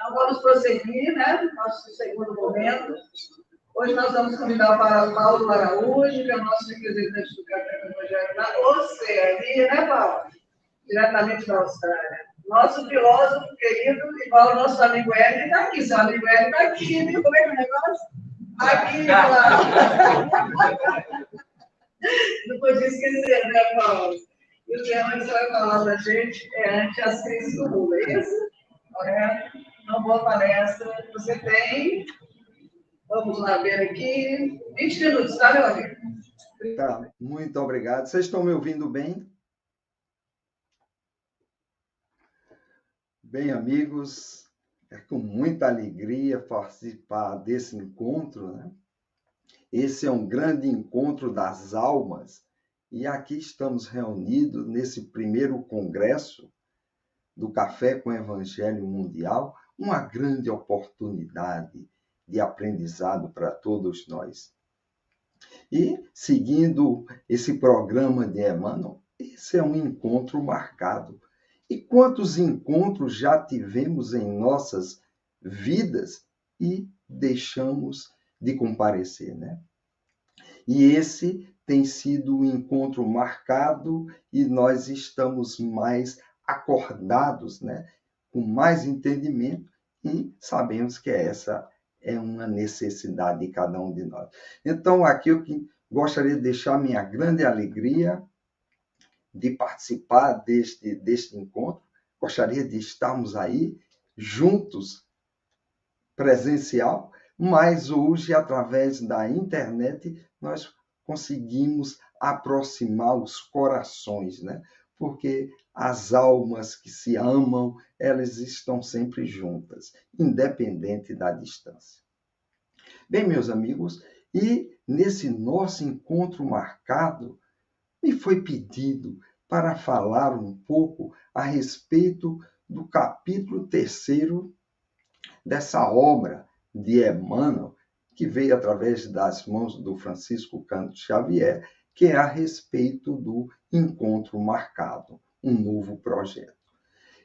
Então, vamos prosseguir, né? Nosso segundo momento. Hoje nós vamos convidar para Paulo Araújo, que é o nosso representante do Café do Evangelho da Oceania, né, Paulo? Diretamente da Austrália. Nosso filósofo querido, igual o nosso amigo Hélio, está aqui. Seu amigo Hélio está aqui, viu? Como é que é o negócio? Aqui, claro. Não podia esquecer, né, Paulo? E o tema que você vai falar para a gente é anti-ascensão do Lula, é isso? Correto? Uma boa palestra. Você tem Vamos lá ver aqui. 20 minutos, tá, meu amigo? Tá, muito obrigado. Vocês estão me ouvindo bem? Bem, amigos, é com muita alegria participar desse encontro, né? Esse é um grande encontro das almas e aqui estamos reunidos nesse primeiro congresso do Café com Evangelho Mundial, uma grande oportunidade de aprendizado para todos nós. E, seguindo esse programa de Emmanuel, esse é um encontro marcado. E quantos encontros já tivemos em nossas vidas e deixamos de comparecer, né? E esse tem sido um encontro marcado e nós estamos mais acordados, né? Com mais entendimento e sabemos que essa é uma necessidade de cada um de nós. Então, aqui eu gostaria de deixar minha grande alegria de participar deste, deste encontro. Gostaria de estarmos aí juntos, presencial, mas hoje, através da internet, nós conseguimos aproximar os corações, né? Porque as almas que se amam, elas estão sempre juntas, independente da distância. Bem, meus amigos, e nesse nosso encontro marcado, me foi pedido para falar um pouco a respeito do capítulo terceiro dessa obra de Emmanuel, que veio através das mãos do Francisco Canto Xavier, que é a respeito do encontro marcado um novo projeto.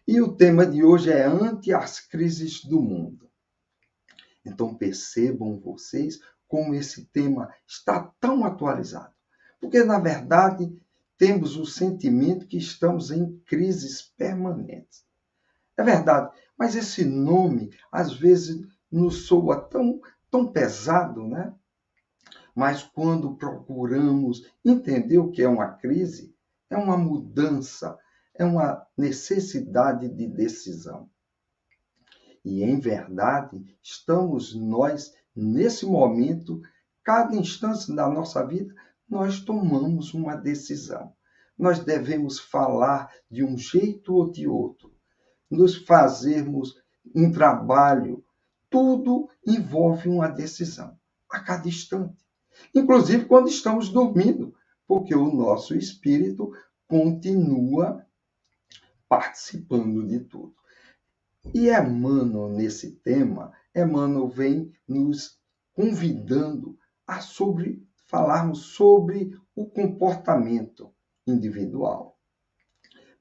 E o tema de hoje é ante as crises do mundo. Então percebam vocês como esse tema está tão atualizado. Porque, na verdade, temos o sentimento que estamos em crises permanentes. É verdade, mas esse nome, às vezes, nos soa tão, tão pesado, né? Mas quando procuramos entender o que é uma crise, é uma mudança, é uma necessidade de decisão. E, em verdade, estamos nós, nesse momento, cada instante da nossa vida, nós tomamos uma decisão. Nós devemos falar de um jeito ou de outro, nos fazermos um trabalho, tudo envolve uma decisão, a cada instante. Inclusive quando estamos dormindo, porque o nosso espírito continua participando de tudo. E Emmanuel, nesse tema, Emmanuel vem nos convidando a sobre, falarmos sobre o comportamento individual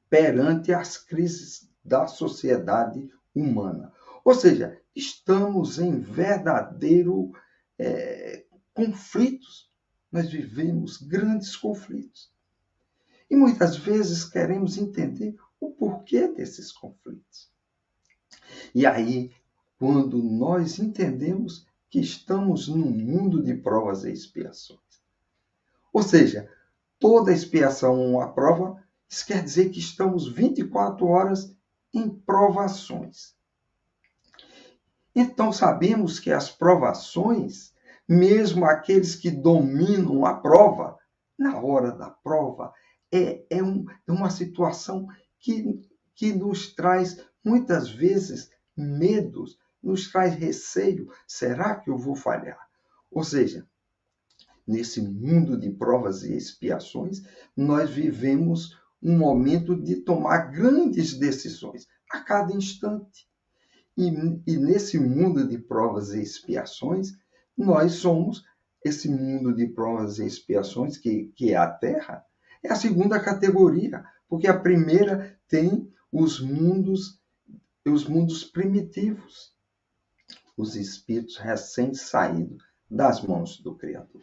perante as crises da sociedade humana. Ou seja, estamos em verdadeiro é, conflitos. Nós vivemos grandes conflitos. E muitas vezes queremos entender o porquê desses conflitos. E aí, quando nós entendemos que estamos num mundo de provas e expiações. Ou seja, toda expiação uma prova, isso quer dizer que estamos 24 horas em provações. Então sabemos que as provações, mesmo aqueles que dominam a prova, na hora da prova, é, é, um, é uma situação que, que nos traz muitas vezes medos, nos traz receio. Será que eu vou falhar? Ou seja, nesse mundo de provas e expiações, nós vivemos um momento de tomar grandes decisões a cada instante. E, e nesse mundo de provas e expiações, nós somos esse mundo de provas e expiações, que, que é a Terra, é a segunda categoria porque a primeira tem os mundos os mundos primitivos, os espíritos recém-saídos das mãos do Criador.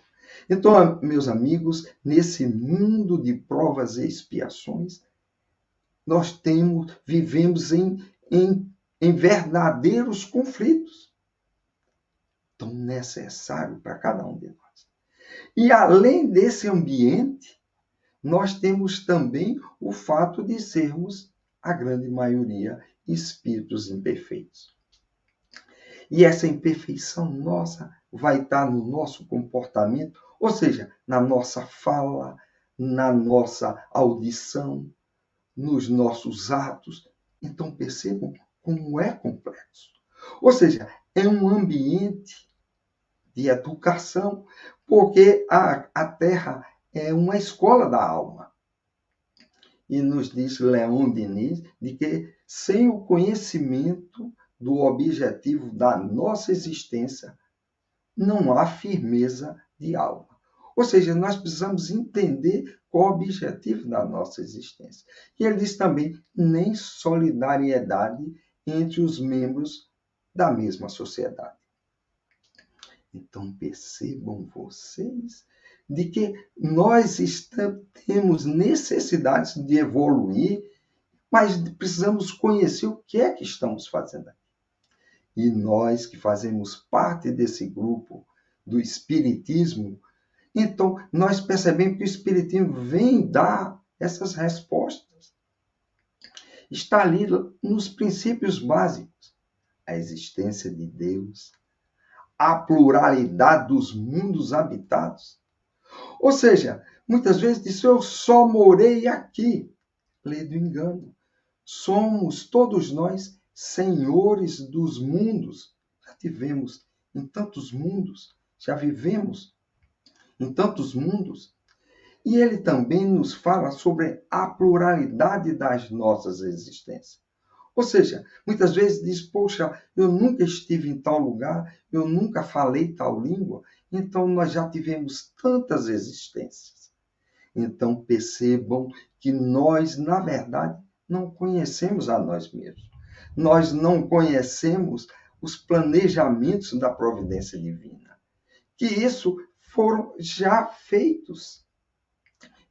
Então, meus amigos, nesse mundo de provas e expiações, nós temos, vivemos em, em, em verdadeiros conflitos, tão necessários para cada um de nós. E além desse ambiente, nós temos também o fato de sermos, a grande maioria, espíritos imperfeitos. E essa imperfeição nossa vai estar no nosso comportamento, ou seja, na nossa fala, na nossa audição, nos nossos atos. Então percebam como é complexo. Ou seja, é um ambiente de educação, porque a, a Terra é uma escola da alma. E nos diz Leon Denis de que sem o conhecimento do objetivo da nossa existência, não há firmeza de alma. Ou seja, nós precisamos entender qual o objetivo da nossa existência. E ele diz também nem solidariedade entre os membros da mesma sociedade. Então percebam vocês de que nós estamos, temos necessidades de evoluir, mas precisamos conhecer o que é que estamos fazendo aqui. E nós que fazemos parte desse grupo do Espiritismo, então nós percebemos que o Espiritismo vem dar essas respostas. Está ali nos princípios básicos: a existência de Deus, a pluralidade dos mundos habitados. Ou seja, muitas vezes diz: Eu só morei aqui. Lei do engano. Somos todos nós senhores dos mundos. Já tivemos em tantos mundos, já vivemos em tantos mundos. E ele também nos fala sobre a pluralidade das nossas existências. Ou seja, muitas vezes diz: Poxa, eu nunca estive em tal lugar, eu nunca falei tal língua, então nós já tivemos tantas existências. Então percebam que nós, na verdade, não conhecemos a nós mesmos nós não conhecemos os planejamentos da providência divina. Que isso foram já feitos.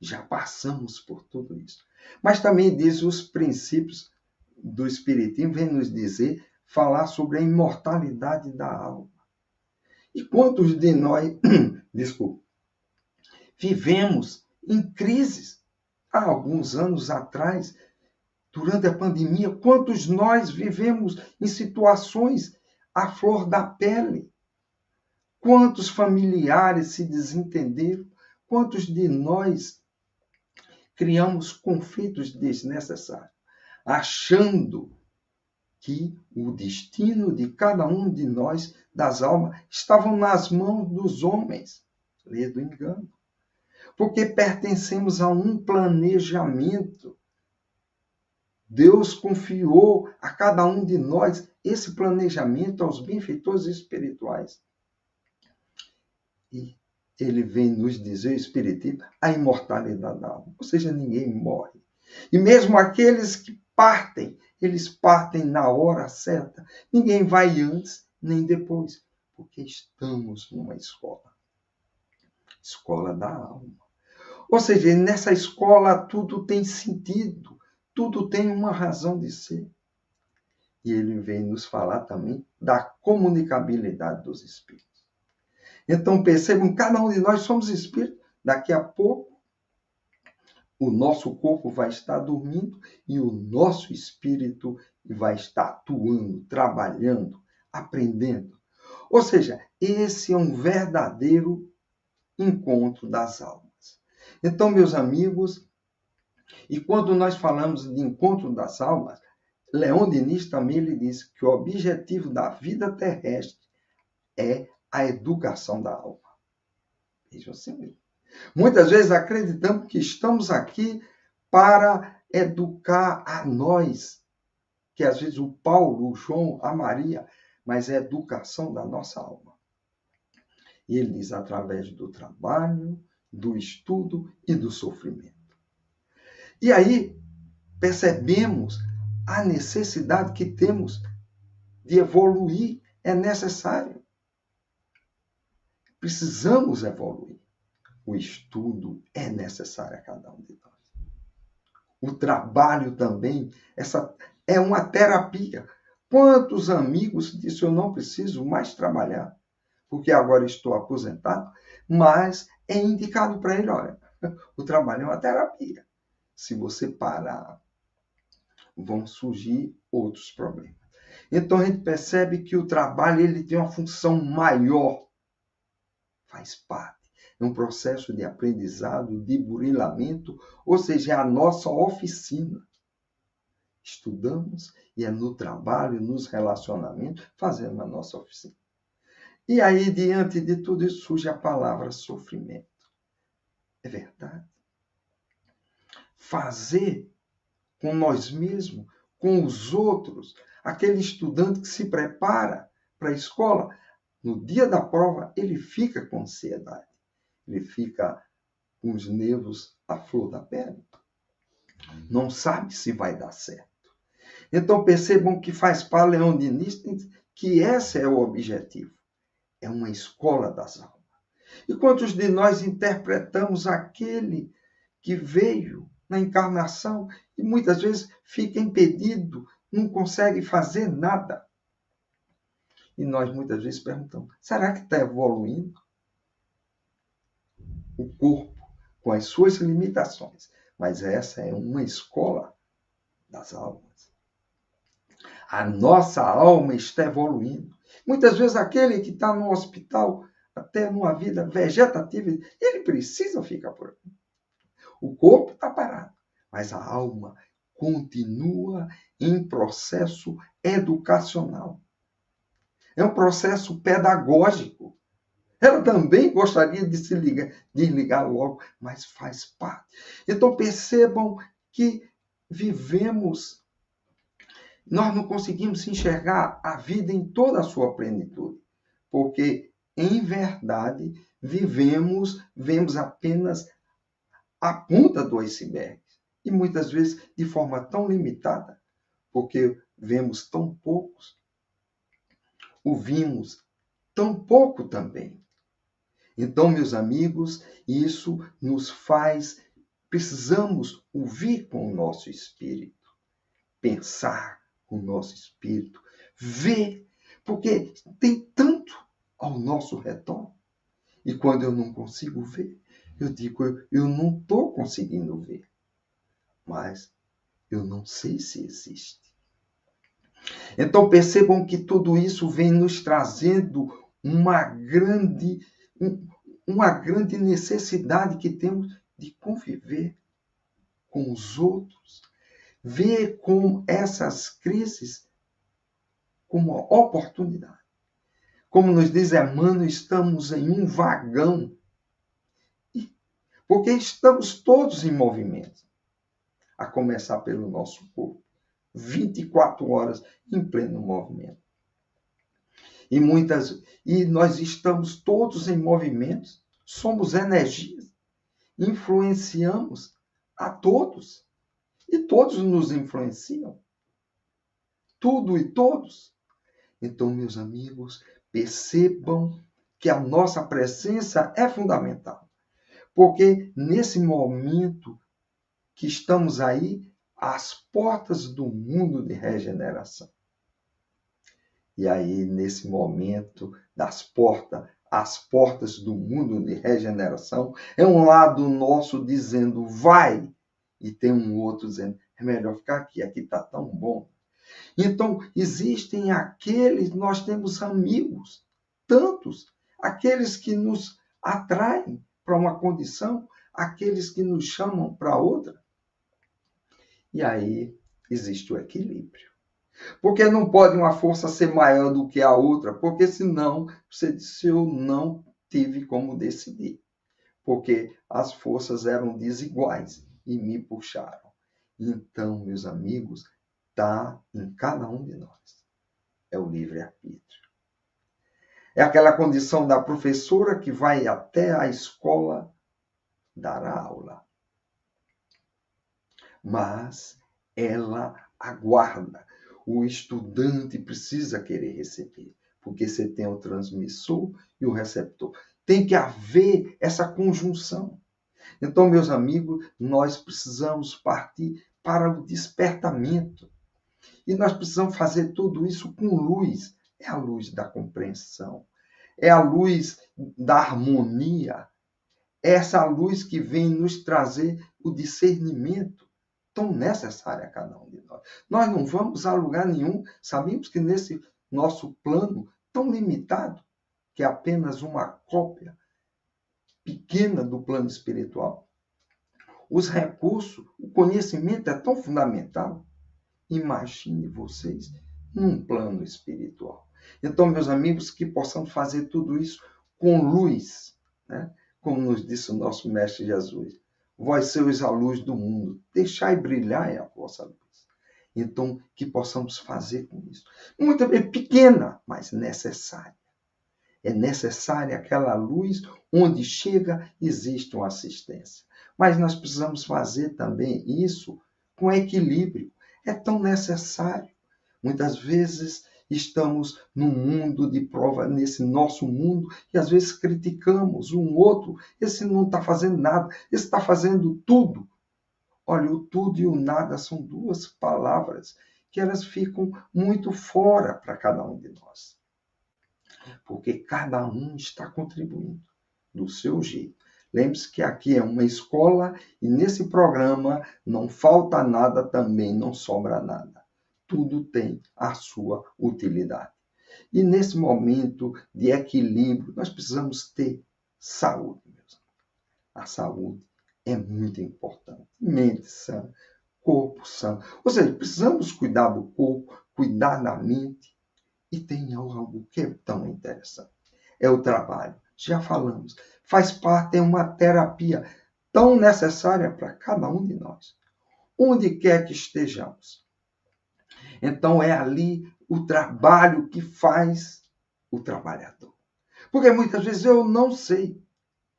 Já passamos por tudo isso. Mas também diz os princípios do Espiritismo, vem nos dizer, falar sobre a imortalidade da alma. E quantos de nós, desculpa, vivemos em crises há alguns anos atrás, durante a pandemia, quantos nós vivemos em situações à flor da pele? Quantos familiares se desentenderam? Quantos de nós criamos conflitos desnecessários, achando que o destino de cada um de nós, das almas, estavam nas mãos dos homens? Lê do engano. Porque pertencemos a um planejamento Deus confiou a cada um de nós esse planejamento aos benfeitores espirituais. E ele vem nos dizer, o Espiritismo, a imortalidade da alma. Ou seja, ninguém morre. E mesmo aqueles que partem, eles partem na hora certa. Ninguém vai antes nem depois, porque estamos numa escola escola da alma. Ou seja, nessa escola tudo tem sentido tudo tem uma razão de ser. E ele vem nos falar também da comunicabilidade dos espíritos. Então percebam, cada um de nós somos espíritos. Daqui a pouco, o nosso corpo vai estar dormindo e o nosso espírito vai estar atuando, trabalhando, aprendendo. Ou seja, esse é um verdadeiro encontro das almas. Então, meus amigos, e quando nós falamos de encontro das almas, Leon Denis também ele diz que o objetivo da vida terrestre é a educação da alma. Vejam assim Muitas vezes acreditamos que estamos aqui para educar a nós, que às vezes o Paulo, o João, a Maria, mas é a educação da nossa alma. E ele diz através do trabalho, do estudo e do sofrimento. E aí percebemos a necessidade que temos de evoluir é necessário. Precisamos evoluir. O estudo é necessário a cada um de nós. O trabalho também, essa é uma terapia. Quantos amigos disse eu não preciso mais trabalhar, porque agora estou aposentado, mas é indicado para ele, olha, o trabalho é uma terapia. Se você parar, vão surgir outros problemas. Então a gente percebe que o trabalho ele tem uma função maior. Faz parte. É um processo de aprendizado, de burilamento, ou seja, é a nossa oficina. Estudamos e é no trabalho, nos relacionamentos, fazemos a nossa oficina. E aí, diante de tudo isso, surge a palavra sofrimento. É verdade. Fazer com nós mesmos, com os outros, aquele estudante que se prepara para a escola, no dia da prova, ele fica com ansiedade, ele fica com os nervos à flor da pele. Não sabe se vai dar certo. Então percebam que faz Diniz que esse é o objetivo. É uma escola das almas. E quantos de nós interpretamos aquele que veio na encarnação e muitas vezes fica impedido, não consegue fazer nada? E nós muitas vezes perguntamos: será que está evoluindo? O corpo, com as suas limitações, mas essa é uma escola das almas. A nossa alma está evoluindo. Muitas vezes aquele que está no hospital até numa vida vegetativa, ele precisa ficar por aqui. O corpo está parado, mas a alma continua em processo educacional. É um processo pedagógico. Ela também gostaria de se ligar, de ligar logo, mas faz parte. Então percebam que vivemos, nós não conseguimos enxergar a vida em toda a sua plenitude, porque em verdade, vivemos, vemos apenas a ponta do iceberg. E muitas vezes de forma tão limitada, porque vemos tão poucos, ouvimos tão pouco também. Então, meus amigos, isso nos faz, precisamos ouvir com o nosso espírito, pensar com o nosso espírito, ver, porque tem tanto ao nosso redor. E quando eu não consigo ver, eu digo, eu, eu não estou conseguindo ver. Mas eu não sei se existe. Então percebam que tudo isso vem nos trazendo uma grande, uma grande necessidade que temos de conviver com os outros, ver com essas crises como oportunidade. Como nos diz Emmanuel, estamos em um vagão. Porque estamos todos em movimento. A começar pelo nosso corpo. 24 horas em pleno movimento. E muitas e nós estamos todos em movimento, somos energias, influenciamos a todos e todos nos influenciam. Tudo e todos. Então, meus amigos, percebam que a nossa presença é fundamental. Porque nesse momento que estamos aí, às portas do mundo de regeneração. E aí, nesse momento das portas, as portas do mundo de regeneração, é um lado nosso dizendo vai, e tem um outro dizendo é melhor ficar aqui, aqui está tão bom. Então, existem aqueles, nós temos amigos, tantos, aqueles que nos atraem para uma condição, aqueles que nos chamam para outra. E aí existe o equilíbrio. Porque não pode uma força ser maior do que a outra, porque senão você disse, eu não tive como decidir. Porque as forças eram desiguais e me puxaram. Então, meus amigos, está em cada um de nós. É o livre-arbítrio. É aquela condição da professora que vai até a escola dar aula. Mas ela aguarda. O estudante precisa querer receber, porque você tem o transmissor e o receptor. Tem que haver essa conjunção. Então, meus amigos, nós precisamos partir para o despertamento. E nós precisamos fazer tudo isso com luz. É a luz da compreensão, é a luz da harmonia, é essa luz que vem nos trazer o discernimento tão necessário a cada um de nós. Nós não vamos a lugar nenhum, sabemos que nesse nosso plano tão limitado, que é apenas uma cópia pequena do plano espiritual, os recursos, o conhecimento é tão fundamental. Imagine vocês num plano espiritual. Então, meus amigos, que possamos fazer tudo isso com luz, né? como nos disse o nosso Mestre Jesus. Vós sois a luz do mundo, deixai brilhar a vossa luz. Então, que possamos fazer com isso. Muito bem, pequena, mas necessária. É necessária aquela luz onde chega, existe uma assistência. Mas nós precisamos fazer também isso com equilíbrio. É tão necessário. Muitas vezes estamos num mundo de prova, nesse nosso mundo, e às vezes criticamos um outro. Esse não está fazendo nada, esse está fazendo tudo. Olha, o tudo e o nada são duas palavras que elas ficam muito fora para cada um de nós. Porque cada um está contribuindo do seu jeito. Lembre-se que aqui é uma escola e nesse programa não falta nada, também não sobra nada. Tudo tem a sua utilidade. E nesse momento de equilíbrio, nós precisamos ter saúde. A saúde é muito importante. Mente sã, corpo sã. Ou seja, precisamos cuidar do corpo, cuidar da mente. E tem algo que é tão interessante. É o trabalho. Já falamos faz parte de uma terapia tão necessária para cada um de nós, onde quer que estejamos. Então é ali o trabalho que faz o trabalhador. Porque muitas vezes eu não sei.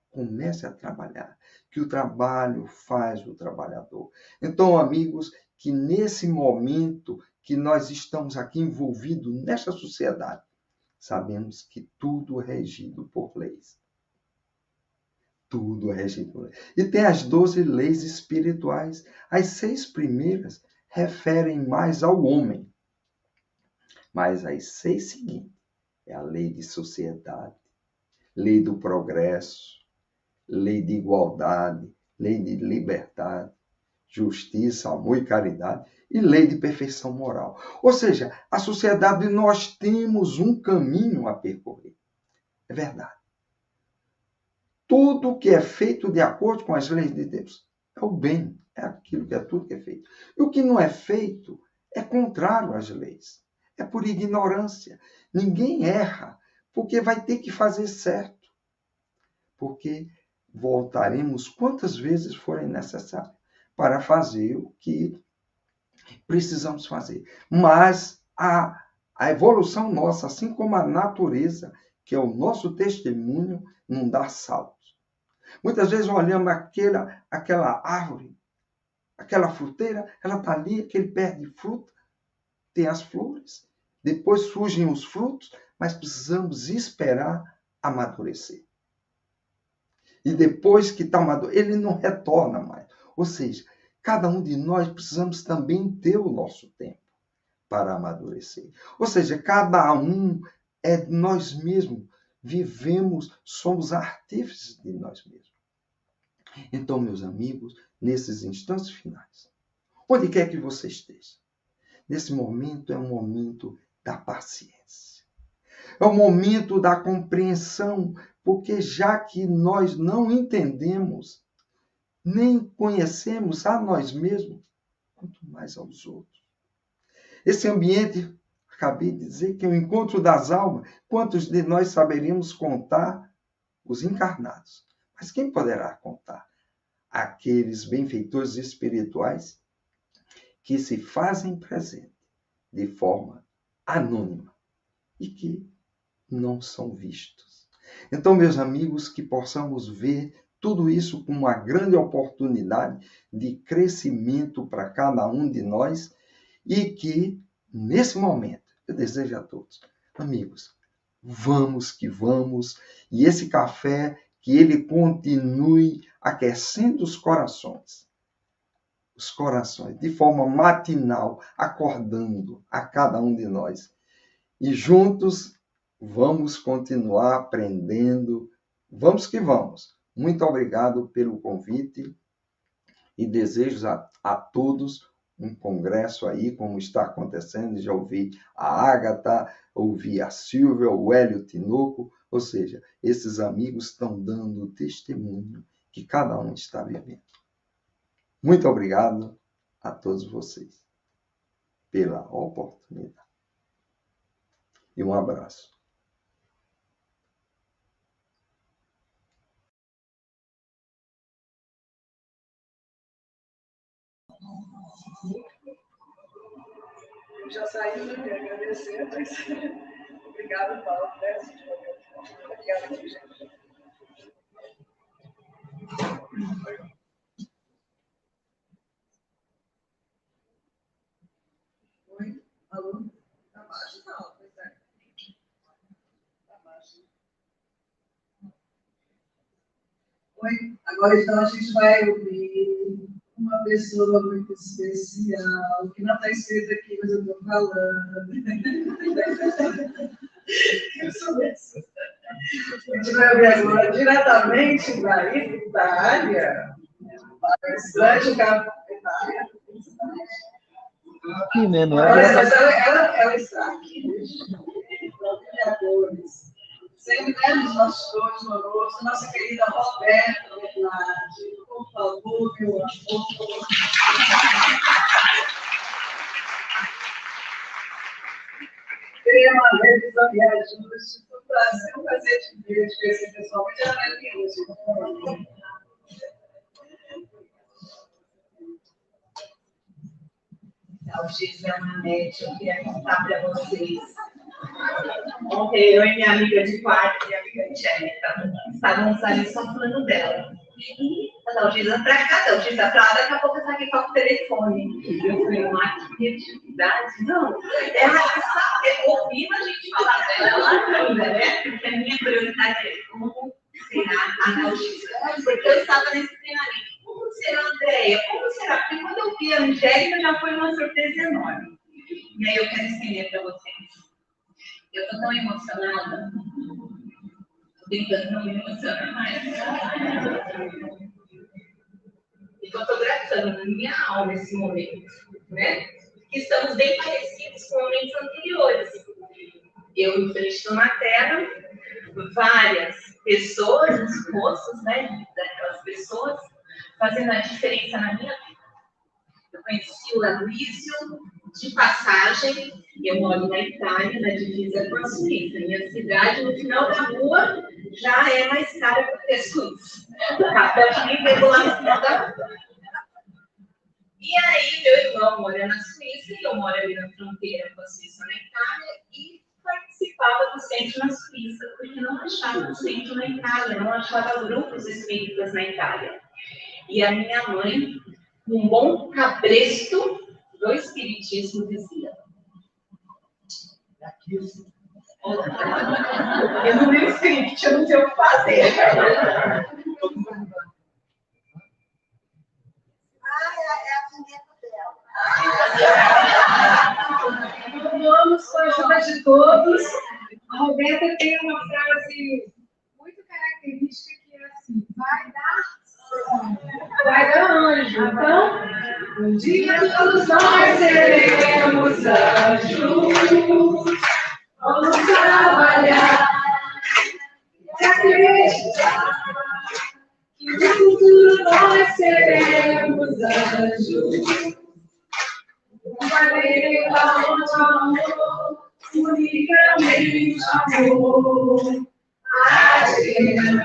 Comece a trabalhar, que o trabalho faz o trabalhador. Então, amigos, que nesse momento que nós estamos aqui envolvidos nesta sociedade, sabemos que tudo é regido por leis tudo é regido. E tem as doze leis espirituais. As seis primeiras referem mais ao homem. Mas as seis seguintes é a lei de sociedade, lei do progresso, lei de igualdade, lei de liberdade, justiça, amor e caridade e lei de perfeição moral. Ou seja, a sociedade nós temos um caminho a percorrer. É verdade tudo que é feito de acordo com as leis de Deus é o bem, é aquilo que é tudo que é feito. E o que não é feito é contrário às leis. É por ignorância. Ninguém erra, porque vai ter que fazer certo. Porque voltaremos quantas vezes forem necessárias para fazer o que precisamos fazer. Mas a, a evolução nossa, assim como a natureza, que é o nosso testemunho, não dá salto. Muitas vezes olhamos aquela, aquela árvore, aquela fruteira, ela está ali, aquele pé de fruta, tem as flores, depois surgem os frutos, mas precisamos esperar amadurecer. E depois que está maduro, ele não retorna mais. Ou seja, cada um de nós precisamos também ter o nosso tempo para amadurecer. Ou seja, cada um é nós mesmos vivemos, somos artífices de nós mesmos. Então, meus amigos, nesses instantes finais, onde quer que você esteja, nesse momento é um momento da paciência. É o momento da compreensão, porque já que nós não entendemos, nem conhecemos a nós mesmos, quanto mais aos outros. Esse ambiente acabei de dizer que é o encontro das almas. Quantos de nós saberíamos contar os encarnados? Mas quem poderá contar? Aqueles benfeitores espirituais que se fazem presente de forma anônima e que não são vistos. Então, meus amigos, que possamos ver tudo isso como uma grande oportunidade de crescimento para cada um de nós E que, nesse momento, eu desejo a todos, amigos, vamos que vamos, e esse café, que ele continue aquecendo os corações. Os corações, de forma matinal, acordando a cada um de nós. E juntos vamos continuar aprendendo. Vamos que vamos. Muito obrigado pelo convite e desejo a, a todos um congresso aí, como está acontecendo. Já ouvi a Ágata, ouvi a Silvia, o Hélio Tinoco, ou seja, esses amigos estão dando testemunho que cada um está vivendo. Muito obrigado a todos vocês pela oportunidade. E um abraço. Já saiu, né? Quero agradecer, mas obrigado, Paulo, né? Obrigada, gente. Oi, alô? Tá baixo, não, pois é. Tá baixo. Oi, agora então a gente vai ouvir uma pessoa muito especial, que não está escrito aqui, mas eu estou falando. eu sou essa. A gente vai ouvir agora diretamente da Itália, palestrante cafetária. Aqui, né? Não é? ela, ela, ela está aqui, vereadores. Sempre né, nos nossos dois conosco, nossa querida Roberta Bernardi. Favor, meu amor. Tema, revisão e ajuste. Foi um prazer, um prazer te ver, te conhecer pessoalmente. Ela vai vir hoje. O X é uma eu queria contar para vocês. Ontem eu e minha amiga de quarto, minha amiga Angélica, estávamos ali só falando dela. E a Dalgisa pra cá, a Dalgisa pra lá, daqui a pouco eu aqui com o telefone. Eu falei, uma criatividade, não. Ela está ouvindo a gente falar dela ainda, né? Porque a minha prioridade é como será a Dalgisa. Porque eu estava nesse treinamento. Como será a Andréia? Como será? Porque quando eu vi a Angélica já foi uma surpresa enorme. E aí eu quero estender para vocês. Eu estou tão emocionada. Tentando não me emocionar mais. Fotografando na minha alma esse momento, né? Que estamos bem parecidos com momentos anteriores. Eu em frente tela, várias pessoas, os rostos, né? Daquelas pessoas, fazendo a diferença na minha vida. Eu conheci o Aloysio de passagem, eu moro na Itália, na divisa com a Suíça. Minha cidade, no final da rua, já é mais cara que a Suíça. O café me pegou lá no final da rua. E aí, meu irmão mora na Suíça e eu moro ali na fronteira com a Suíça na Itália e participava do centro na Suíça, porque não achava o centro na Itália, não achava grupos espíritas na Itália. E a minha mãe, um bom cabresto do espiritismo, dizia: eu não li o script, eu não sei o que fazer. Vamos com a ajuda de todos. A Roberta tem uma frase muito característica que é assim: vai dar, vai dar anjo. Então, um dia todos nós seremos anjos. Vamos trabalhar e acreditar que no futuro nós seremos anjos. Valeu, amor, unicamente amor. Eles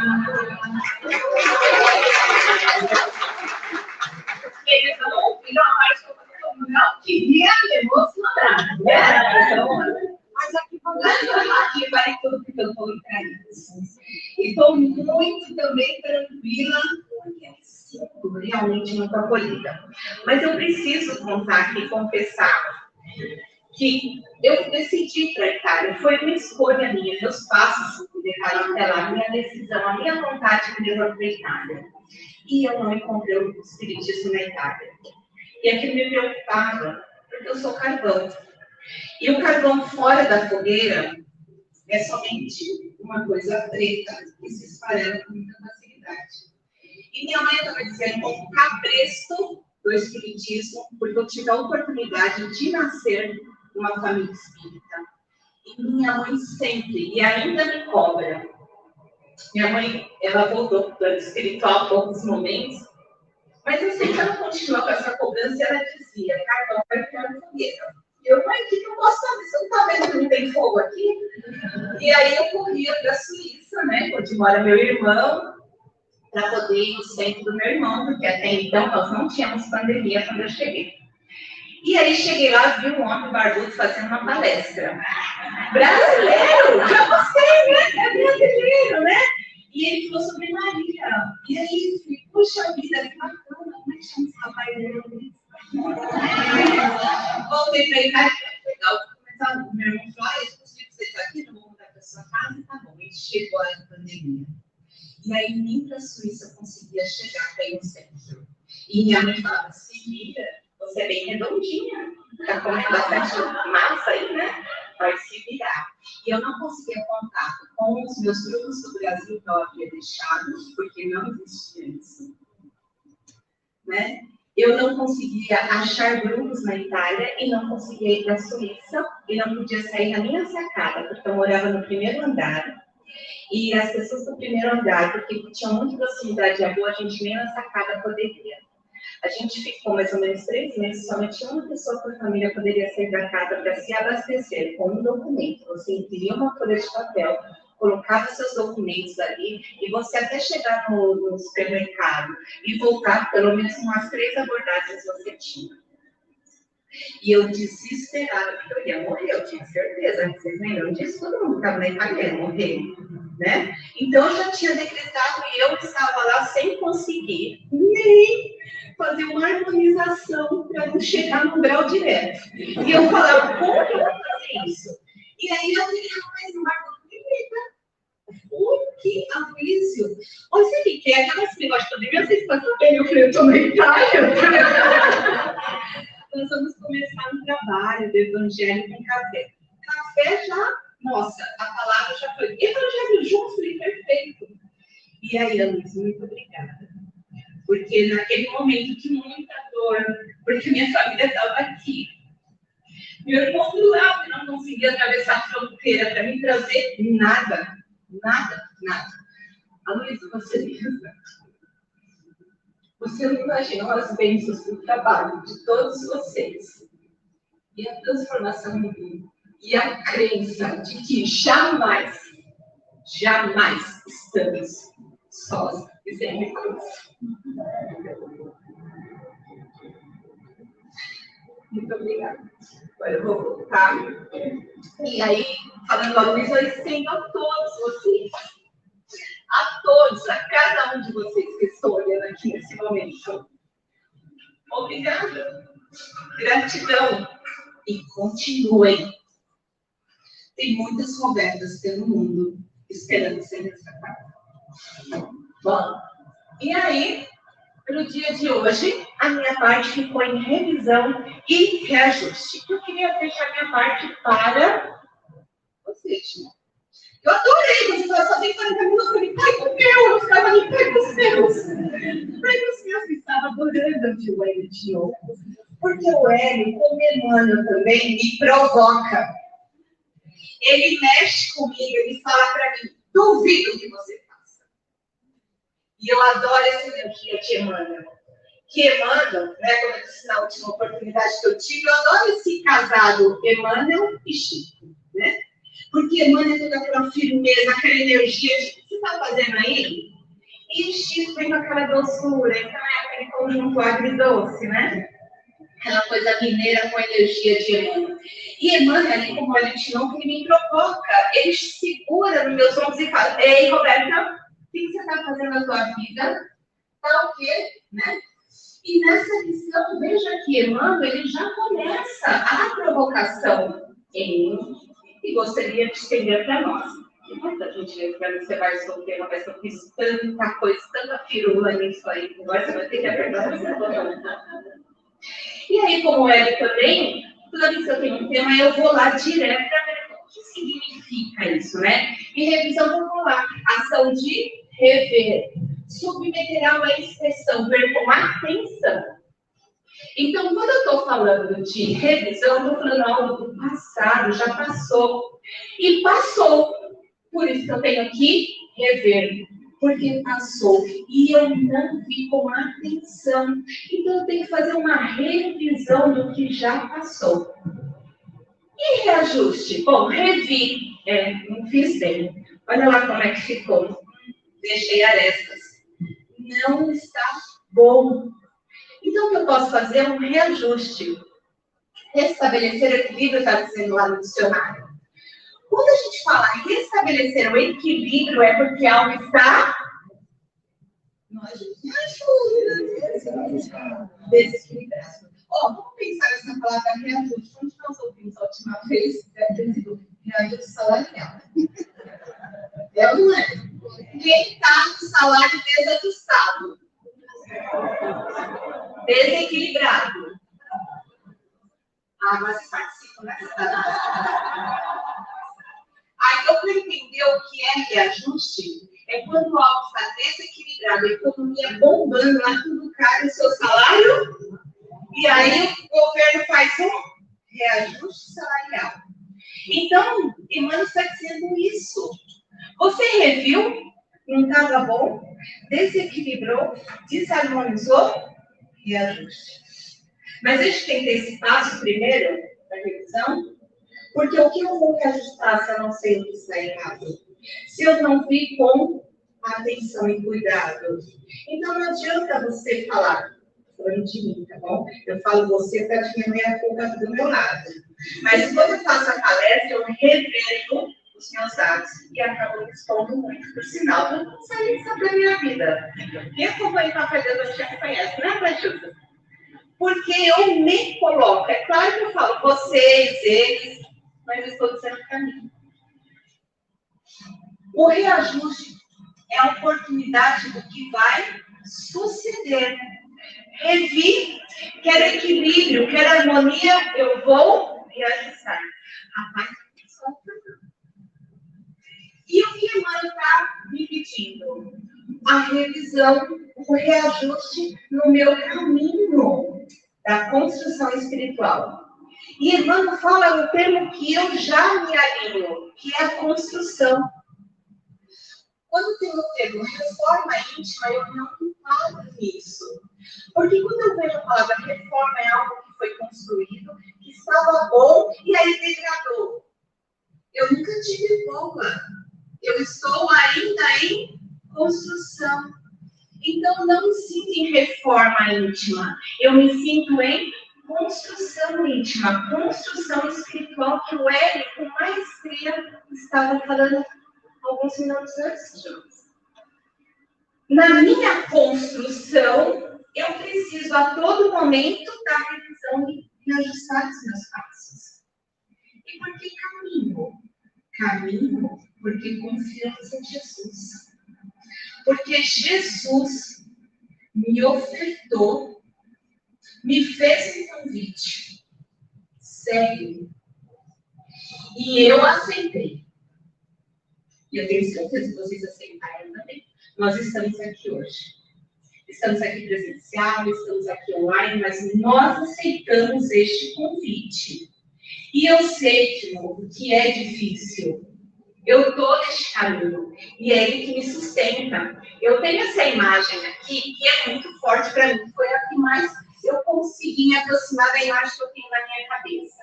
muito acolhida. Mas eu preciso contar aqui, confessar que eu decidi para Itália. Foi uma escolha minha, meus passos até lá, minha decisão, a minha vontade me levou para Itália. E eu não encontrei o espiritismo na Itália. E aquilo me preocupava, porque eu sou carvão. E o carvão fora da fogueira é somente uma coisa preta que se esfarela com muita facilidade. E minha mãe estava dizendo um cabresto do espiritismo, porque eu tive a oportunidade de nascer numa família espírita. E minha mãe sempre, e ainda me cobra. Minha mãe, ela voltou para o plano espiritual há poucos momentos, mas eu sei que ela continua com essa cobrança e ela dizia, Carlão, vai ficar na fogueira. Eu, mãe, que, eu posso fazer? Você não está vendo que não tem fogo aqui? E aí eu corria para a Suíça, né, onde mora meu irmão, para poder ir no centro do meu irmão, porque até então nós não tínhamos pandemia quando eu cheguei. E aí cheguei lá, vi um homem barbudo fazendo uma palestra. Brasileiro! Já gostei, né? É brasileiro, né? E ele falou sobre Maria. E aí, puxa vida, que bacana, como é que chama esse rapaz dele? Voltei para Itália, legal, começar o meu irmão falou, eu consigo vocês aqui, não vou mudar para sua casa, tá bom. E chegou a pandemia. E aí nem para a Suíça conseguia chegar para ir no centro. E minha mãe falava, se vira, você é bem redondinha, está comendo bastante massa aí, né? Vai se virar. E eu não conseguia contato com os meus grupos do Brasil que eu havia deixado, porque não existia isso. Né? Eu não conseguia achar grupos na Itália e não conseguia ir para a Suíça e não podia sair na minha sacada, porque eu morava no primeiro andar e as pessoas do primeiro andar, porque tinham muita proximidade à rua, a gente nem na sacada poderia. A gente ficou mais ou menos três meses, somente uma pessoa por família poderia sair da casa para se abastecer com um documento. Você imprimia uma folha de papel, colocava seus documentos ali e você até chegar no, no supermercado e voltar, pelo menos umas três abordagens você tinha. E eu desesperada, porque eu ia morrer, eu tinha certeza. Vocês lembram disso? Todo mundo estava na Itália, morrer. Né? Então eu já tinha decretado e eu estava lá sem conseguir nem fazer uma harmonização para não chegar no grau direto. E eu falava, como que eu vou fazer isso? E aí eu falei, rapaz, Marco, o que Aloysio? Você que quer aquelas negócios pandemia, vocês estão sabendo, eu falei, eu estou na Itália. Nós vamos começar um trabalho do Evangelho com café. Café já, nossa, a palavra já foi. Evangelho justo e perfeito. E aí, Luiz, muito obrigada. Porque naquele momento de muita dor, porque minha família estava aqui. Meu irmão do lado não conseguia atravessar a fronteira para me trazer nada. Nada, nada. A Luísa, você pensa você não imaginou as bênçãos do trabalho de todos vocês. E a transformação do mundo. E a crença de que jamais, jamais estamos sós e sem recurso. Muito obrigada. Agora eu vou voltar. E aí, falando a Luísa, eu estendo a todos vocês a todos, a cada um de vocês que estou olhando aqui nesse momento. Obrigada. Gratidão. E continuem. Tem muitas Robertas pelo mundo esperando ser resgatadas. Bom, e aí, para o dia de hoje, a minha parte ficou em revisão e reajuste. Eu queria deixar minha parte para vocês, né? Eu adorei, mas eu só dei 40 minutos, eu falei, pai com meu, eu ficava ali, pai com os meus. Pai com os meus, estava adorando o Hélio de novo. Porque o Hélio, como Emmanuel também, me provoca. Ele mexe comigo, ele fala para mim, duvido que você faça. E eu adoro essa energia de Emmanuel. Que Emmanuel, né, como eu disse na última oportunidade que eu tive, eu adoro esse casado Emmanuel e Chico, né? Porque emana toda aquela firmeza, aquela energia o que você está fazendo aí? E o Chico vem com aquela doçura, então é aquele conjunto agridoce, né? Aquela coisa mineira com energia de Emmanuel. E Emmanuel, ali como a gente não, ele me provoca, ele segura nos meus ombros e fala, ei, Roberta, o que você está fazendo na tua vida? Tá o quê? Né? E nessa lição, veja que Emmanuel, ele já começa a provocar vocação em mim e gostaria de estender para nós. Muita gente vê que você vai solteira, mas eu fiz tanta coisa, tanta firula nisso aí, agora você vai ter que apertar essa E aí, como ele também, toda vez que eu tenho um tema, eu vou lá direto para ver o que significa isso, né? E revisão, vamos lá. Ação de rever. Submeterá uma expressão, ver com atenção. Então, quando eu estou falando de revisão, eu estou falando algo do passado, já passou. E passou. Por isso que eu tenho que rever. Porque passou. E eu não vi com atenção. Então, eu tenho que fazer uma revisão do que já passou. E reajuste? Bom, revi. É, não fiz bem. Olha lá como é que ficou. Deixei arestas. Não está bom. Então, o que eu posso fazer é um reajuste. Restabelecer o equilíbrio, está dizendo lá no dicionário. Quando a gente fala restabelecer o equilíbrio, é porque algo está desequilibrado. Ó, oh, vamos pensar nessa palavra reajuste. Onde nós ouvimos a última vez? Deve ter sido reajuste salarial. É ou não é? Quem está no salário desajustado? Desequilibrado. Ah, mas participam dessa. Aí eu para entender o que é reajuste, é quando algo está desequilibrado, a economia bombando, lá tudo cai o seu salário, e aí o governo faz um reajuste salarial. Então, Emmanuel está dizendo isso. Você reviu? Não estava bom? Desequilibrou? Desarmonizou? Reajuste. Mas a gente tem que ter esse passo primeiro da revisão, porque o que eu vou reajustar se eu não sei o que está errado? Se eu não vi com atenção e cuidado. Então não adianta você falar, falando de mim, tá bom? Eu falo você para diminuir a culpa do meu lado. Mas quando eu faço a palestra, eu revejo os meus dados e acabo expondo muito, por sinal, todo mundo sabe sobre a minha vida. Quem acompanha o Café da já conhece, né, Brajuda? Porque eu me coloco. É claro que eu falo vocês, eles, mas eu estou dizendo para mim. O reajuste é a oportunidade do que vai suceder. Revi, quer equilíbrio, quer harmonia, eu vou reajustar. Rapaz, e o que Emmanuel está me pedindo? A revisão, o reajuste no meu caminho da construção espiritual. E Emmanuel fala no termo que eu já me alinho, que é a construção. Quando tem o termo reforma íntima, eu não paro nisso. Porque quando eu vejo a palavra reforma, é algo que foi construído, que estava bom e aí degradou. Eu nunca tive boa. Eu estou ainda em construção. Então, não me sinto em reforma íntima. Eu me sinto em construção íntima, construção espiritual que o Hélio, com maestria, estava falando alguns minutos antes de Na minha construção, eu preciso a todo momento da revisão e ajustar os meus passos. E por que caminho? Caminho porque confiamos em Jesus. Porque Jesus me ofertou, me fez um convite. Segue. E eu aceitei. E eu tenho certeza que vocês aceitaram também. Nós estamos aqui hoje. Estamos aqui presencial, estamos aqui online, mas nós aceitamos este convite. E eu sei, novo, que é difícil. Eu estou neste caminho e é ele que me sustenta. Eu tenho essa imagem aqui que é muito forte para mim. Foi a que mais eu consegui me aproximar da imagem que eu tenho na minha cabeça.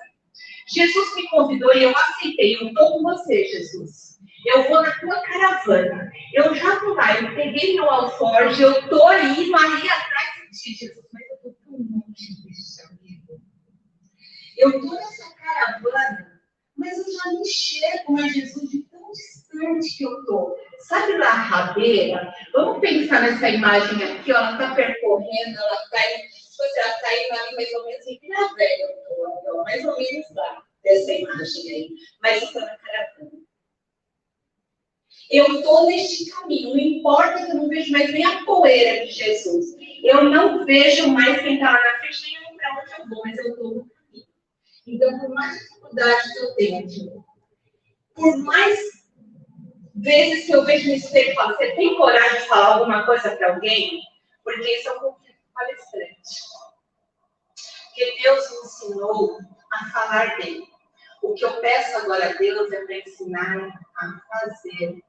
Jesus me convidou e eu aceitei. Eu estou com você, Jesus. Eu vou na tua caravana. Eu já estou lá. Eu peguei meu alforje. Eu estou aí, Maria, atrás de ti, Jesus. Mas eu estou tão longe disso, amigo. Eu estou nessa caravana, mas eu já me enxergo a Jesus de distante que eu estou. Sabe lá a rabeira? Vamos pensar nessa imagem aqui, ó, ela está percorrendo, ela está você está aí mais ou menos em Vila Velha, mais ou menos lá, dessa imagem aí. Mas estou na caravana. Eu estou neste caminho, não importa que eu não vejo mais nem a poeira de Jesus. Eu não vejo mais quem está lá na frente, nem para onde eu vou, mas eu estou no. Então, por mais dificuldade que eu tenho, por mais vezes que eu vejo no espelho e falo, você tem coragem de falar alguma coisa para alguém? Porque isso é um conflito palestrante. Porque Deus me ensinou a falar dele. O que eu peço agora a Deus é para ensinar a fazer.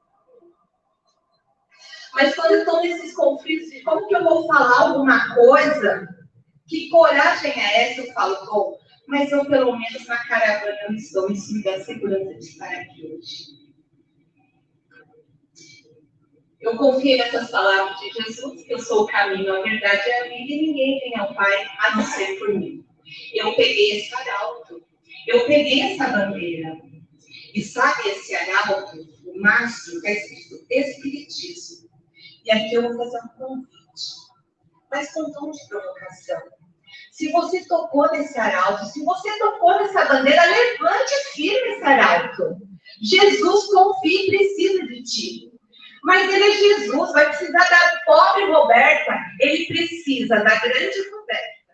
Mas quando eu estou nesses conflitos de como que eu vou falar alguma coisa, que coragem é essa? Eu falo, bom, mas eu pelo menos na caravana eu estou, isso me dá segurança de estar aqui hoje. Eu confiei nessas palavras de Jesus, que eu sou o caminho, a verdade e a vida, e ninguém vem ao Pai a não ser por mim. Eu peguei esse arauto, eu peguei essa bandeira. E sabe esse arauto, o mastro, está escrito Espiritismo. E aqui eu vou fazer um convite, mas com tom de provocação. Se você tocou nesse arauto, se você tocou nessa bandeira, levante firme esse arauto. Jesus confia e precisa de ti. Mas ele é Jesus, vai precisar da pobre Roberta, ele precisa da grande Roberta.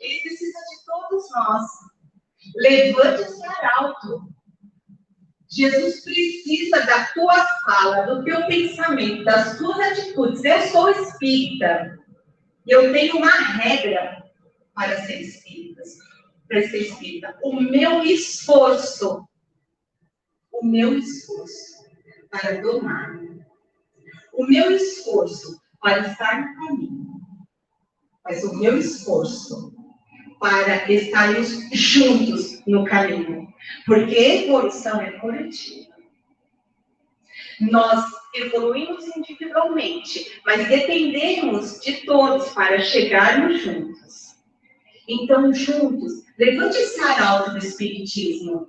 Ele precisa de todos nós. Levante esse arauto. Jesus precisa da tua fala, do teu pensamento, das tuas atitudes. Eu sou espírita. Eu tenho uma regra para ser espírita. Para ser espírita. O meu esforço, o meu esforço para domar o meu esforço para estar no caminho, mas o meu esforço para estarmos juntos no caminho, porque evolução é coletiva. Nós evoluímos individualmente, mas dependemos de todos para chegarmos juntos. Então, juntos, levante esse arauto do Espiritismo.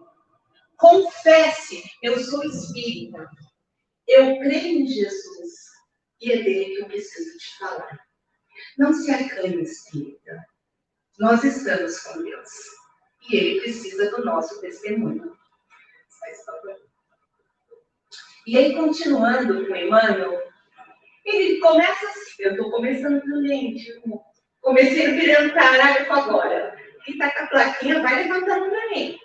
Confesse, eu sou espírita. Eu creio em Jesus e é dele que eu preciso te falar. Não se acanhe, espírita. Nós estamos com Deus e ele precisa do nosso testemunho. E aí, continuando com Emmanuel, ele começa assim, eu estou começando gente, comecei a virar tarágrafo agora. Quem está com a plaquinha, vai levantando para mim.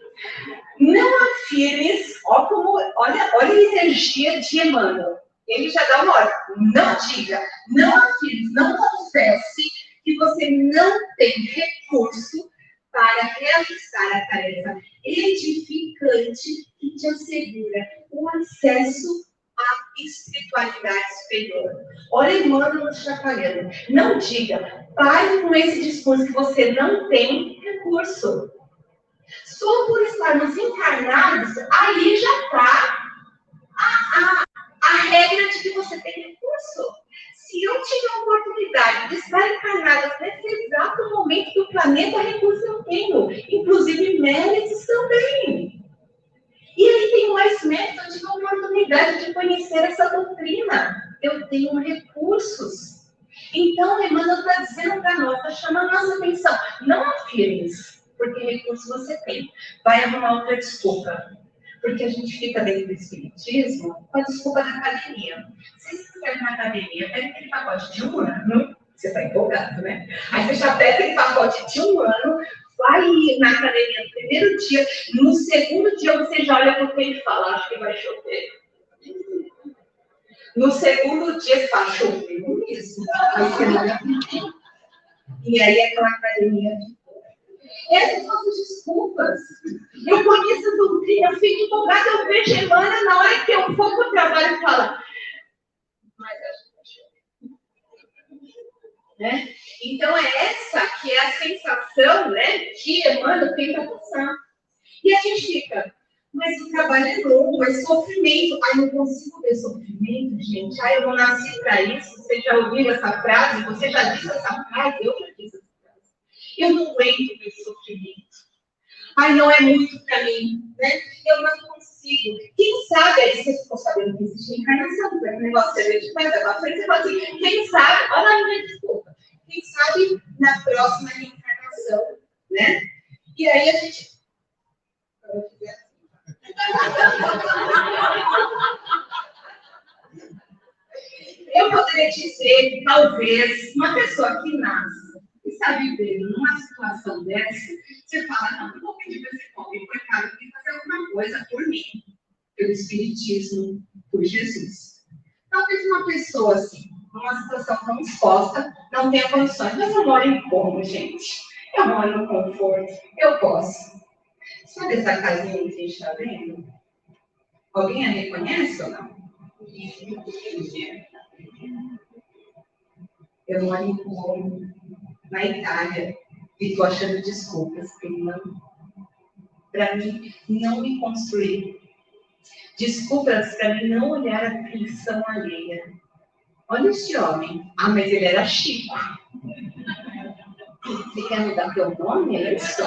Não afirmes, ó como, olha, olha a energia de Emmanuel. Ele já dá uma ordem. Não diga, não afirme, não confesse que você não tem recurso para realizar a tarefa edificante que te assegura o acesso à espiritualidade superior. Olha Emmanuel no chacoalhando. Não diga, pare com esse discurso que você não tem recurso. Só por estarmos encarnados, aí já está a, a, a regra de que você tem recurso. Se eu tiver a oportunidade de estar encarnada nesse exato momento do planeta, recurso eu tenho, inclusive méritos também. E ele tem mais méritos, eu tive a oportunidade de conhecer essa doutrina. Eu tenho recursos. Então, Emmanuel está dizendo para nós, está chamando nossa atenção. Não afirmes, porque recurso você tem. Vai arrumar outra desculpa porque a gente fica dentro do espiritismo com a desculpa da academia. Se você quiser na academia, pega aquele pacote de um ano, você está empolgado, né? Aí você já pega aquele pacote de um ano, vai na academia no primeiro dia, no segundo dia você já olha para o ele fala, acho que vai chover. No segundo dia você fala, choveu mesmo. Aí você olha E aí aquela academia essas são as desculpas. Eu conheço a doutrina, eu fico empolgada, eu vejo Emmanuel, na hora que eu for para o trabalho, fala, mas que né? Então, é essa que é a sensação né, que Emmanuel tenta passar. E a gente fica, mas o trabalho é longo, é sofrimento. Ai, não consigo ver sofrimento, gente. Ai, eu nasci para isso. Você já ouviu essa frase? Você já disse essa frase? Eu já disse eu não aguento esse sofrimento. Ai, não é muito para mim, né? Eu não consigo. Quem sabe, aí você ficou sabendo que existe encarnação, né? o negócio é de mais pra frente, você fala assim, quem sabe, olha a minha desculpa, quem sabe na próxima reencarnação, né? E aí a gente. Eu poderia dizer que talvez uma pessoa que nasce está vivendo numa situação dessa, você fala, não, eu vou pedir para esse pobre coitado que fazer alguma coisa por mim, pelo Espiritismo, por Jesus. Talvez uma pessoa assim, numa situação tão exposta, não tenha condições, mas eu moro em como, gente? Eu moro no conforto, eu posso. Sabe essa casinha que a gente está vendo? Alguém a reconhece ou não? Eu moro em como, na Itália, e estou achando desculpas para mim não me construir. Desculpas para mim não olhar a aflição alheia. Olha este homem. Ah, mas ele era Chico. Você quer mudar teu nome? É isso?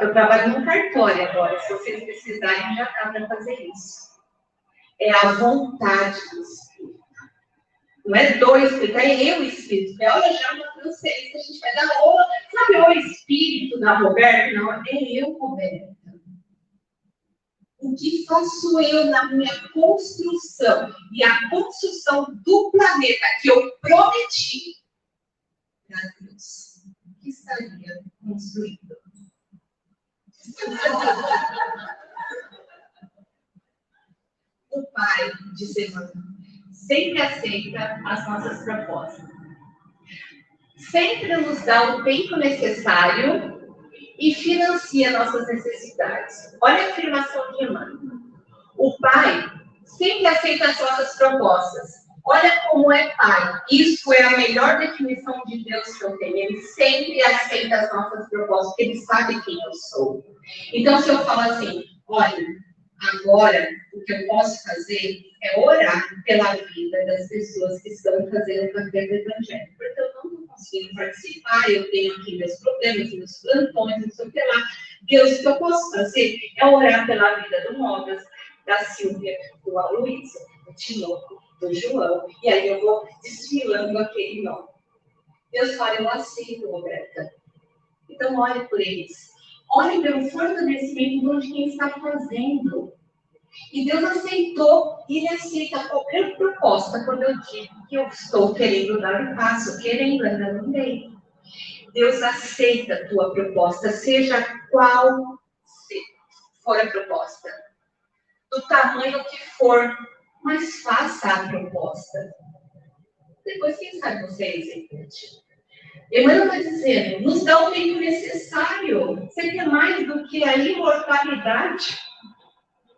Eu trabalho no cartório agora. Se vocês precisarem, já dá para fazer isso. É a vontade do Espírito. Não é do Espírito, é eu, Espírito. É hora já uma transferência, a gente vai dar aula. Sabe o Espírito da Roberta? Não, é eu, Roberta. O que faço eu na minha construção e a construção do planeta que eu prometi para Deus? O que estaria construindo? o Pai de Semana sempre aceita as nossas propostas. Sempre nos dá o tempo necessário e financia nossas necessidades. Olha a afirmação de Emmanuel. O Pai sempre aceita as nossas propostas. Olha como é Pai. Isso é a melhor definição de Deus que eu tenho. Ele sempre aceita as nossas propostas, porque ele sabe quem eu sou. Então, se eu falo assim, olha, agora o que eu posso fazer é orar pela vida das pessoas que estão fazendo o café do Evangelho. Porque eu não conseguindo participar, eu tenho aqui meus problemas, meus plantões, não sei o que lá. Deus, o que eu posso fazer é orar pela vida do Mogas, da Silvia, do Aloysio, do Tinoco, do João, e aí eu vou desfilando aquele nome. Deus fala, eu aceito, Roberta. Então, olhe por eles. Olhe pelo fortalecimento de quem está fazendo. E Deus aceitou, e Ele aceita qualquer proposta quando eu digo que eu estou querendo dar um passo, querendo, ainda não dei. Deus aceita a tua proposta, seja qual for a proposta, do tamanho que for, mas faça a proposta. Depois, quem sabe você execute. Emmanuel está dizendo, nos dá o tempo necessário. Você quer mais do que a imortalidade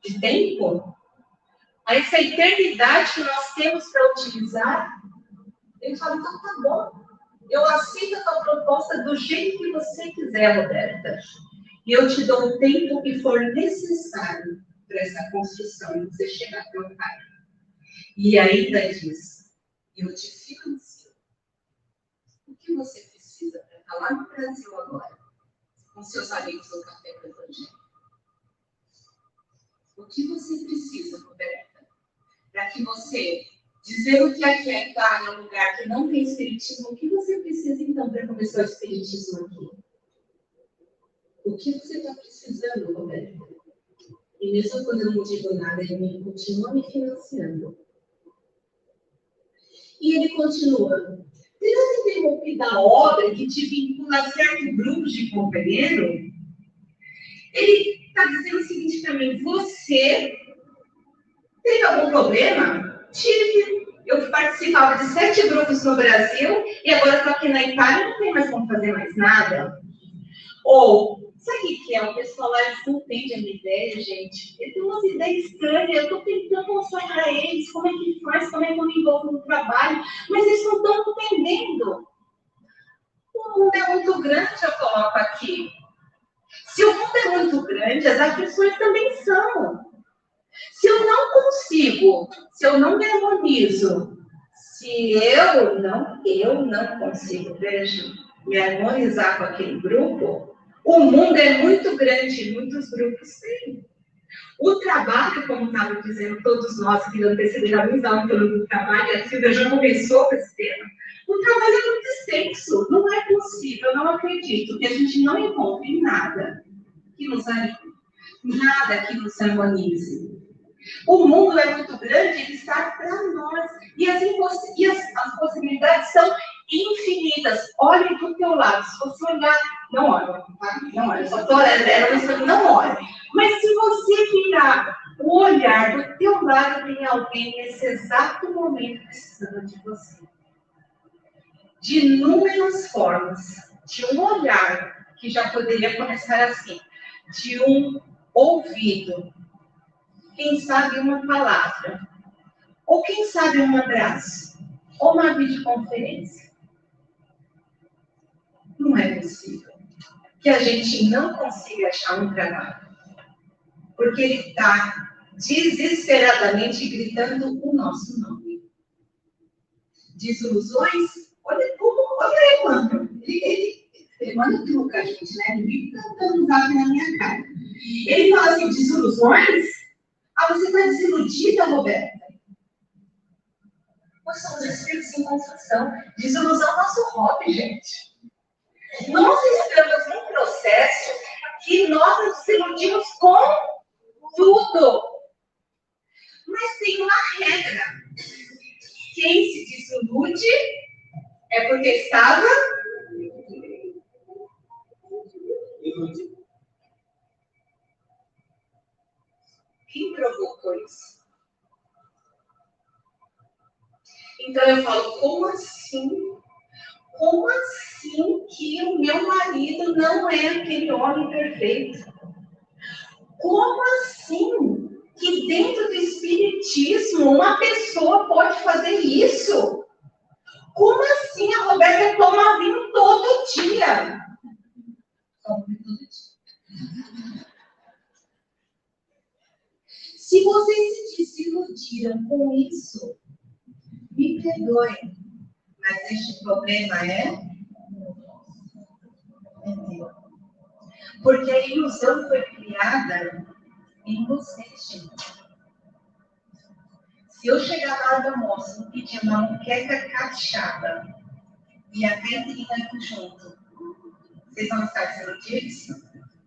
de tempo? Essa eternidade que nós temos para utilizar? Ele fala, então tá bom. Eu aceito a tua proposta do jeito que você quiser, Roberta. E eu te dou o tempo que for necessário para essa construção, você chegar para o Pai. E ainda diz, eu te financio. Que você precisa para estar lá no Brasil agora, com seus amigos do Café do Evangelho? O que você precisa, Roberta, para que você dizer o que é que é estar em um lugar que não tem espiritismo? O que você precisa, então, para começar o espiritismo aqui? O que você está precisando, Roberta? E mesmo quando eu não digo nada, ele continua me financiando. E ele continua. Terá interrompido a obra que te vincula certo grupo de companheiro? Ele está dizendo o seguinte para mim: você teve algum problema? Tive. Eu participava de sete grupos no Brasil e agora estou aqui na Itália e não tem mais como fazer mais nada. Ou Sabe o que é? O pessoal lá não entendem a minha ideia, gente. Eles têm umas ideias estranhas. Eu estou tentando mostrar para eles como é que faz, como é que eu me envolvo no trabalho, mas eles não estão entendendo. O mundo é muito grande, eu coloco aqui. Se o mundo é muito grande, as aflições também são. Se eu não consigo, se eu não harmonizo, se eu não, eu não consigo, veja, me harmonizar com aquele grupo, o mundo é muito grande, muitos grupos têm. O trabalho, como estava dizendo todos nós que antecedemos a pelo trabalho, a Silvia já começou com esse tema, o trabalho é muito extenso. Não é possível, não acredito que a gente não encontre nada que nos ajude, nada que nos harmonize. O mundo é muito grande, ele está para nós. E, as, e as, as, possibilidades são infinitas. Olhe para o teu lado. Se você olhar, não olha, tá? não olha, só estou olhando, ela não olha. Mas se você virar o olhar do teu lado, tem alguém nesse exato momento precisando de você. De inúmeras formas, de um olhar que já poderia começar assim, de um ouvido, quem sabe uma palavra, ou quem sabe um abraço, ou uma videoconferência. É possível que a gente não consiga achar um trabalho, porque ele está desesperadamente gritando o nosso nome. Desilusões? Olha como, olha mano. Ele, ele, manda truca, gente, né? Ele fica dando zap na minha cara. Ele fala assim: desilusões? Ah, você está desiludida, Roberta? Nós somos espíritos em construção. Desilusão é nosso hobby, gente. Nós estamos num processo que nós nos desiludimos com tudo. Mas tem uma regra. Quem se desilude é porque estava Quem provocou isso? Então eu falo, como assim? Como assim que o meu marido não é aquele homem perfeito? Como assim que dentro do Espiritismo uma pessoa pode fazer isso? Como assim a Roberta toma vinho todo dia? Se vocês se desiludiram com isso, me perdoem, mas este problema é Porque a ilusão foi criada em vocês, gente. Se eu chegar hora do almoço e pedir uma muqueca caprichada e a aqui junto, vocês vão estar desiludidos?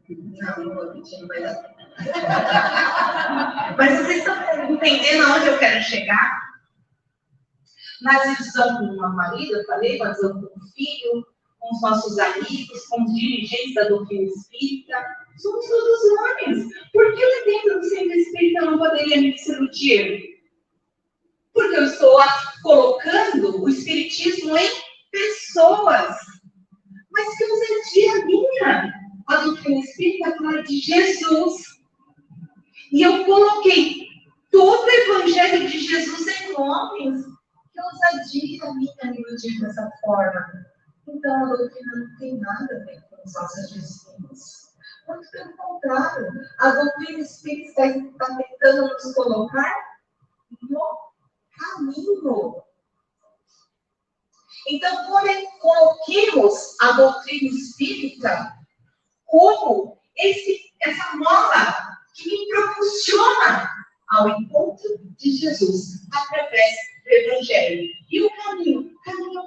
Não, não vou pedir, não vai dar. Mas vocês estão entendendo aonde eu quero chegar? Na divisão com o marido, eu falei, na divisão com o filho, com os nossos amigos, com os dirigentes da doutrina espírita, somos todos homens. Por que lá dentro do centro espírita não poderia me desiludir? Porque eu estou colocando o espiritismo em pessoas. Mas que ousadia minha! A doutrina espírita fala de Jesus. E eu coloquei todo o evangelho de Jesus em homens. Que ousadia minha me iludir dessa forma. Então a doutrina não tem nada a ver com os nossos destinos. Muito pelo contrário, a doutrina espírita está tentando nos colocar no caminho. Então, coloquemos a doutrina espírita como esse, essa mola que me propulsiona ao encontro de Jesus através do Evangelho. E o caminho? O caminho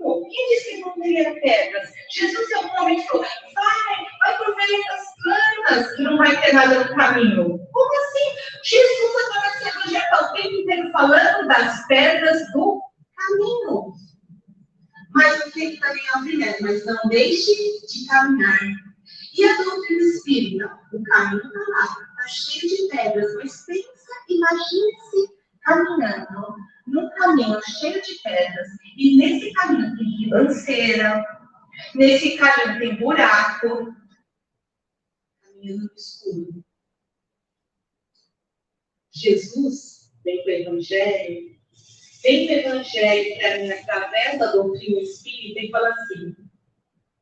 o caminho. Quem disse que não teria pedras? Jesus é o falou: vai, vai por meio das plantas, que não vai ter nada no caminho. Como assim? Jesus agora se está o tempo inteiro falando das pedras do caminho. Mas o que também é o mas não deixe de caminhar. E a doutrina espírita? O caminho está lá, está cheio de pedras, mas pensa, imagine-se caminhando num caminho cheio de pedras, e nesse caminho tem ribanceira, nesse caminho tem buraco, caminho no escuro. Jesus vem para o Evangelho, vem para o Evangelho para mim através da doutrina espírita e fala assim: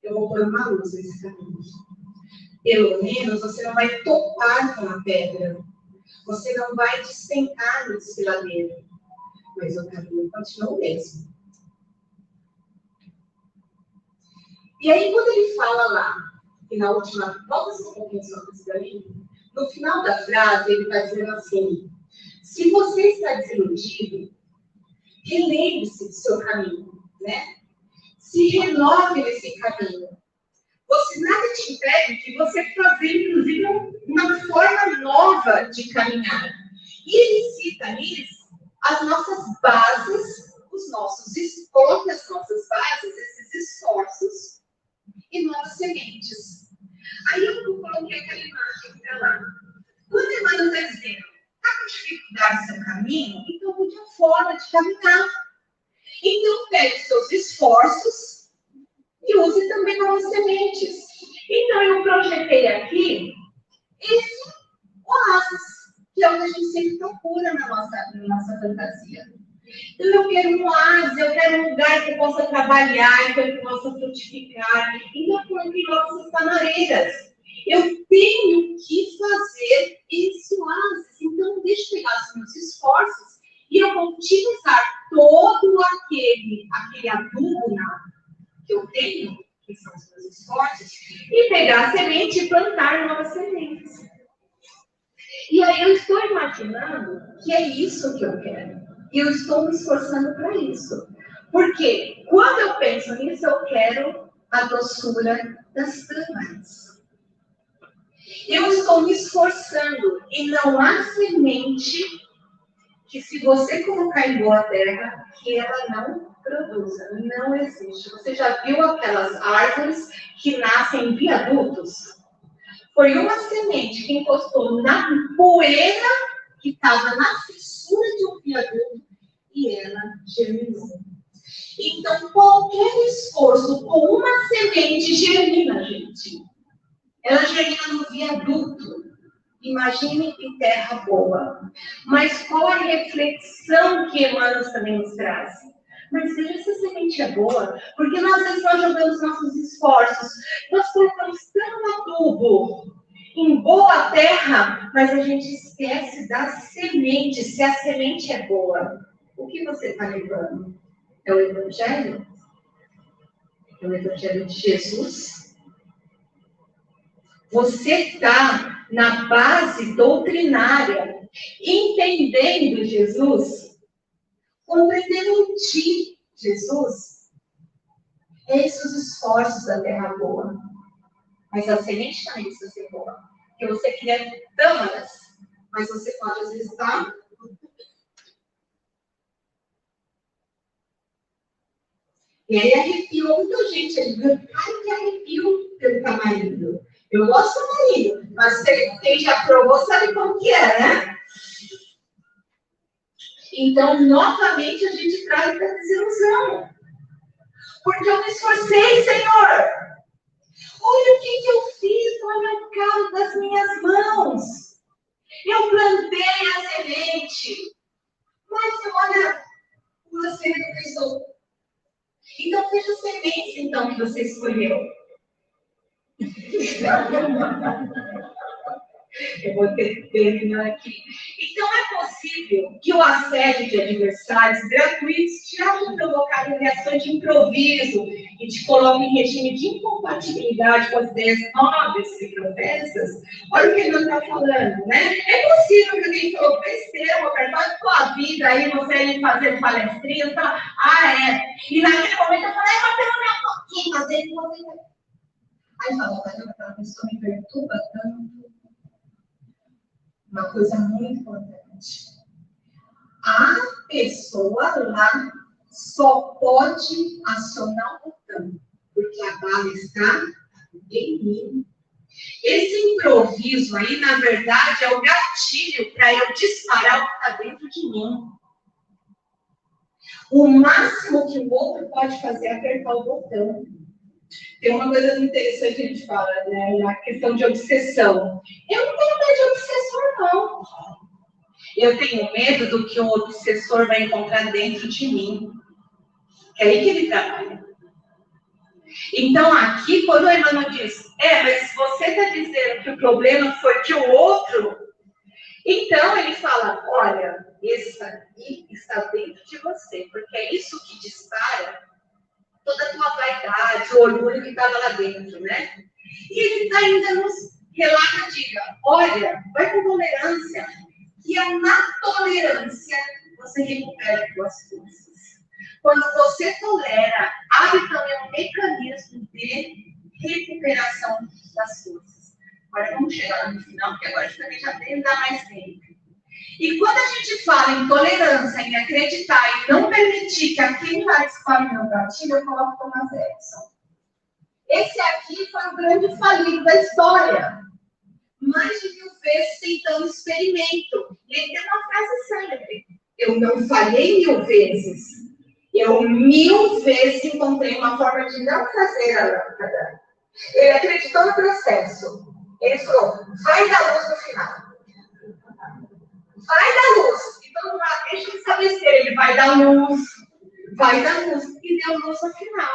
eu vou pôr uma luz nesse caminho. Pelo menos você não vai topar com a pedra, você não vai despencar no desfiladeiro, mas o caminho continua o mesmo. E aí, quando ele fala lá, que na última, volta um pouquinho isso daí, no final da frase, ele está dizendo assim: se você está desiludido, relembre-se do seu caminho, né? se renove nesse caminho. Você nada te impede de você fazer, inclusive, uma forma nova de caminhar. E ele cita nisso as nossas bases, os nossos esforços, as nossas bases, esses esforços e novas sementes. Aí eu coloquei aquela imagem para lá. Quando Emmanuel está dizendo, está com dificuldade no seu caminho, então mude a forma de caminhar. Então, pegue seus esforços e use também novas sementes. Então, eu projetei aqui esse oásis, que é o que a gente sempre procura na nossa, na nossa fantasia. Então, eu quero um oásis, eu quero um lugar que eu possa trabalhar, que eu possa frutificar. Então, eu coloquei nossas canareiras. Eu tenho que fazer esse oásis. Então, deixa eu pegar os meus esforços e eu vou utilizar todo aquele, aquele adubo na, que eu tenho, que são os meus esforços, e pegar a semente e plantar novas sementes. E aí eu estou imaginando que é isso que eu quero. E eu estou me esforçando para isso. Porque quando eu penso nisso, eu quero a doçura das tâmaras. Eu estou me esforçando e não há semente que se você colocar em boa terra, que ela não produza, não existe. Você já viu aquelas árvores que nascem em viadutos? Foi uma semente que encostou na poeira que estava na fissura de um viaduto e ela germinou. Então, qualquer esforço com uma semente germina, gente. Ela germina no viaduto. Imagine em terra boa. Mas qual a reflexão que Emmanuel também nos traz? Mas veja se a semente é boa, porque nós, às vezes, jogamos nossos esforços, nós colocamos tanto adubo em boa terra, mas a gente esquece da semente, se a semente é boa. O que você está levando? É o Evangelho? É o Evangelho de Jesus? Você está na base doutrinária, entendendo Jesus, compreendendo em ti, Jesus. Esses os esforços da terra boa. Mas a semente também precisa ser boa. Porque você quer tâmaras, mas você pode às vezes estar E aí arrepiou muita gente. Ele viu, cara, que arrepio pelo tamarindo. Eu gosto do marido, mas quem já provou sabe como que é, né? Então, novamente, a gente traz essa desilusão. Porque eu me esforcei, Senhor. Olha o que, que eu fiz, olha o calo das minhas mãos. Eu plantei a semente. Mas olha, você pensou. Então, veja a semente, então, que você escolheu. Eu vou ter que terminar aqui. Então, é possível que o assédio de adversários gratuitos te haja provocado reações de improviso e te coloque em regime de incompatibilidade com as ideias nobres e professas? Olha o que ele está falando, né? É possível que alguém falou besteira, Roberto, mas tua vida aí, você aí fazendo palestrinha, tá? Ah, é. E naquele momento eu falei, mas pelo menos um pouquinho, mas ele você Aí fala, caramba, aquela pessoa me perturba tanto. Uma coisa muito importante. A pessoa lá só pode acionar o botão, porque a bala está em mim. Esse improviso aí, na verdade, é o gatilho para eu disparar o que está dentro de mim. O máximo que o outro pode fazer é apertar o botão. Tem uma coisa interessante que a gente fala, né? A questão de obsessão. Eu não tenho medo de não. Eu tenho medo do que o obsessor vai encontrar dentro de mim. É aí que ele trabalha. Então, aqui, quando o Emmanuel diz, é, mas você está dizendo que o problema foi que o outro. Então, ele fala, olha, esse aqui está dentro de você, porque é isso que dispara toda a tua vaidade, o orgulho que estava lá dentro, né? E ele tá ainda nos relata, diga, olha, vai com tolerância, que é na tolerância você recupera as forças. quando você tolera, abre também um mecanismo de recuperação das forças. Agora vamos chegar no final, porque agora a gente também já tem dar mais tempo. E quando a gente fala em tolerância, em acreditar e não permitir que aquele participar do meu gatilho, eu coloco Thomas Edison. Esse aqui foi o grande falido da história. Mais de mil vezes tentando experimento. E ele tem uma frase célebre. Eu não falhei mil vezes. Eu mil vezes encontrei uma forma de não fazer a lâmpada. Ele acreditou no processo. Ele falou, vai dar luz no final. Vai dar luz. Então, deixa ele estabelecer, ele vai dar luz. Vai dar luz. E deu luz no final.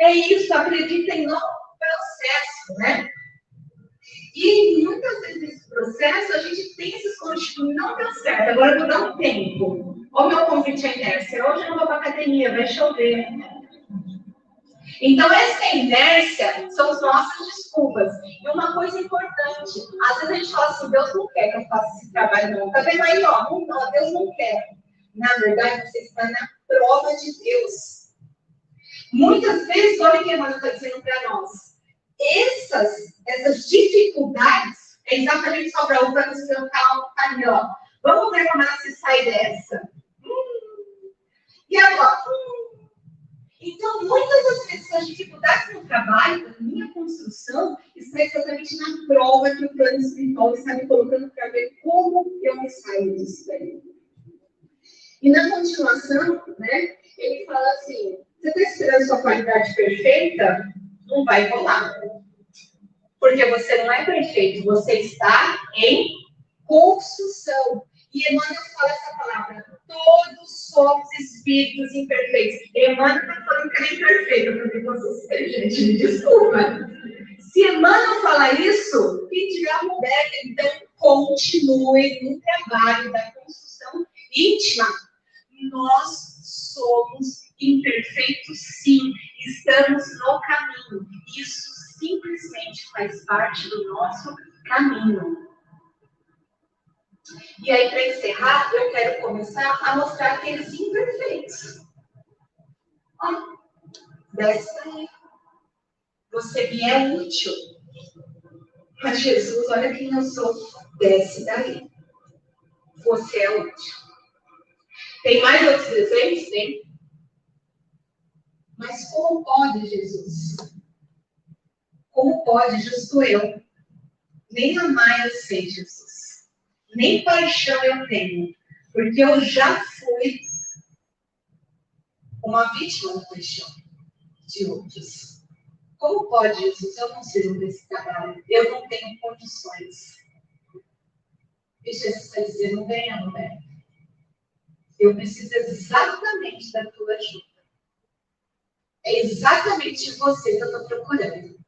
É isso, acreditem no processo, né? E muitas vezes nesse processo a gente tem esses convites, não deu certo, agora eu vou dar um tempo. O meu convite à inércia, hoje eu não vou para academia, vai chover. Então, essa inércia são as nossas desculpas. E uma coisa importante, às vezes a gente fala assim, Deus não quer que eu faça esse trabalho, não. Tá vendo aí, ó? Não, Deus não quer. Na verdade, você está na prova de Deus. Muitas vezes, olha o que a Emmanuel está dizendo para nós. Essas, essas dificuldades é exatamente para o plano ali, ó. Vamos ver como ela se sai dessa. Hum. E agora? Hum. Então, muitas das vezes, as dificuldades no trabalho, na minha construção, está exatamente na prova que o plano espiritual está me colocando para ver como eu me saio disso daí. E na continuação, né, ele fala assim: você está esperando sua qualidade perfeita? Não vai rolar. Porque você não é perfeito, você está em construção. E Emmanuel fala essa palavra: todos somos espíritos imperfeitos. Emmanuel está falando que é imperfeito, porque você, gente, me desculpa. Se Emmanuel falar isso, quem tiver mulher, então continue no trabalho da construção íntima. Nós somos imperfeitos, sim, estamos no caminho. Isso simplesmente faz parte do nosso caminho. E aí, para encerrar, eu quero começar a mostrar aqueles imperfeitos. Ó, desce daí. Você me é útil. Mas Jesus, olha quem eu sou. Desce daí. Você é útil. Tem mais outros desenhos? Tem. Mas como pode, Jesus? Como pode, justo eu? Nem amar eu sei, Jesus. Nem paixão eu tenho. Porque eu já fui uma vítima da paixão de outros. Como pode, Jesus? Eu não sirvo desse trabalho. Eu não tenho condições. E Jesus está dizendo, venha, não venha. Eu preciso exatamente da tua ajuda. É exatamente você que eu estou procurando.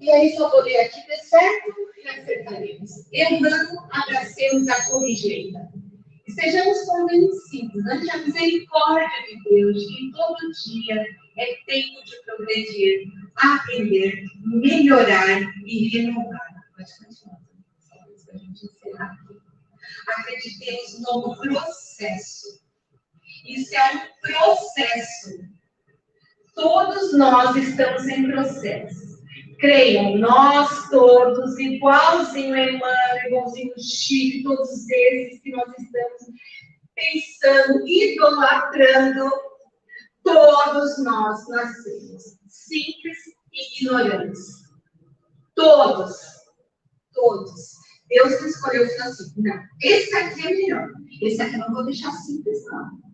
E aí, ler aqui, de certo? E acertaremos. Errando, abracemos a corrigeita. Estejamos convencidos ante a misericórdia de Deus, que todo dia é tempo de progredir, aprender, melhorar e renovar. Pode continuar. A gente encerrar aqui. Acreditemos no processo isso é um processo. Todos nós estamos em processo. Creiam, nós todos, igualzinho Emmanuel, igualzinho Chico, todos esses que nós estamos pensando, idolatrando, todos nós nascemos simples e ignorantes. Todos. Todos. Deus não escolheu assim, não. Esse aqui é melhor. Esse aqui eu não vou deixar simples, não.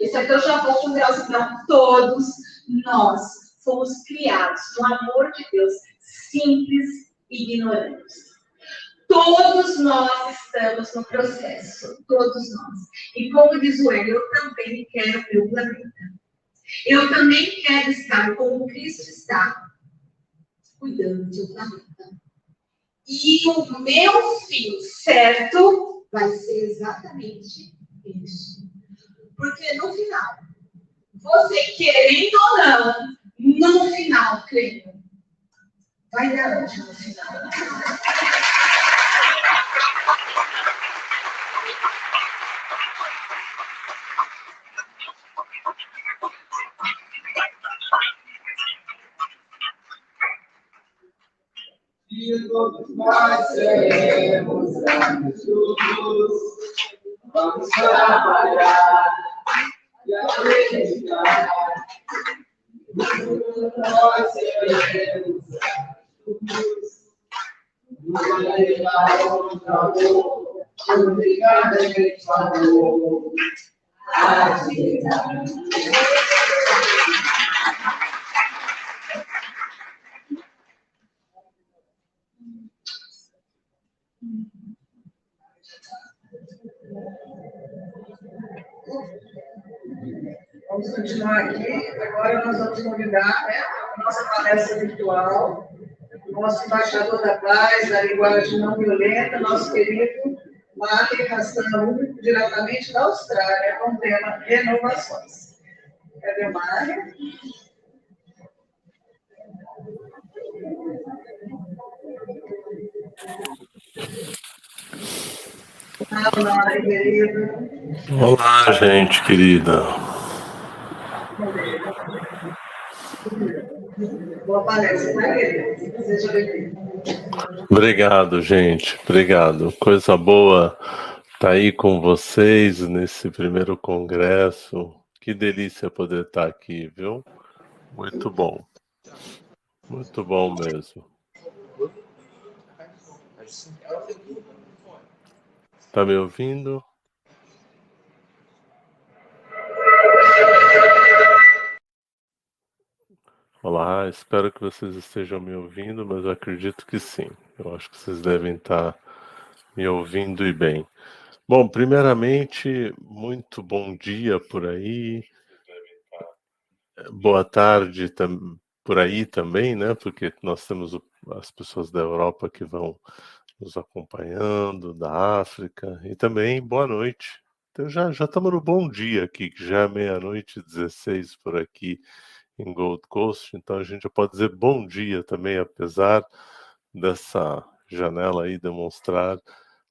Esse aqui eu já vou com Deus. Não, todos nós fomos criados no amor de Deus, simples e ignorantes. Todos nós estamos no processo, todos nós. E como diz o Hélio, eu também quero meu planeta. Eu também quero estar como Cristo está, cuidando do planeta. E o meu fim certo vai ser exatamente isso. Porque no final, você querendo ou não, no final, creio, vai dar onde no final? E todos nós seremos a Vamos trabalhar e acreditar. Nós seremos Jesus. Obrigado, amor. Obrigado, amor. Obrigado. Vamos continuar aqui. Agora nós vamos convidar né, a nossa palestra virtual, o nosso embaixador da paz, da linguagem não violenta, nosso querido Mário Ração, diretamente da Austrália, com o tema renovações. Cadê o Mário? Olá, querido. Olá, gente querida. Tá, bem-vindo. Obrigado, gente. Obrigado. Coisa boa estar aí com vocês nesse primeiro congresso. Que delícia poder estar aqui, viu? Muito bom. Muito bom mesmo. Tá me ouvindo? Olá, espero que vocês estejam me ouvindo, mas acredito que sim. Eu acho que vocês devem estar me ouvindo e bem. Bom, primeiramente, muito bom dia por aí. Boa tarde por aí também, né? Porque nós temos as pessoas da Europa que vão nos acompanhando, da África, e também boa noite. Então já, já estamos no bom dia aqui, que já é meia-noite 16 por aqui em Gold Coast, então a gente já pode dizer bom dia também, apesar dessa janela aí demonstrar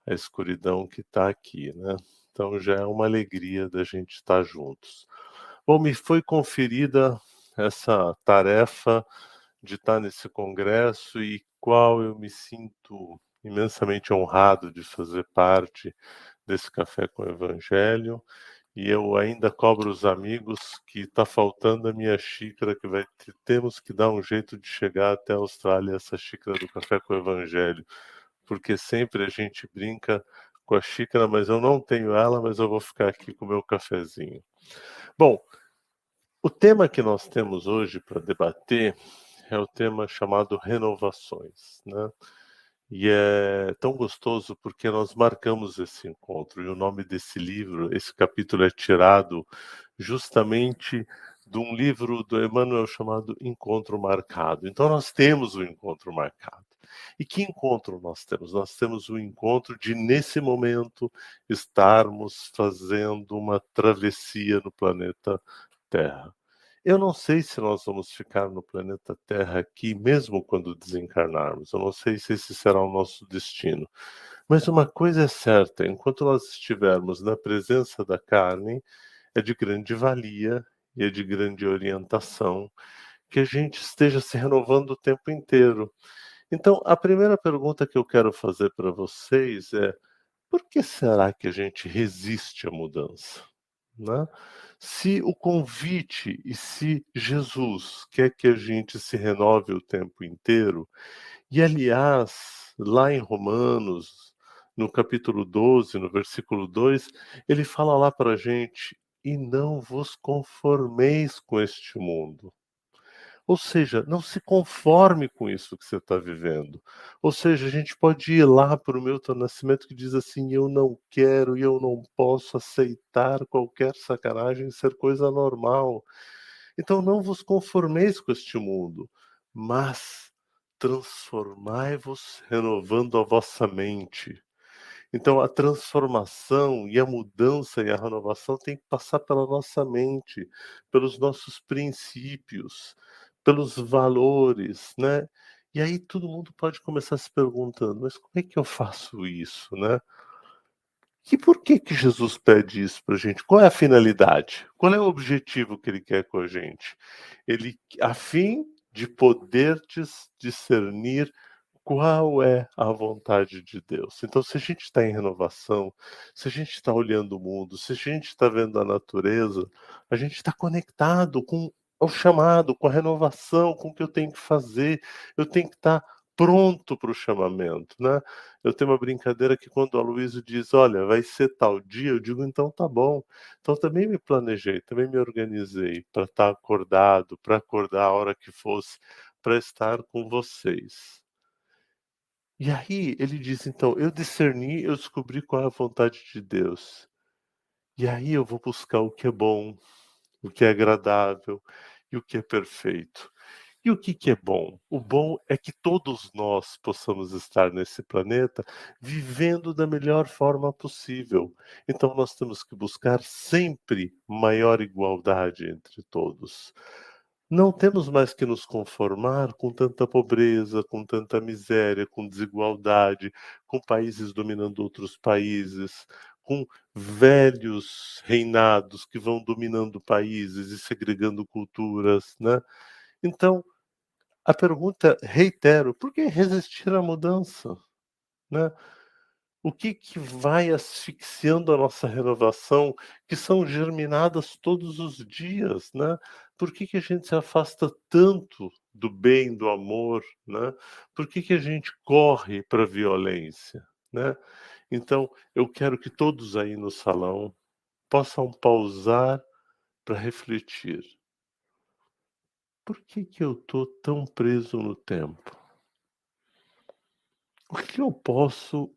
a escuridão que está aqui, né? Então já é uma alegria da gente estar juntos. Bom, me foi conferida essa tarefa de estar nesse congresso e qual eu me sinto imensamente honrado de fazer parte desse café com o Evangelho e eu ainda cobro os amigos que está faltando a minha xícara, que vai temos que dar um jeito de chegar até a Austrália essa xícara do café com o Evangelho, porque sempre a gente brinca com a xícara, mas eu não tenho ela, mas eu vou ficar aqui com o meu cafezinho. Bom, o tema que nós temos hoje para debater é o tema chamado renovações, né? E é tão gostoso porque nós marcamos esse encontro. E o nome desse livro, esse capítulo é tirado justamente de um livro do Emmanuel chamado Encontro Marcado. Então nós temos o encontro marcado. E que encontro nós temos? Nós temos o encontro de, nesse momento, estarmos fazendo uma travessia no planeta Terra. Eu não sei se nós vamos ficar no planeta Terra aqui, mesmo quando desencarnarmos. Eu não sei se esse será o nosso destino. Mas uma coisa é certa: enquanto nós estivermos na presença da carne, é de grande valia e é de grande orientação que a gente esteja se renovando o tempo inteiro. Então, a primeira pergunta que eu quero fazer para vocês é: por que será que a gente resiste à mudança? Né? Se o convite e se Jesus quer que a gente se renove o tempo inteiro, e aliás, lá em Romanos, no capítulo 12, no versículo 2, ele fala lá para a gente: e não vos conformeis com este mundo. Ou seja, não se conforme com isso que você está vivendo. Ou seja, a gente pode ir lá para o Milton Nascimento que diz assim: eu não quero e eu não posso aceitar qualquer sacanagem ser coisa normal. Então não vos conformeis com este mundo, mas transformai-vos renovando a vossa mente. Então a transformação e a mudança e a renovação tem que passar pela nossa mente, pelos nossos princípios pelos valores, né? E aí todo mundo pode começar se perguntando, mas como é que eu faço isso, né? E por que que Jesus pede isso para a gente? Qual é a finalidade? Qual é o objetivo que ele quer com a gente? Ele, a fim de poder discernir qual é a vontade de Deus. Então, se a gente está em renovação, se a gente está olhando o mundo, se a gente está vendo a natureza, a gente está conectado com o chamado, com a renovação, com o que eu tenho que fazer. Eu tenho que estar tá pronto para o chamamento, né? Eu tenho uma brincadeira que quando a Luísa diz, olha, vai ser tal dia, eu digo, então tá bom. Então também me planejei, também me organizei para estar tá acordado, para acordar a hora que fosse, para estar com vocês. E aí ele diz: então, eu discerni, eu descobri qual é a vontade de Deus. E aí eu vou buscar o que é bom, o que é agradável e o que é perfeito. E o que, que é bom? O bom é que todos nós possamos estar nesse planeta vivendo da melhor forma possível. Então nós temos que buscar sempre maior igualdade entre todos. Não temos mais que nos conformar com tanta pobreza, com tanta miséria, com desigualdade, com países dominando outros países, com velhos reinados que vão dominando países e segregando culturas, né? Então, a pergunta, reitero, por que resistir à mudança? Né? o que, que vai asfixiando a nossa renovação, que são germinadas todos os dias, né? Por que, que a gente se afasta tanto do bem, do amor, né? Por que, que a gente corre para a violência, né? Então, eu quero que todos aí no salão possam pausar para refletir. Por que, que eu estou tão preso no tempo? O que eu posso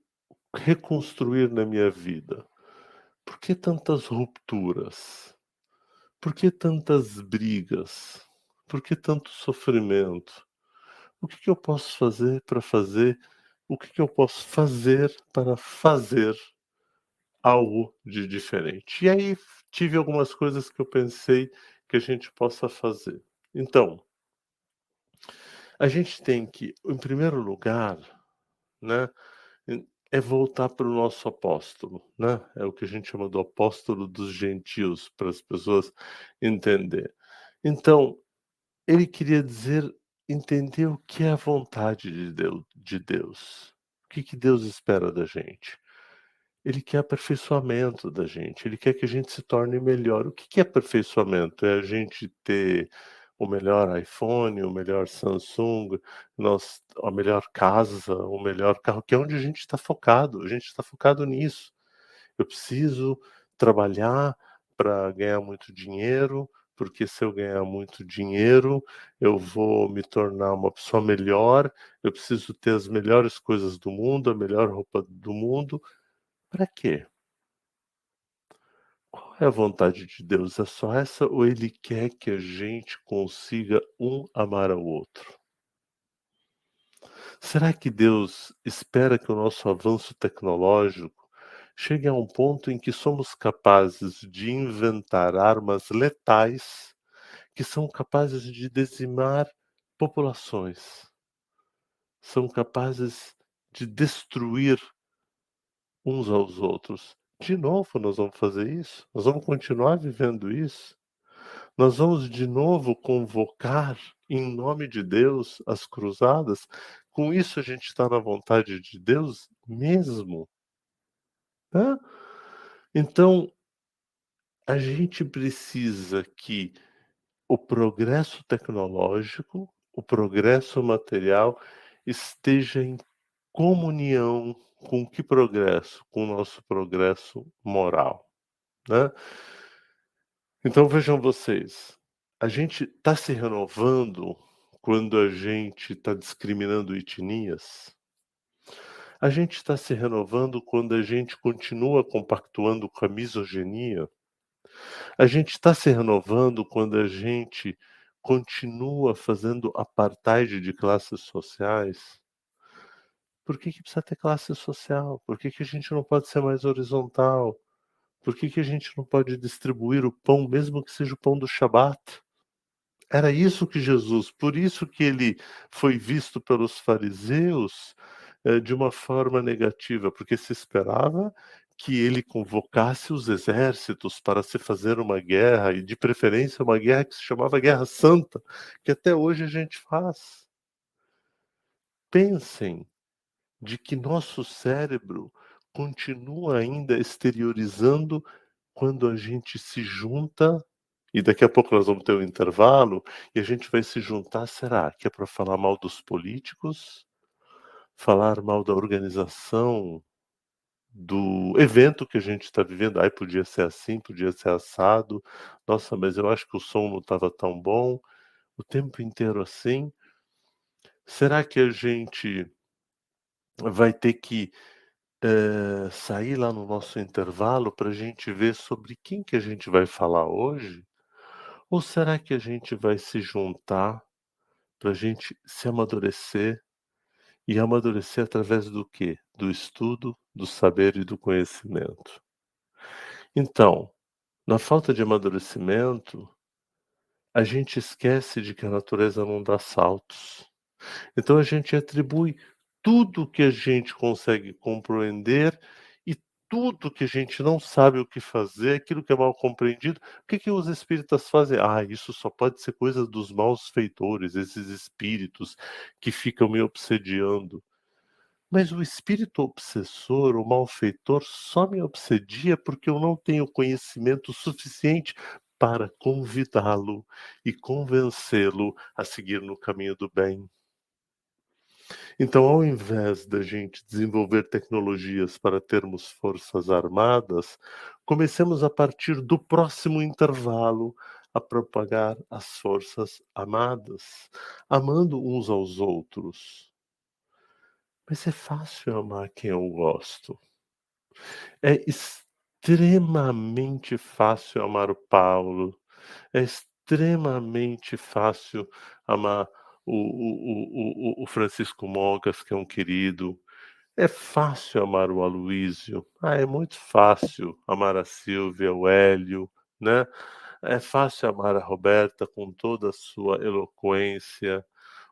reconstruir na minha vida? Por que tantas rupturas? Por que tantas brigas? Por que tanto sofrimento? O que, que eu posso fazer para fazer? O que, que eu posso fazer para fazer algo de diferente? E aí tive algumas coisas que eu pensei que a gente possa fazer. Então, a gente tem que, em primeiro lugar, né, é voltar para o nosso apóstolo, né? É o que a gente chama do apóstolo dos gentios, para as pessoas entender. Então, ele queria dizer, entender o que é a vontade de Deus. De Deus. O que, que Deus espera da gente? Ele quer aperfeiçoamento da gente, ele quer que a gente se torne melhor. O que, que é aperfeiçoamento? É a gente ter o melhor iPhone, o melhor Samsung, a melhor casa, o melhor carro, que é onde a gente está focado. A gente está focado nisso. Eu preciso trabalhar para ganhar muito dinheiro, porque se eu ganhar muito dinheiro, eu vou me tornar uma pessoa melhor. Eu preciso ter as melhores coisas do mundo, a melhor roupa do mundo. Para quê? Qual é a vontade de Deus? É só essa ou ele quer que a gente consiga um amar ao outro? Será que Deus espera que o nosso avanço tecnológico chegue a um ponto em que somos capazes de inventar armas letais que são capazes de dizimar populações? São capazes de destruir uns aos outros de novo, nós vamos fazer isso? Nós vamos continuar vivendo isso? Nós vamos de novo convocar em nome de Deus as cruzadas? Com isso a gente está na vontade de Deus mesmo? Então, a gente precisa que o progresso tecnológico, o progresso material esteja em comunhão com que progresso? Com o nosso progresso moral. Né? Então vejam vocês, a gente está se renovando quando a gente está discriminando etnias. A gente está se renovando quando a gente continua compactuando com a misoginia. A gente está se renovando quando a gente continua fazendo apartheid de classes sociais. Por que, que precisa ter classe social? Por que, que a gente não pode ser mais horizontal? Por que, que a gente não pode distribuir o pão, mesmo que seja o pão do Shabat? Era isso que Jesus, por isso que ele foi visto pelos fariseus de uma forma negativa, porque se esperava que ele convocasse os exércitos para se fazer uma guerra, e de preferência uma guerra que se chamava Guerra Santa, que até hoje a gente faz. pensem de que nosso cérebro continua ainda exteriorizando quando a gente se junta, e daqui a pouco nós vamos ter um intervalo, e a gente vai se juntar, será que é para falar mal dos políticos? Falar mal da organização, do evento que a gente está vivendo? Ai, podia ser assim, podia ser assado. Nossa, mas eu acho que o som não estava tão bom. O tempo inteiro assim. Será que a gente vai ter que eh, sair lá no nosso intervalo para a gente ver sobre quem que a gente vai falar hoje? Ou será que a gente vai se juntar para a gente se amadurecer e amadurecer através do quê? Do estudo, do saber e do conhecimento. Então, na falta de amadurecimento, a gente esquece de que a natureza não dá saltos. Então a gente atribui tudo que a gente consegue compreender tudo que a gente não sabe o que fazer, aquilo que é mal compreendido, o que, que os espíritas fazem? Ah, isso só pode ser coisa dos maus feitores, esses espíritos que ficam me obsediando. Mas o espírito obsessor, o malfeitor, só me obsedia porque eu não tenho conhecimento suficiente para convidá-lo e convencê-lo a seguir no caminho do bem. Então, ao invés da gente desenvolver tecnologias para termos forças armadas, comecemos a partir do próximo intervalo a propagar as forças amadas, amando uns aos outros. Mas é fácil amar quem eu gosto. É extremamente fácil amar o Paulo. É extremamente fácil amar o, o, o, o Francisco Mogas, que é um querido. É fácil amar o Aloísio. Ah, é muito fácil amar a Silvia, o Hélio, né? É fácil amar a Roberta com toda a sua eloquência,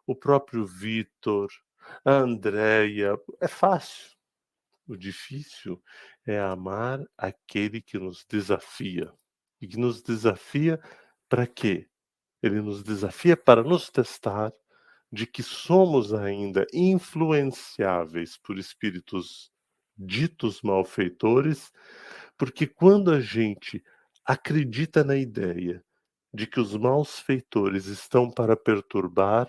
o próprio Vitor, a Andréia. É fácil. O difícil é amar aquele que nos desafia. E que nos desafia para quê? Ele nos desafia para nos testar de que somos ainda influenciáveis por espíritos ditos malfeitores, porque quando a gente acredita na ideia de que os maus feitores estão para perturbar,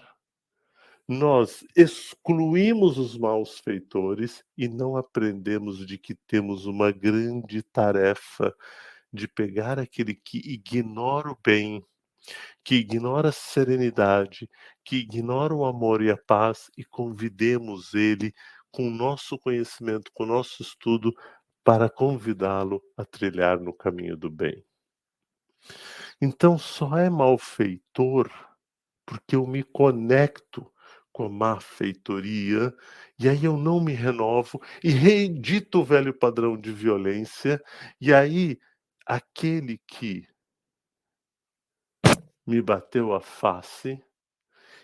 nós excluímos os maus feitores e não aprendemos de que temos uma grande tarefa de pegar aquele que ignora o bem que ignora a serenidade, que ignora o amor e a paz e convidemos ele com o nosso conhecimento, com o nosso estudo, para convidá-lo a trilhar no caminho do bem. Então só é malfeitor porque eu me conecto com a má feitoria e aí eu não me renovo e reedito o velho padrão de violência e aí aquele que me bateu a face,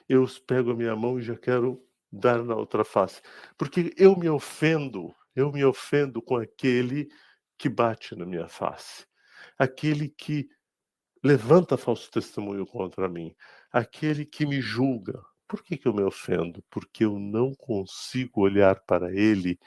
eu pego a minha mão e já quero dar na outra face. Porque eu me ofendo, eu me ofendo com aquele que bate na minha face, aquele que levanta falso testemunho contra mim, aquele que me julga. Por que, que eu me ofendo? Porque eu não consigo olhar para ele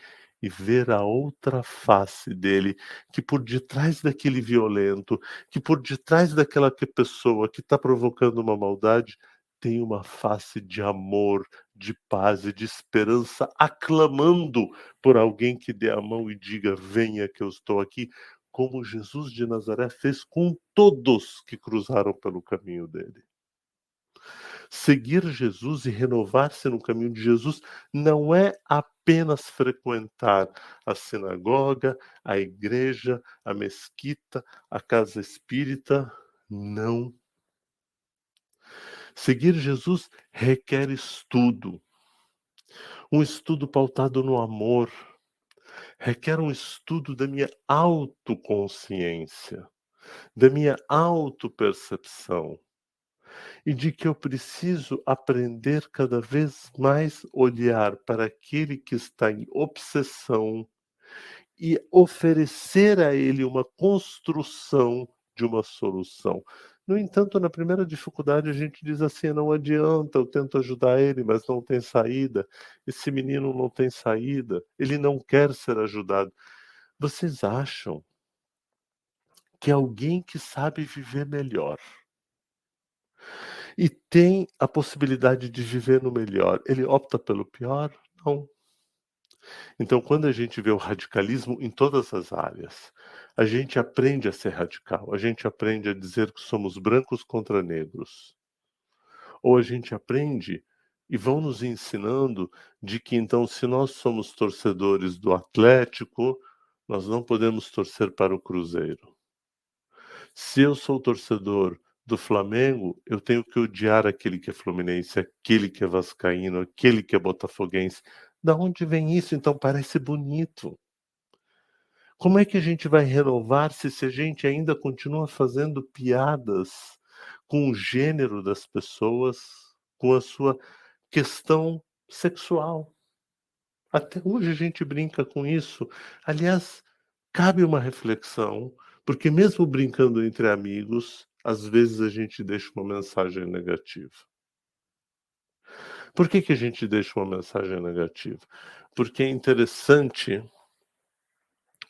e ver a outra face dele, que por detrás daquele violento, que por detrás daquela pessoa que está provocando uma maldade, tem uma face de amor, de paz e de esperança, aclamando por alguém que dê a mão e diga: Venha que eu estou aqui, como Jesus de Nazaré fez com todos que cruzaram pelo caminho dele. Seguir Jesus e renovar-se no caminho de Jesus não é apenas frequentar a sinagoga, a igreja, a mesquita, a casa espírita. Não. Seguir Jesus requer estudo. Um estudo pautado no amor. Requer um estudo da minha autoconsciência, da minha autopercepção e de que eu preciso aprender cada vez mais olhar para aquele que está em obsessão e oferecer a ele uma construção de uma solução. No entanto, na primeira dificuldade, a gente diz assim: não adianta, eu tento ajudar ele, mas não tem saída. Esse menino não tem saída, ele não quer ser ajudado. Vocês acham que alguém que sabe viver melhor e tem a possibilidade de viver no melhor, ele opta pelo pior? Não. Então, quando a gente vê o radicalismo em todas as áreas, a gente aprende a ser radical, a gente aprende a dizer que somos brancos contra negros. Ou a gente aprende e vão nos ensinando de que então, se nós somos torcedores do Atlético, nós não podemos torcer para o Cruzeiro. Se eu sou torcedor do Flamengo, eu tenho que odiar aquele que é fluminense, aquele que é vascaíno, aquele que é botafoguense. Da onde vem isso? Então parece bonito. Como é que a gente vai renovar-se se a gente ainda continua fazendo piadas com o gênero das pessoas, com a sua questão sexual? Até hoje a gente brinca com isso. Aliás, cabe uma reflexão, porque mesmo brincando entre amigos, às vezes a gente deixa uma mensagem negativa. Por que, que a gente deixa uma mensagem negativa? Porque é interessante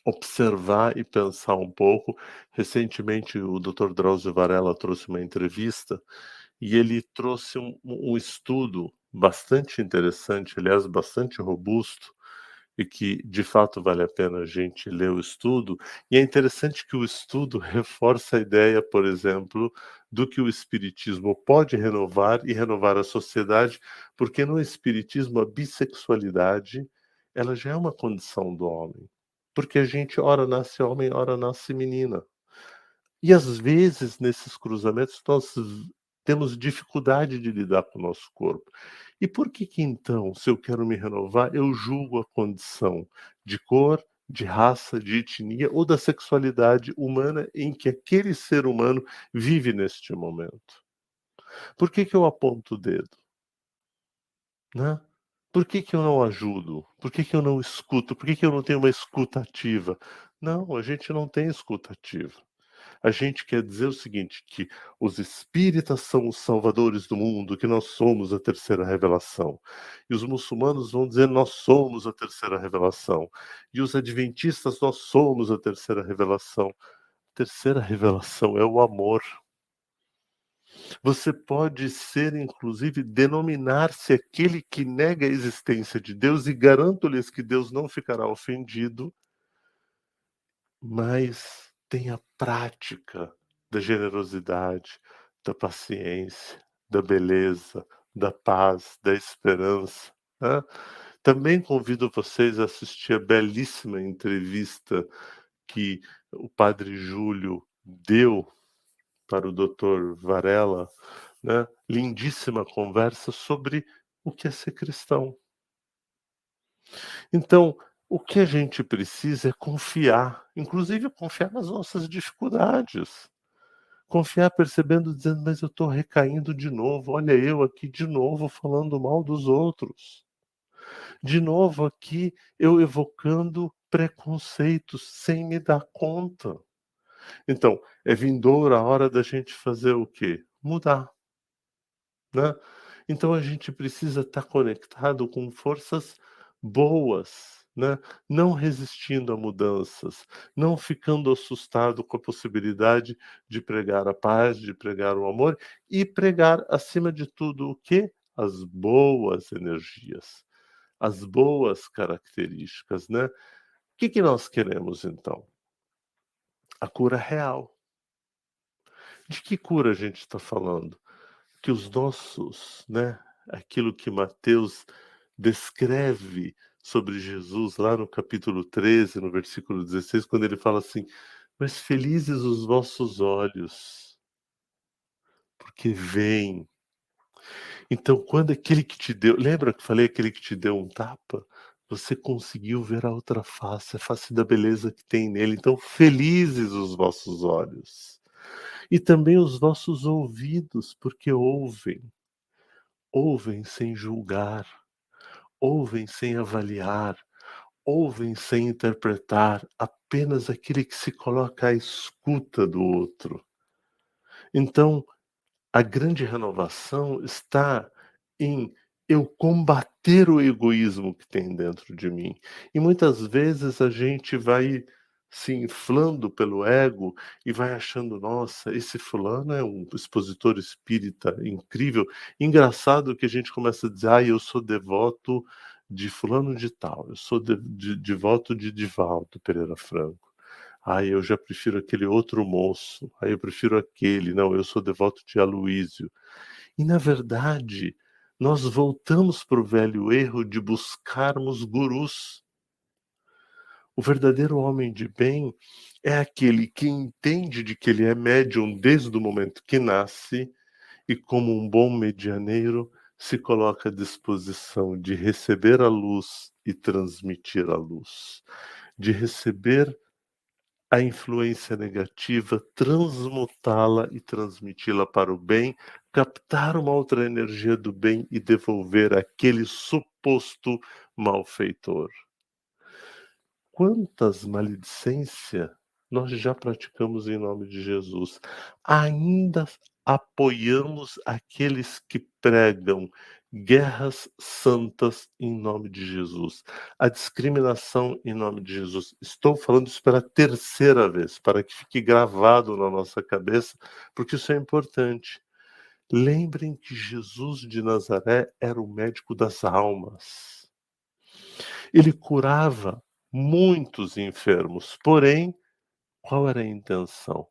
observar e pensar um pouco. Recentemente, o Dr. Drauzio Varela trouxe uma entrevista e ele trouxe um, um estudo bastante interessante, aliás, bastante robusto, e que de fato vale a pena a gente ler o estudo. E é interessante que o estudo reforça a ideia, por exemplo, do que o espiritismo pode renovar e renovar a sociedade, porque no espiritismo a bissexualidade ela já é uma condição do homem, porque a gente ora nasce homem, ora nasce menina. E às vezes nesses cruzamentos nós temos dificuldade de lidar com o nosso corpo. E por que que então, se eu quero me renovar, eu julgo a condição de cor, de raça, de etnia ou da sexualidade humana em que aquele ser humano vive neste momento? Por que que eu aponto o dedo? Né? Por que, que eu não ajudo? Por que, que eu não escuto? Por que, que eu não tenho uma escuta ativa? Não, a gente não tem escuta ativa. A gente quer dizer o seguinte: que os espíritas são os salvadores do mundo, que nós somos a terceira revelação. E os muçulmanos vão dizer: nós somos a terceira revelação. E os adventistas, nós somos a terceira revelação. A terceira revelação é o amor. Você pode ser, inclusive, denominar-se aquele que nega a existência de Deus, e garanto-lhes que Deus não ficará ofendido, mas tem a prática da generosidade, da paciência, da beleza, da paz, da esperança. Né? Também convido vocês a assistir a belíssima entrevista que o padre Júlio deu para o doutor Varela, né? lindíssima conversa sobre o que é ser cristão. Então, o que a gente precisa é confiar, inclusive confiar nas nossas dificuldades. Confiar percebendo, dizendo, mas eu estou recaindo de novo, olha eu aqui de novo falando mal dos outros. De novo aqui eu evocando preconceitos sem me dar conta. Então, é vindoura a hora da gente fazer o quê? Mudar. Né? Então a gente precisa estar conectado com forças boas, né? não resistindo a mudanças, não ficando assustado com a possibilidade de pregar a paz, de pregar o amor e pregar, acima de tudo, o que? As boas energias, as boas características. Né? O que, que nós queremos então? A cura real. De que cura a gente está falando? Que os nossos, né, aquilo que Mateus descreve sobre Jesus lá no capítulo 13, no versículo 16, quando ele fala assim: Mas felizes os vossos olhos, porque veem. Então, quando aquele que te deu, lembra que falei aquele que te deu um tapa? Você conseguiu ver a outra face, a face da beleza que tem nele. Então, felizes os vossos olhos. E também os vossos ouvidos, porque ouvem. Ouvem sem julgar ouvem sem avaliar, ouvem sem interpretar, apenas aquele que se coloca à escuta do outro. Então, a grande renovação está em eu combater o egoísmo que tem dentro de mim. E muitas vezes a gente vai se inflando pelo ego e vai achando, nossa, esse fulano é um expositor espírita incrível. Engraçado que a gente começa a dizer, ah, eu sou devoto de fulano de tal, eu sou de, de, devoto de Divaldo Pereira Franco. Ah, eu já prefiro aquele outro moço. Ah, eu prefiro aquele. Não, eu sou devoto de Aloísio. E na verdade, nós voltamos para o velho erro de buscarmos gurus o verdadeiro homem de bem é aquele que entende de que ele é médium desde o momento que nasce e, como um bom medianeiro, se coloca à disposição de receber a luz e transmitir a luz, de receber a influência negativa, transmutá-la e transmiti-la para o bem, captar uma outra energia do bem e devolver aquele suposto malfeitor quantas maledicências nós já praticamos em nome de Jesus. Ainda apoiamos aqueles que pregam guerras santas em nome de Jesus, a discriminação em nome de Jesus. Estou falando isso pela terceira vez, para que fique gravado na nossa cabeça, porque isso é importante. Lembrem que Jesus de Nazaré era o médico das almas. Ele curava muitos enfermos. Porém, qual era a intenção?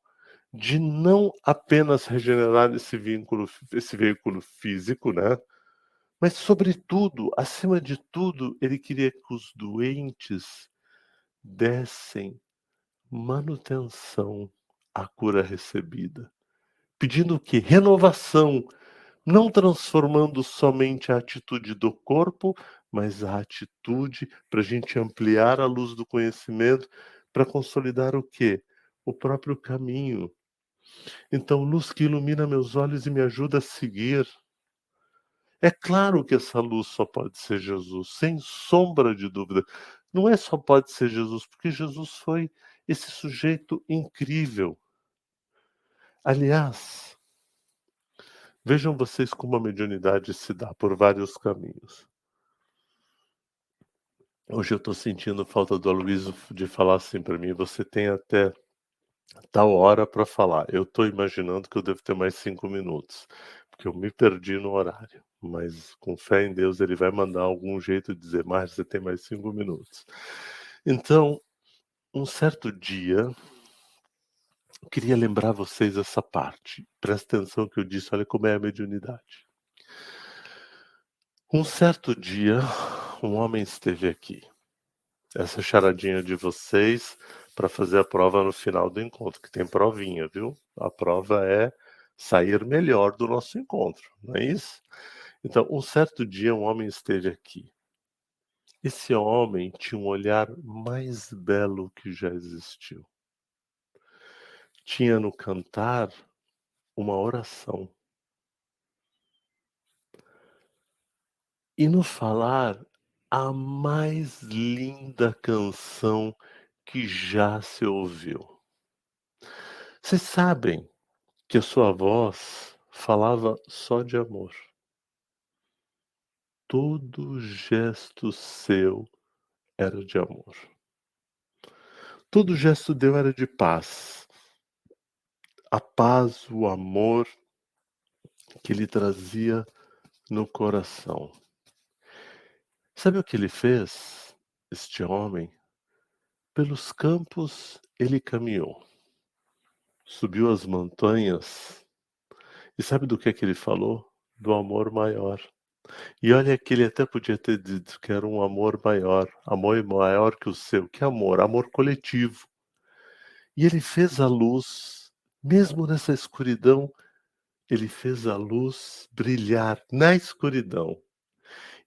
De não apenas regenerar esse vínculo, esse veículo físico, né? Mas, sobretudo, acima de tudo, ele queria que os doentes dessem manutenção à cura recebida, pedindo que? Renovação, não transformando somente a atitude do corpo, mas a atitude para a gente ampliar a luz do conhecimento para consolidar o quê? O próprio caminho. Então, luz que ilumina meus olhos e me ajuda a seguir. É claro que essa luz só pode ser Jesus, sem sombra de dúvida. Não é só pode ser Jesus, porque Jesus foi esse sujeito incrível. Aliás, vejam vocês como a mediunidade se dá por vários caminhos. Hoje eu estou sentindo falta do Aloysio de falar assim para mim. Você tem até tal hora para falar. Eu estou imaginando que eu devo ter mais cinco minutos, porque eu me perdi no horário. Mas com fé em Deus, ele vai mandar algum jeito de dizer, mais você tem mais cinco minutos. Então, um certo dia, eu queria lembrar vocês essa parte. Presta atenção que eu disse, olha como é a mediunidade. Um certo dia, um homem esteve aqui. Essa charadinha de vocês para fazer a prova no final do encontro, que tem provinha, viu? A prova é sair melhor do nosso encontro, não é isso? Então, um certo dia um homem esteve aqui. Esse homem tinha um olhar mais belo que já existiu. Tinha no cantar uma oração. E no falar a mais linda canção que já se ouviu. Vocês sabem que a sua voz falava só de amor. Todo gesto seu era de amor. Todo gesto deu era de paz. A paz, o amor que lhe trazia no coração. Sabe o que ele fez, este homem? Pelos campos ele caminhou, subiu as montanhas, e sabe do que, é que ele falou? Do amor maior. E olha que ele até podia ter dito que era um amor maior, amor maior que o seu. Que amor? Amor coletivo. E ele fez a luz, mesmo nessa escuridão, ele fez a luz brilhar na escuridão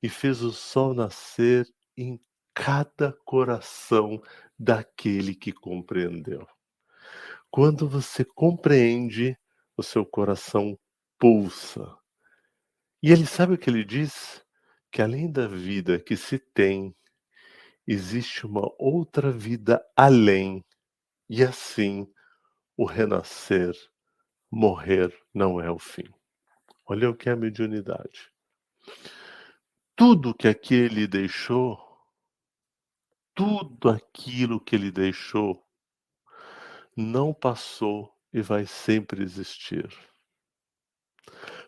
e fez o sol nascer em cada coração daquele que compreendeu. Quando você compreende, o seu coração pulsa. E ele sabe o que ele diz? Que além da vida que se tem, existe uma outra vida além, e assim o renascer morrer não é o fim. Olha o que é a mediunidade. Tudo que aquele deixou, tudo aquilo que ele deixou, não passou e vai sempre existir.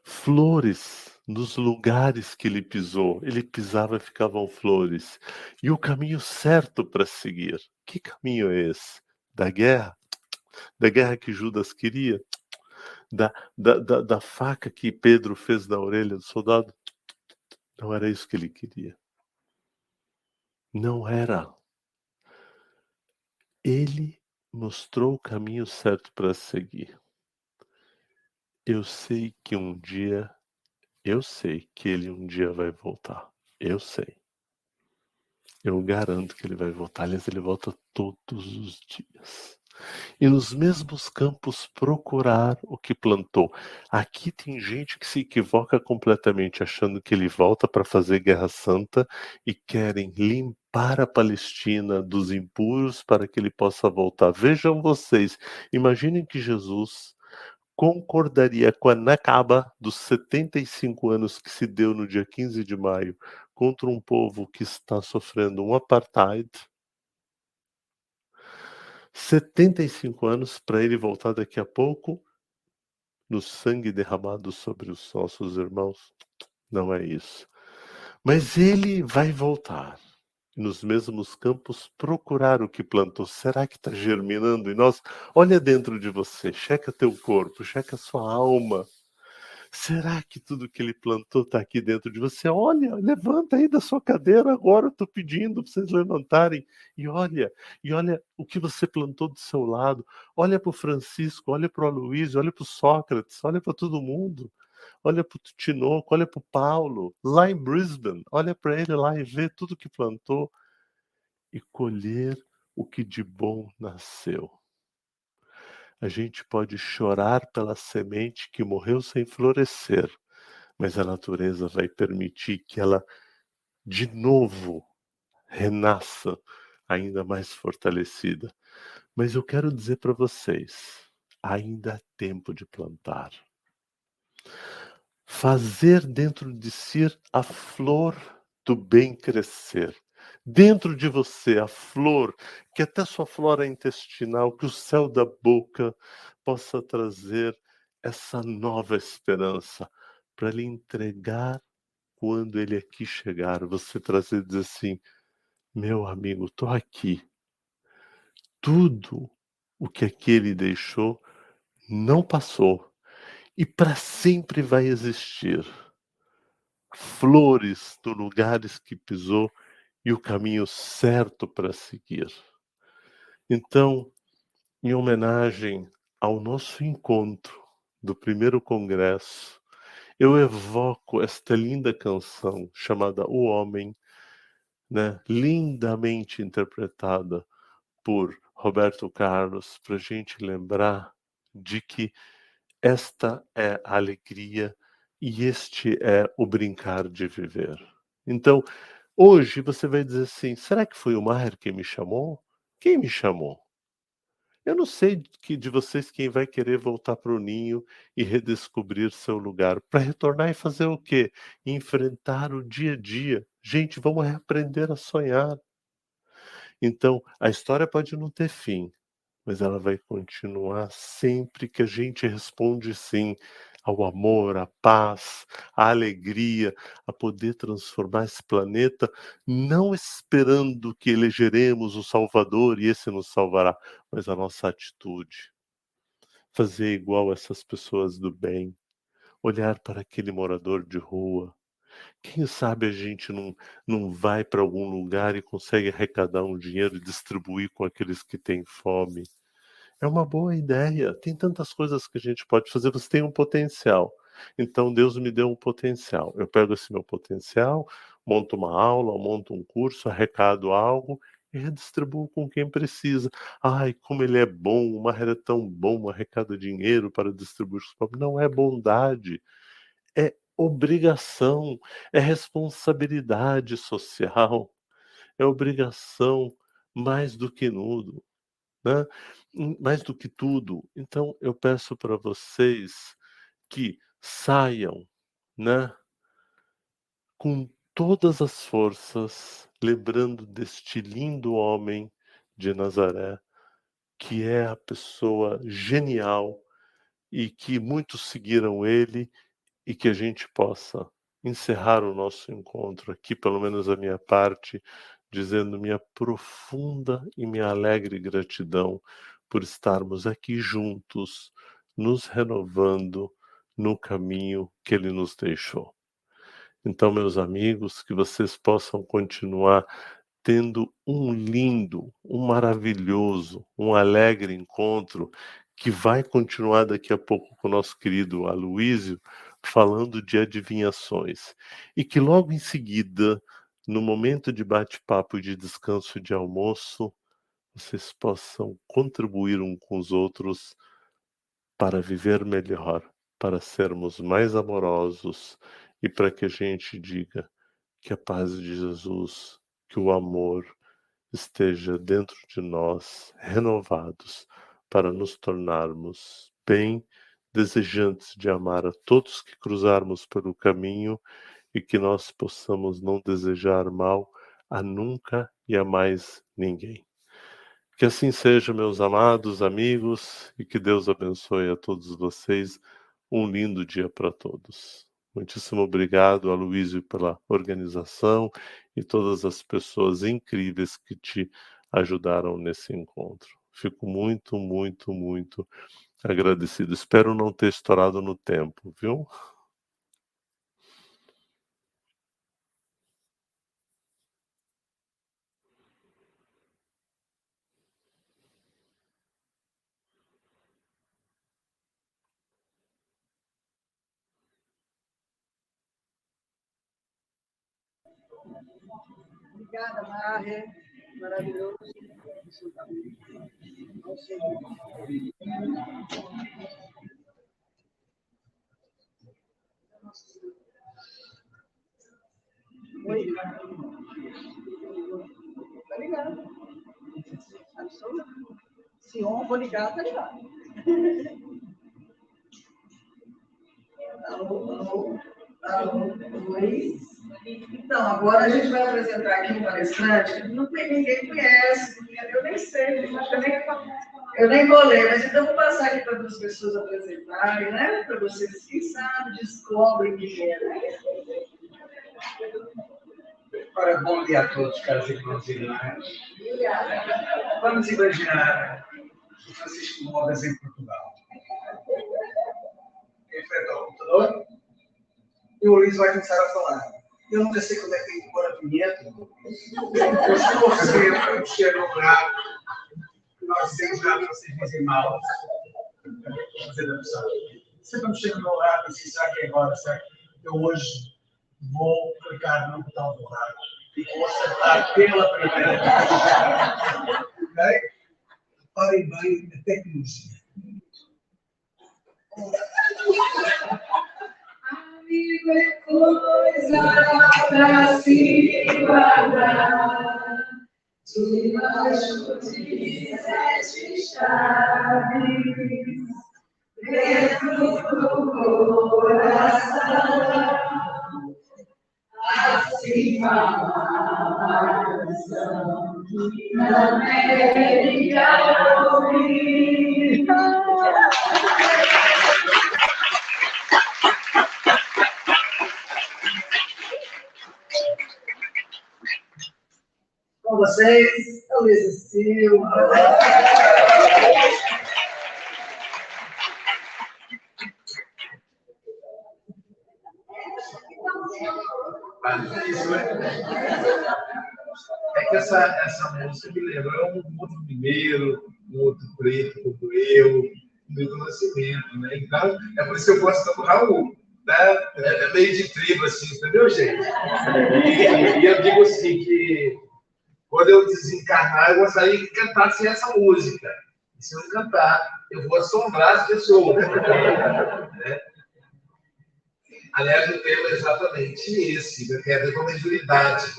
Flores nos lugares que ele pisou, ele pisava e ficavam flores. E o caminho certo para seguir, que caminho é esse? Da guerra? Da guerra que Judas queria? Da, da, da, da faca que Pedro fez na orelha do soldado? Não era isso que ele queria. Não era. Ele mostrou o caminho certo para seguir. Eu sei que um dia, eu sei que ele um dia vai voltar. Eu sei. Eu garanto que ele vai voltar. Aliás, ele volta todos os dias e nos mesmos campos procurar o que plantou. Aqui tem gente que se equivoca completamente, achando que ele volta para fazer guerra santa e querem limpar a Palestina dos impuros para que ele possa voltar. Vejam vocês, imaginem que Jesus concordaria com a Nakaba dos 75 anos que se deu no dia 15 de maio contra um povo que está sofrendo um apartheid 75 anos para ele voltar daqui a pouco no sangue derramado sobre os nossos irmãos. Não é isso. Mas ele vai voltar nos mesmos campos procurar o que plantou. Será que está germinando em nós? Olha dentro de você, checa teu corpo, checa sua alma. Será que tudo que ele plantou está aqui dentro de você? Olha, levanta aí da sua cadeira agora, estou pedindo para vocês levantarem. E olha, e olha o que você plantou do seu lado. Olha para o Francisco, olha para o Aloysio, olha para o Sócrates, olha para todo mundo. Olha para o Tinoco, olha para o Paulo, lá em Brisbane. Olha para ele lá e vê tudo que plantou e colher o que de bom nasceu a gente pode chorar pela semente que morreu sem florescer, mas a natureza vai permitir que ela de novo renasça ainda mais fortalecida. Mas eu quero dizer para vocês, ainda há tempo de plantar. Fazer dentro de si a flor do bem crescer dentro de você a flor, que até sua flora intestinal, que o céu da boca possa trazer essa nova esperança para lhe entregar quando ele aqui chegar. Você trazer e dizer assim: meu amigo, estou aqui. Tudo o que aquele deixou não passou e para sempre vai existir. Flores nos lugares que pisou e o caminho certo para seguir. Então, em homenagem ao nosso encontro do primeiro congresso, eu evoco esta linda canção chamada O Homem, né, lindamente interpretada por Roberto Carlos, para a gente lembrar de que esta é a alegria e este é o brincar de viver. Então, Hoje você vai dizer assim: será que foi o Maier que me chamou? Quem me chamou? Eu não sei que de vocês quem vai querer voltar para o ninho e redescobrir seu lugar. Para retornar e fazer o quê? Enfrentar o dia a dia. Gente, vamos aprender a sonhar. Então, a história pode não ter fim, mas ela vai continuar sempre que a gente responde sim ao amor, à paz, à alegria, a poder transformar esse planeta, não esperando que elegeremos o Salvador e esse nos salvará, mas a nossa atitude. Fazer igual essas pessoas do bem, olhar para aquele morador de rua. Quem sabe a gente não, não vai para algum lugar e consegue arrecadar um dinheiro e distribuir com aqueles que têm fome é uma boa ideia. Tem tantas coisas que a gente pode fazer. Você tem um potencial. Então Deus me deu um potencial. Eu pego esse meu potencial, monto uma aula, monto um curso, arrecado algo e redistribuo com quem precisa. Ai, como ele é bom, o Maher é tão bom, arrecada dinheiro para distribuir os pobres. Não é bondade, é obrigação, é responsabilidade social, é obrigação mais do que nudo. Né? Mais do que tudo, então eu peço para vocês que saiam, né? Com todas as forças, lembrando deste lindo homem de Nazaré, que é a pessoa genial e que muitos seguiram ele e que a gente possa encerrar o nosso encontro aqui, pelo menos a minha parte, dizendo minha profunda e minha alegre gratidão por estarmos aqui juntos, nos renovando no caminho que ele nos deixou. Então, meus amigos, que vocês possam continuar tendo um lindo, um maravilhoso, um alegre encontro que vai continuar daqui a pouco com o nosso querido Aloísio, falando de adivinhações. E que logo em seguida, no momento de bate-papo e de descanso de almoço, vocês possam contribuir um com os outros para viver melhor, para sermos mais amorosos e para que a gente diga que a paz de Jesus, que o amor esteja dentro de nós, renovados, para nos tornarmos bem desejantes de amar a todos que cruzarmos pelo caminho e que nós possamos não desejar mal a nunca e a mais ninguém. Que assim seja, meus amados amigos, e que Deus abençoe a todos vocês. Um lindo dia para todos. Muitíssimo obrigado, Aloysio, pela organização e todas as pessoas incríveis que te ajudaram nesse encontro. Fico muito, muito, muito agradecido. Espero não ter estourado no tempo, viu? Obrigada, Marre. Maravilhoso. Oi. Tá ligado. Absolutamente. Sion, vou ligar, tá ligado. Alô, alô, oi. Então, agora a gente vai apresentar aqui um palestrante que não tem, ninguém conhece, eu nem sei, eu nem, eu nem vou ler, mas então vou passar aqui para as pessoas apresentarem, né? Para vocês, quem sabe, descobrem quem é. Ora, bom dia a todos, caros irmãos e irmãs. Vamos imaginar o Francisco Mogas em Portugal. Enfrenta o computador e o Luís vai começar a falar. Eu nunca sei como é que tem que pôr a vinheta. Eu estou sempre a mexer no prato. Nós temos já vocês dizem mal. Fazer a. Sempre a no lado e será que é agora, certo? Eu hoje vou clicar no botão do rádio e vou acertar pela primeira vez. ok? Reparem bem a tecnologia. É coisa pra se guardar debaixo de sete chaves dentro do coração. Assim fala a canção que não é ouvir. Com vocês, a Luísa Silva. É que essa, essa música me lembra um outro mineiro, um outro preto como eu, meu nascimento, né? Então, é por isso que eu gosto tanto do Raul. Né? É, é meio de tribo, assim, entendeu, gente? E, e eu digo assim que quando eu desencarnar, eu gostaria que cantasse essa música. E se eu cantar, eu vou assombrar as pessoas. né? Aliás, o tema é exatamente esse, que tem a a mediunidade.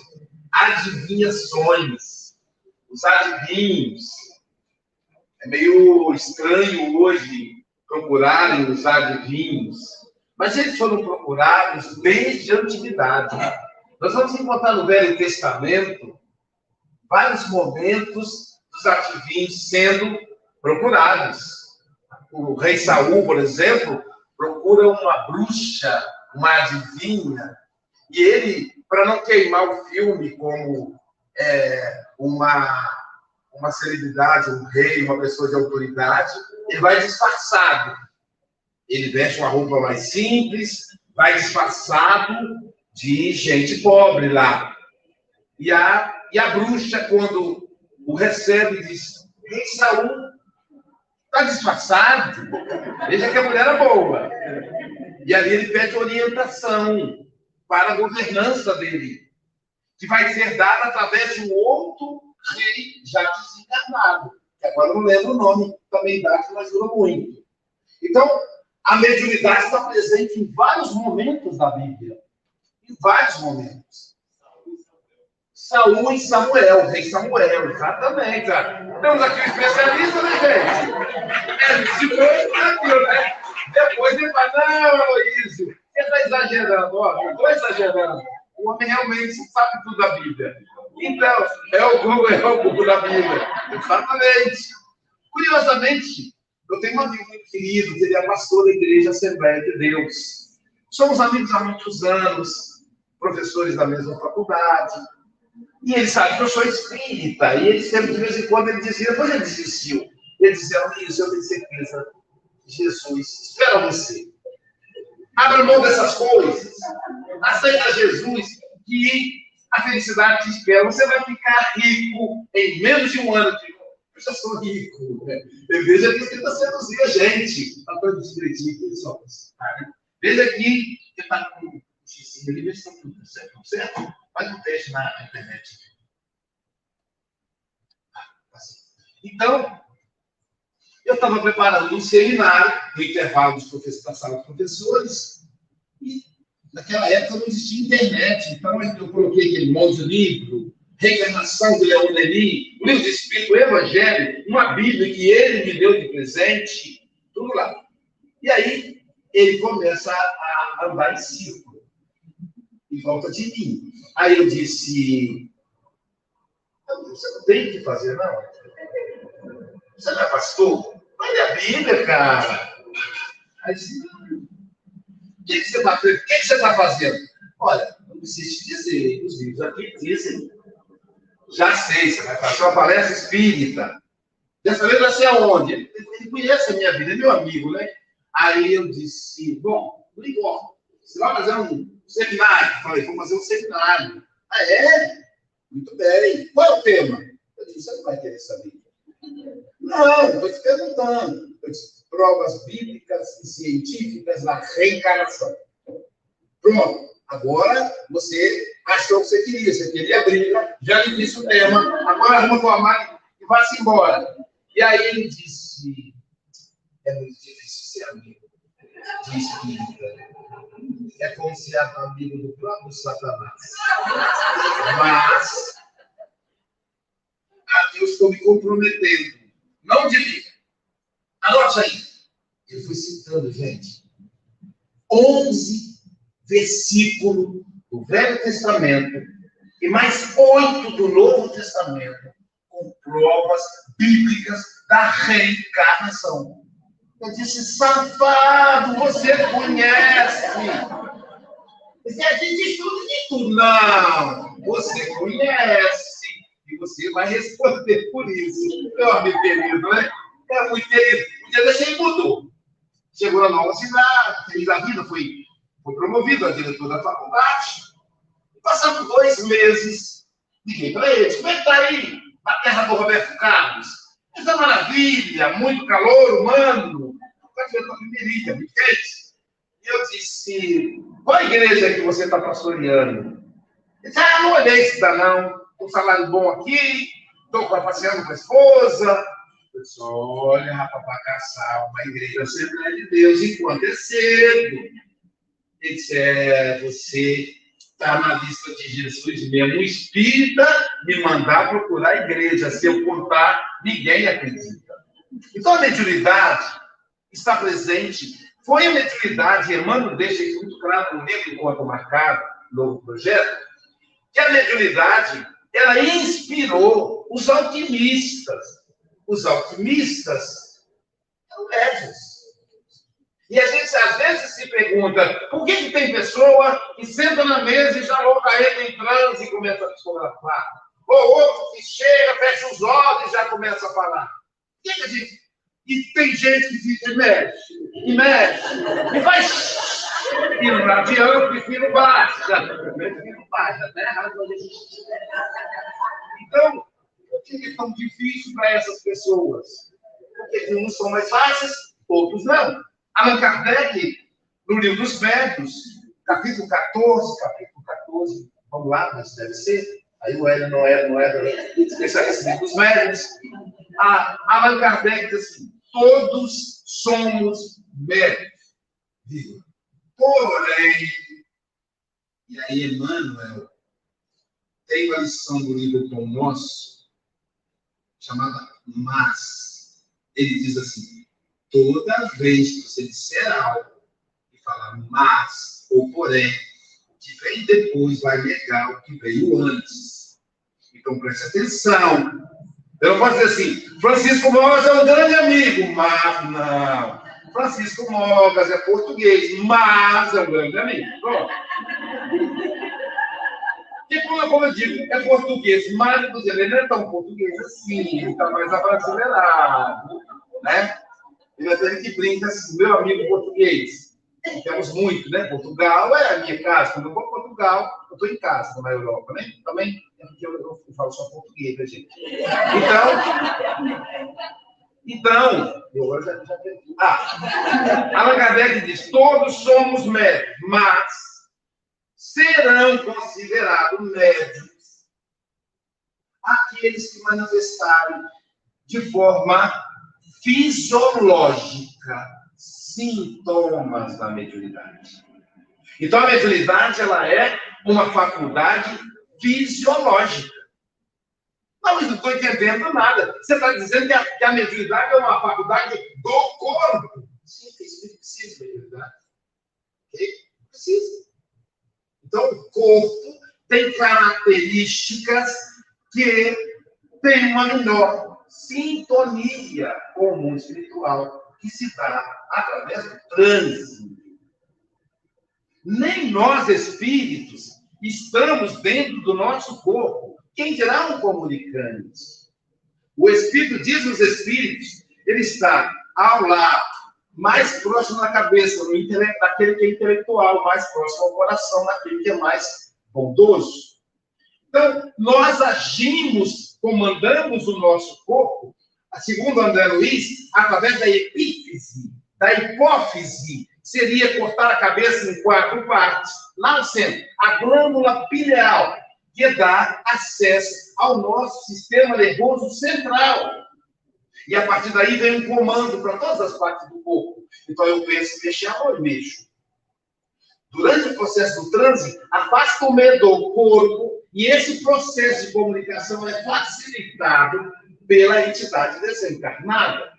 Adivinhações. Os adivinhos. É meio estranho hoje procurarem os adivinhos, mas eles foram procurados desde a antiguidade. Nós vamos encontrar no Velho Testamento vários momentos dos adivinhos sendo procurados. O rei Saul, por exemplo, procura uma bruxa, uma adivinha, e ele, para não queimar o filme como é, uma, uma celebridade, um rei, uma pessoa de autoridade, ele vai disfarçado. Ele veste uma roupa mais simples, vai disfarçado de gente pobre lá. E a, e a bruxa, quando o recebe, diz: Rei Saul, está disfarçado? Veja que a mulher era boa. E ali ele pede orientação para a governança dele, que vai ser dada através de um outro rei já desencarnado, que agora não lembro o nome, também dá, mas dura muito. Então, a mediunidade está presente em vários momentos da Bíblia. Em vários momentos. Saúl e Samuel, rei Samuel, exatamente. Cara. Temos aqui um especialista, né, gente? É, se for tranquilo, né? Depois ele fala, não, Aloysio, você está exagerando, ó, não estou exagerando. O homem realmente sabe tudo da Bíblia. Então, é o Google, é o Google da Bíblia. Exatamente. Curiosamente, eu tenho um amigo muito querido, que ele é pastor da Igreja Assembleia de Deus. Somos amigos há muitos anos, professores da mesma faculdade. E ele sabe que eu sou espírita. E ele sempre, de vez em quando, ele dizia, ele desistiu. Ele dizia, isso eu tenho certeza. Jesus espera você. Abra mão dessas coisas. Aceita Jesus, que a felicidade te espera. Você vai ficar rico em menos de um ano eu já sou rico. Né? Veja que você está seduzir a gente. Está todo direitinho quem somos. Veja que você está com um xizinho ali, vê se está tudo certo, certo? Faz um teste na internet. Assim. Então, eu estava preparando um seminário no intervalo dos professores, da sala de professores, e naquela época não existia internet, então eu coloquei aquele monte de livro, Reencarnação de Leão Denis, o livro de Espírito, o Evangelho, uma Bíblia que ele me deu de presente, tudo lá. E aí ele começa a andar em círculo, em volta de mim. Aí eu disse, você não tem que fazer, não. Você não é pastor? Olha a Bíblia, cara. Aí disse, o que, você está que que você tá fazendo? Olha, não preciso te dizer, os livros aqui dizem já sei, você vai fazer uma palestra espírita. Dessa vez vai ser aonde? Ele, conhece a minha vida, é meu amigo, né? Aí eu disse, bom, ligou. Você vai fazer um seminário? Falei, vou fazer um seminário. Ah, é? Muito bem. Qual é o tema? Eu disse, você não vai querer saber. Não, estou te perguntando. Eu disse, provas bíblicas e científicas da reencarnação. Pronto. Agora você achou o que você queria, você queria briga, já lhe disse o tema, agora arruma tua mãe e vá-se embora. E aí ele disse: é muito difícil ser amigo de espírita. É ser amigo do próprio Satanás. Mas a Deus estou me comprometendo. Não diga. Anote aí. Ele foi citando, gente. 11 versículos do Velho Testamento e mais oito do Novo Testamento com provas bíblicas da reencarnação. Eu disse, safado, você conhece. A gente estuda de tudo. Não, você conhece. E você vai responder por isso. Meu amigo querido, né? É muito querido. Um dia ele mudou. Chegou na nova cidade, feliz da vida, foi, foi promovido a diretor da faculdade. Passando dois meses, liguei para eles, como é que está aí? Na terra do Roberto Carlos. Essa maravilha, muito calor humano. E eu disse, qual a igreja que você está pastoreando? Ele disse, ah, não olhei se dá não. Um salário bom aqui, estou passeando com a esposa. Eu disse, olha, rapaz, para caçar uma igreja Assembleia de Deus enquanto é cedo. Ele disse, é, você está na lista de Jesus mesmo. Espírita me mandar procurar a igreja. Se eu contar, ninguém acredita. Então a mediunidade está presente. Foi a mediunidade, Emmanuel deixa isso muito claro no livro Enquanto Marcado, novo projeto, que a mediunidade ela inspirou os alquimistas. Os alquimistas eram médios. E a gente às vezes se pergunta por que, que tem pessoa que senta na mesa e já logo entra em transe e começa a psicografar? Ou outro que chega, fecha os olhos e já começa a falar. Por que, que a gente. E tem gente que e mexe, e mexe, e faz. E não adianta, e não baixa. E não baixa, né? Então, por que é tão difícil para essas pessoas? Porque uns são mais fáceis, outros não. Allan Kardec, no livro dos médios, capítulo 14, capítulo 14, vamos lá, mas deve ser. Aí o Hélio não é, não é especialista dos médios. A Allan Kardec diz assim: todos somos médicos. Porém, e aí Emmanuel tem uma lição do livro Pão Nosso, chamada Mas. Ele diz assim: toda vez que você disser algo e falar mas ou porém, o que vem depois vai negar o que veio antes. Então preste atenção. Eu não posso dizer assim, Francisco Mogas é um grande amigo, mas não. Francisco Mogas é português, mas é um grande amigo. Pronto. E como, eu digo, é português, mas ele não é tão português assim, ele está mais abrasileirado, né? Ele até que brinca assim, meu amigo português. Temos muito, né? Portugal é a minha casa. Quando eu vou para Portugal, eu estou em casa na Europa, né? Também porque eu, eu, falo só português, né, gente? Então, então, eu já, já Ah, Allan Kardec diz: todos somos médicos, mas serão considerados médicos aqueles que manifestarem de forma fisiológica, sintomas da mediunidade. Então, a mediunidade ela é uma faculdade fisiológica. Não, mas não estou entendendo nada. Você está dizendo que a, que a, mediunidade é uma faculdade do corpo. Sim, tem espírito precisa de mediunidade. Okay? Precisa. Então, o corpo tem características que tem uma menor sintonia com o mundo espiritual que se dá através do trânsito. Nem nós, espíritos, estamos dentro do nosso corpo. Quem dirá um comunicante? O Espírito diz nos Espíritos, ele está ao lado, mais próximo da cabeça, no intelecto, daquele que é intelectual, mais próximo ao coração, daquele que é mais bondoso. Então, nós agimos comandamos o nosso corpo, segundo André Luiz, através da epífise, da hipófise, seria cortar a cabeça em quatro partes. Lá no centro, a glândula pineal, que dá acesso ao nosso sistema nervoso central. E a partir daí vem um comando para todas as partes do corpo. Então eu penso, mexer a mão, mexo. Durante o processo do transe, afasta o medo do corpo e esse processo de comunicação é facilitado pela entidade desencarnada.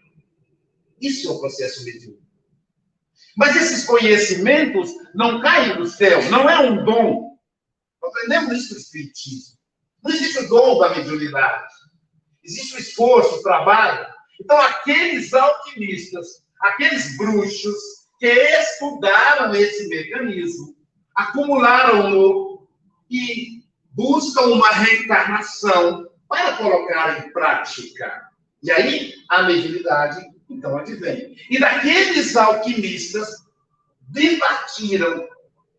Isso é o processo mediúnico. Mas esses conhecimentos não caem do céu, não é um dom. Aprendemos isso no Espiritismo. Não existe o dom da mediunidade. Existe o esforço, o trabalho. Então, aqueles alquimistas, aqueles bruxos que estudaram esse mecanismo, acumularam-no e buscam uma reencarnação para colocar em prática. E aí a mediunidade então advém. E daqueles alquimistas departiram.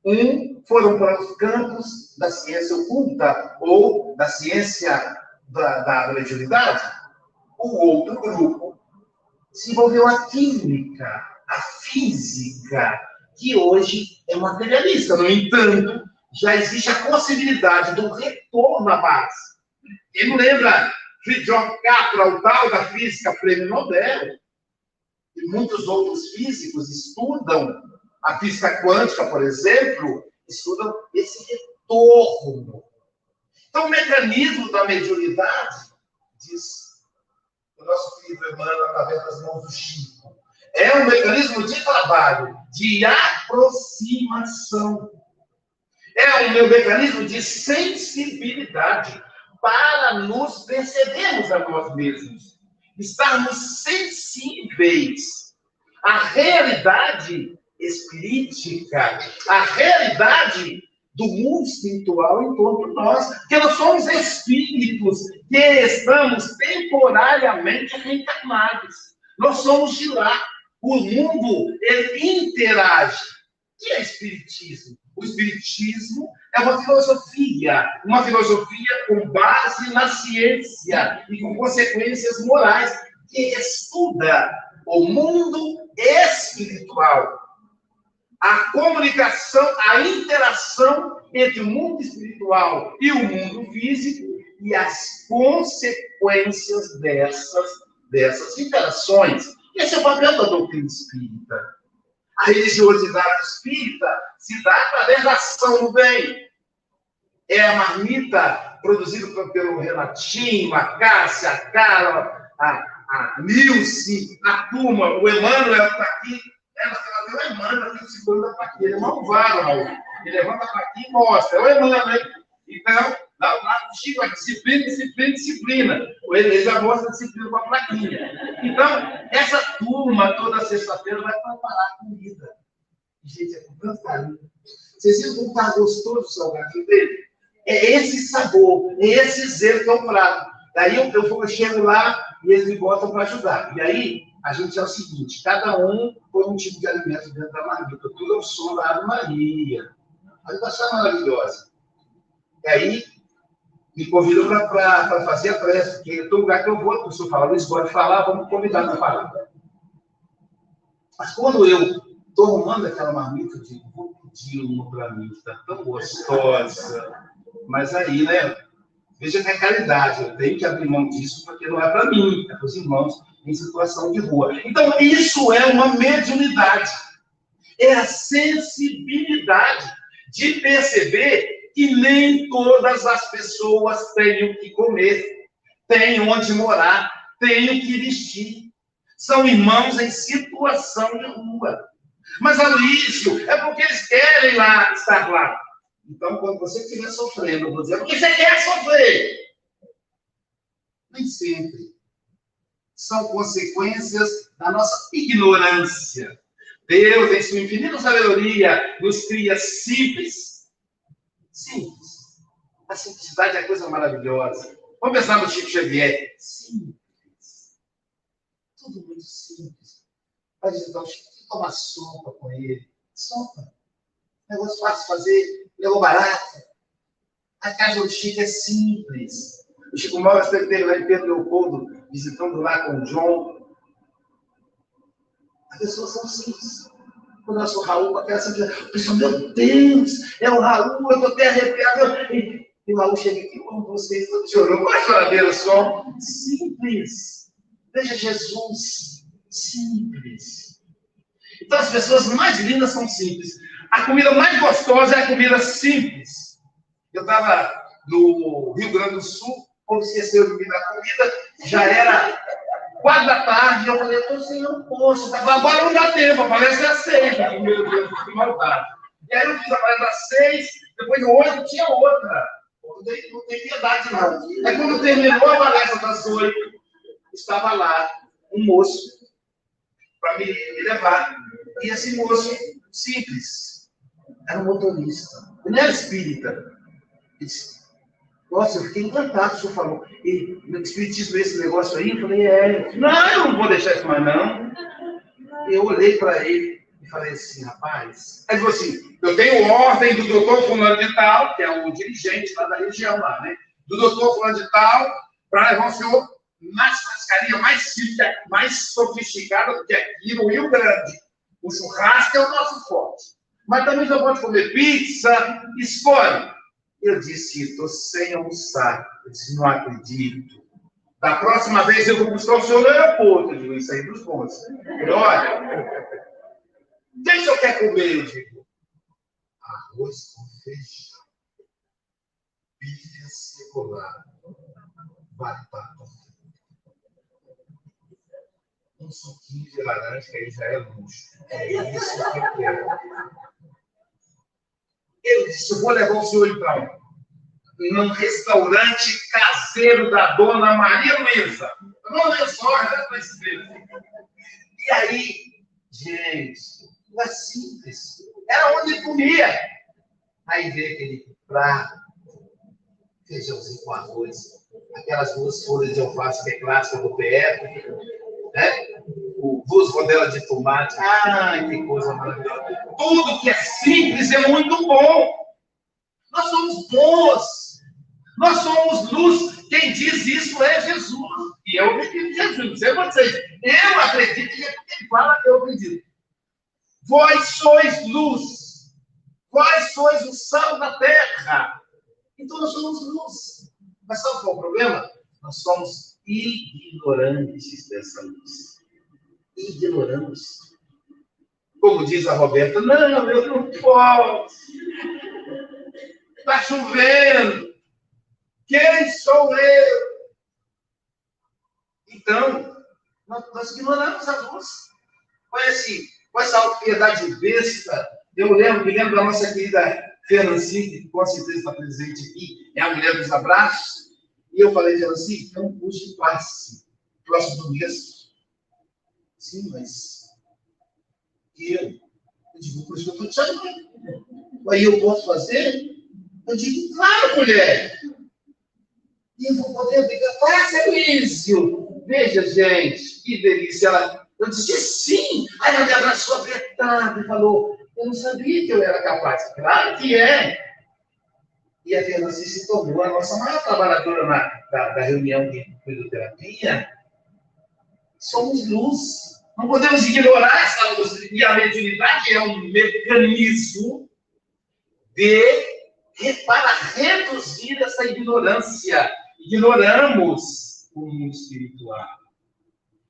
Um foram para os campos da ciência oculta ou da ciência da, da. O outro grupo desenvolveu a química, a física, que hoje é materialista. No entanto, já existe a possibilidade do retorno à base. Quem não lembra Friedrich Capra, o tal da física prêmio Nobel? E muitos outros físicos estudam a física quântica, por exemplo, estudam esse retorno. Então, o mecanismo da mediunidade, diz o nosso querido do Emmanuel através das mãos do Chico. É um mecanismo de trabalho, de aproximação. É um mecanismo de sensibilidade para nos percebermos a nós mesmos, estarmos sensíveis à realidade espiritual, à realidade do mundo espiritual em torno de nós, porque nós somos espíritos que estamos temporariamente reencarnados. Nós somos de lá. O mundo ele interage. O que é espiritismo? O espiritismo é uma filosofia, uma filosofia com base na ciência e com consequências morais, que estuda o mundo espiritual. A comunicação, a interação entre o mundo espiritual e o mundo físico e as consequências dessas, dessas interações. Esse é o papel da doutrina espírita. A religiosidade espírita se dá através da ação do bem. É a marmita produzida pelo Renatinho, a Cássia, a Carla, a, a Nilce, a turma, o Emmanuel está aqui. Ela está o Emmanuel aqui segurando a plaquinha. Ele é malvado, Raul. Ele levanta a plaquinha e mostra. É o Emmanuel. Então, lá, lá a disciplina, disciplina, disciplina. Ele já mostra a disciplina com a plaquinha. Então, essa turma, toda sexta-feira, vai preparar comida. Gente, é com tanto carinho. Vocês viram como está gostoso o salgadinho dele? É esse sabor, é esse zelo que é o prato. Daí eu, eu, chego lá e eles me botam para ajudar. E aí, a gente é o seguinte: cada um põe um tipo de alimento dentro da marmita. Tudo é o som da Ave Maria. A é maravilhosa. E aí, me convidam para fazer a prece, porque todo lugar que eu vou, a pessoa fala, Luiz, pode falar, vamos convidar para falar. Mas quando eu estou arrumando aquela marmita, eu digo, vou pedir uma para mim, que está tão gostosa. Mas aí, né, veja que é caridade, eu tenho que abrir mão disso, porque não é para mim, é para os irmãos em situação de rua. Então, isso é uma mediunidade. É a sensibilidade de perceber que nem todas as pessoas têm o que comer, têm onde morar, têm o que vestir. São irmãos em situação de rua. Mas, Aloísio, é porque eles querem lá estar lá. Então, quando você estiver sofrendo, eu vou dizer, porque você quer sofrer. Nem sempre. São consequências da nossa ignorância. Deus, em sua infinita sabedoria, nos cria simples Simples. A simplicidade é a coisa maravilhosa. Vamos pensar no Chico Xavier. Simples. Tudo muito simples. Vai dizer, então, Chico, tomar sopa com ele. Sopa. Negócio fácil de fazer, levou barato. A casa do Chico é simples. O Chico Mauro esteve lá em Pedro Leopoldo, visitando lá com o João. As pessoas são simples o nosso Raul com aquela simplicidade. O pessoal, meu Deus, é o Raul, eu estou até arrepiado. E, e o Raul chega aqui, como vocês chorou, com a choradeira só. Simples. Veja Jesus, simples. Então as pessoas mais lindas são simples. A comida mais gostosa é a comida simples. Eu estava no Rio Grande do Sul, como esqueceu de me dar comida, já era quatro da tarde, eu falei, eu estou sem um posto. Agora não dá tempo, a palestra é às seis. Meu Deus, que maldade. E aí eu fiz a palestra às seis, depois oito tinha outra. Não tem, não piedade, não. Aí quando terminou a palestra das oito, estava lá um moço para me, me levar. E esse moço, simples, era um motorista. Ele era espírita. Ele disse, nossa, eu fiquei encantado, o senhor falou. E no Espiritismo esse negócio aí, eu falei, é. Não, eu não vou deixar isso mais, não. Eu olhei para ele e falei assim, rapaz. Aí ele falou assim: eu tenho ordem do doutor Fulano de Tal, que é o dirigente lá da região lá, né? Do doutor Fulano de Tal, para levar o senhor na churrascaria mais simples, mais sofisticada do que aqui no Rio Grande. O churrasco é o nosso forte. Mas também já pode comer pizza, escolhe. Eu disse, estou sem almoçar. Eu disse, não acredito. Da próxima vez eu vou buscar o senhor no aeroporto. Eu digo, isso aí dos bons. olha, deixa eu quer comer, eu digo. Arroz com feijão. Bife acebolado. Batata. um suquinho de laranja, que aí já é luxo. É isso que eu quero. Eu disse, eu vou levar o senhor então num restaurante caseiro da dona Maria Luísa. Não só, né, E aí, gente, é simples. Era onde comia. Aí veio aquele prato, feijãozinho com arroz, aquelas duas folhas de alface que é clássica do PF, duas rodelas de tomate. Ai, que coisa maravilhosa. Tudo que é simples é muito bom. Nós somos bons. Nós somos luz. Quem diz isso é Jesus. E eu acredito em Jesus. Não sei vocês. Eu acredito que ele fala, eu acredito. Vós sois luz. Vós sois o sal da terra. Então nós somos luz. Mas sabe qual é o problema? Nós somos ignorantes dessa luz. Ignorantes. Como diz a Roberta, não, eu não posso. Está chovendo. Quem sou eu? Então, nós, ignoramos a luz. Olha assim, com essa autopiedade besta, eu lembro, me lembro da nossa querida Fernancinha, que com certeza está presente aqui, é a mulher dos abraços. E eu falei, Fernancinha, é um curso de passe, próximo mês. Sim, mas eu, eu digo, por isso que eu estou te chamando. Aí eu posso fazer? Eu digo, claro, mulher. E eu vou poder brigar. Faça isso! Veja, gente, que delícia. Ela, eu disse sim. Aí ela me abraçou apertada e falou: Eu não sabia que eu era capaz. Claro que é. E a Fernanda se tornou a nossa maior trabalhadora na, da, da reunião de fisioterapia. Somos luz. Não podemos ignorar essa luz. E a mediunidade é um mecanismo de para reduzir essa ignorância ignoramos o mundo espiritual.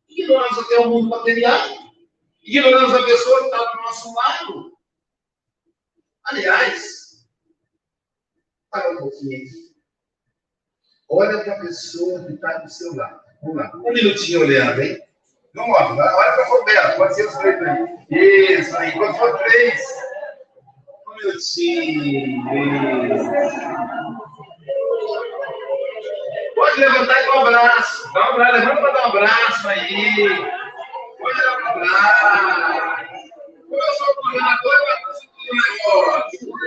Ignoramos até o mundo material. Ignoramos a pessoa que está do nosso lado. Aliás, para um pouquinho. Olha para a pessoa que está do seu lado. Vamos lá. Um minutinho olhando, hein? Lá. Olha para a Roberto. Pode ser os três aí. Isso aí. Quando for três. Um minutinho. Pode levantar e dar um abraço. Dá um abraço, levanta para dar um abraço aí. Pode dar um abraço. Eu sou coordenador, eu faço tudo aqui,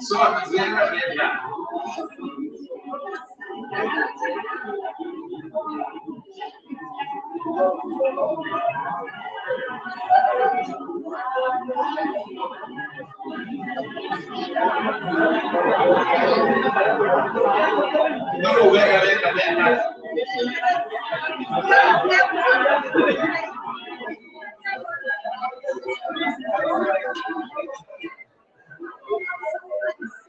só dizendo a verdade. No lo voy a ver también. Thank you.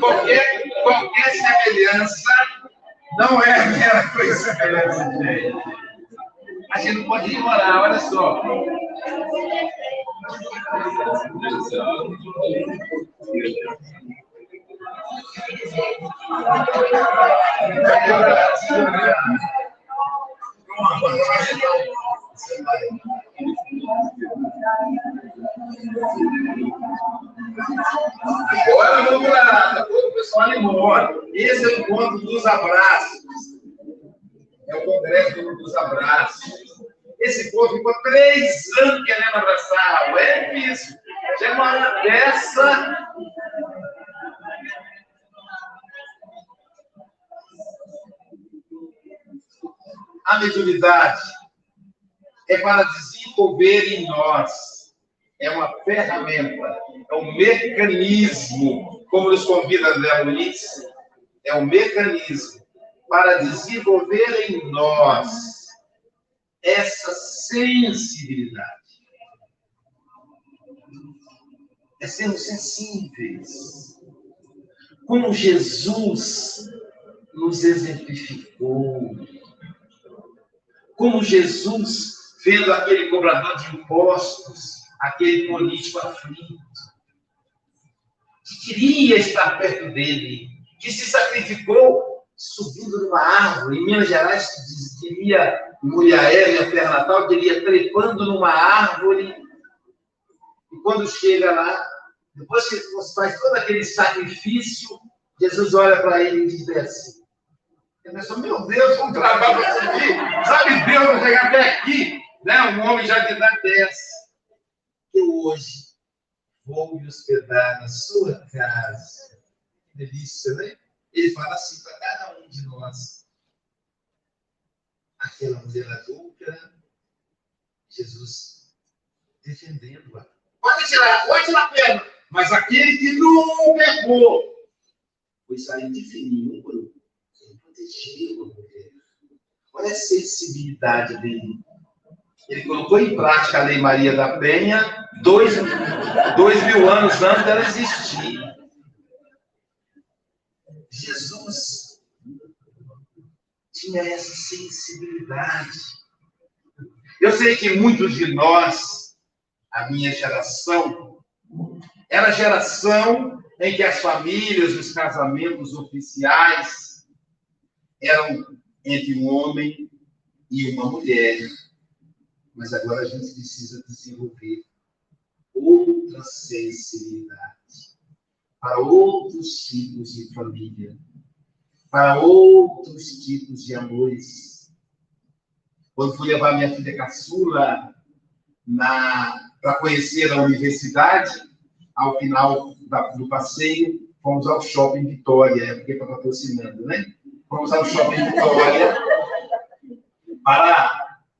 Qualquer, qualquer semelhança não é mera coincidência, gente. A gente não pode ignorar, olha só. Agora lá, tá todo o pessoal animou. Esse é o encontro dos abraços. É o congresso dos abraços. Esse povo ficou três anos querendo abraçar. É difícil. Chega uma hora dessa, a mediunidade é para desenvolver em nós, é uma ferramenta, é um mecanismo, como nos convida André Muniz, é um mecanismo para desenvolver em nós essa sensibilidade. é sermos sensíveis. Como Jesus nos exemplificou. Como Jesus, vendo aquele cobrador de impostos, aquele político aflito, que queria estar perto dele, que se sacrificou subindo numa árvore. Em Minas Gerais, diria Muriaé, minha terra natal, diria trepando numa árvore. E quando chega lá, depois que faz todo aquele sacrifício, Jesus olha para ele e diz assim: meu Deus, um trabalho para seguir. Sabe Deus chegar até aqui? Né? Um homem já de idade dessa. Eu hoje vou me hospedar na sua casa. Que delícia, né? Ele fala assim para cada um de nós. Aquela mulher adulta, Jesus defendendo-a. Pode tirar, pode tirar a perna. Mas aquele que não errou foi sair de fininho. Ele protegeu a mulher. Olha a sensibilidade dele. Ele colocou em prática a Lei Maria da Penha dois, dois mil anos antes dela existir. Jesus tinha essa sensibilidade. Eu sei que muitos de nós, a minha geração, era a geração em que as famílias, os casamentos oficiais eram entre um homem e uma mulher. Mas agora a gente precisa desenvolver outra sensibilidade para outros tipos de família, para outros tipos de amores. Quando fui levar minha filha caçula para conhecer a universidade, ao final da, do passeio, fomos ao shopping Vitória, é porque está patrocinando, né? Fomos ao shopping Vitória para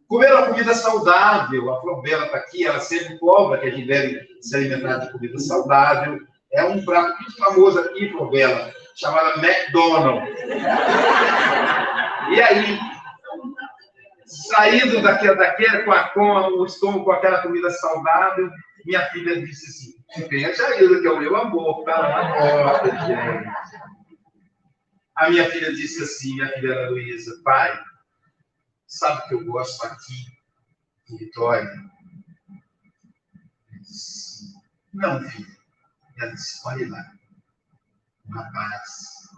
comer uma comida saudável. A Flobela está aqui, ela sempre cobra que a gente deve se alimentar de comida saudável. É um prato muito famoso aqui, Flobela, chamado McDonald's. E aí, saindo daquela, daquela com, a, com o estômago com aquela comida saudável, minha filha disse assim: Venha Jailda, que é o meu amor, tá na porta, gente. A minha filha disse assim, minha filha Ana Luísa, pai, sabe que eu gosto aqui em Vitória? Eu disse, não, filha. Ela disse, olha lá, um rapaz,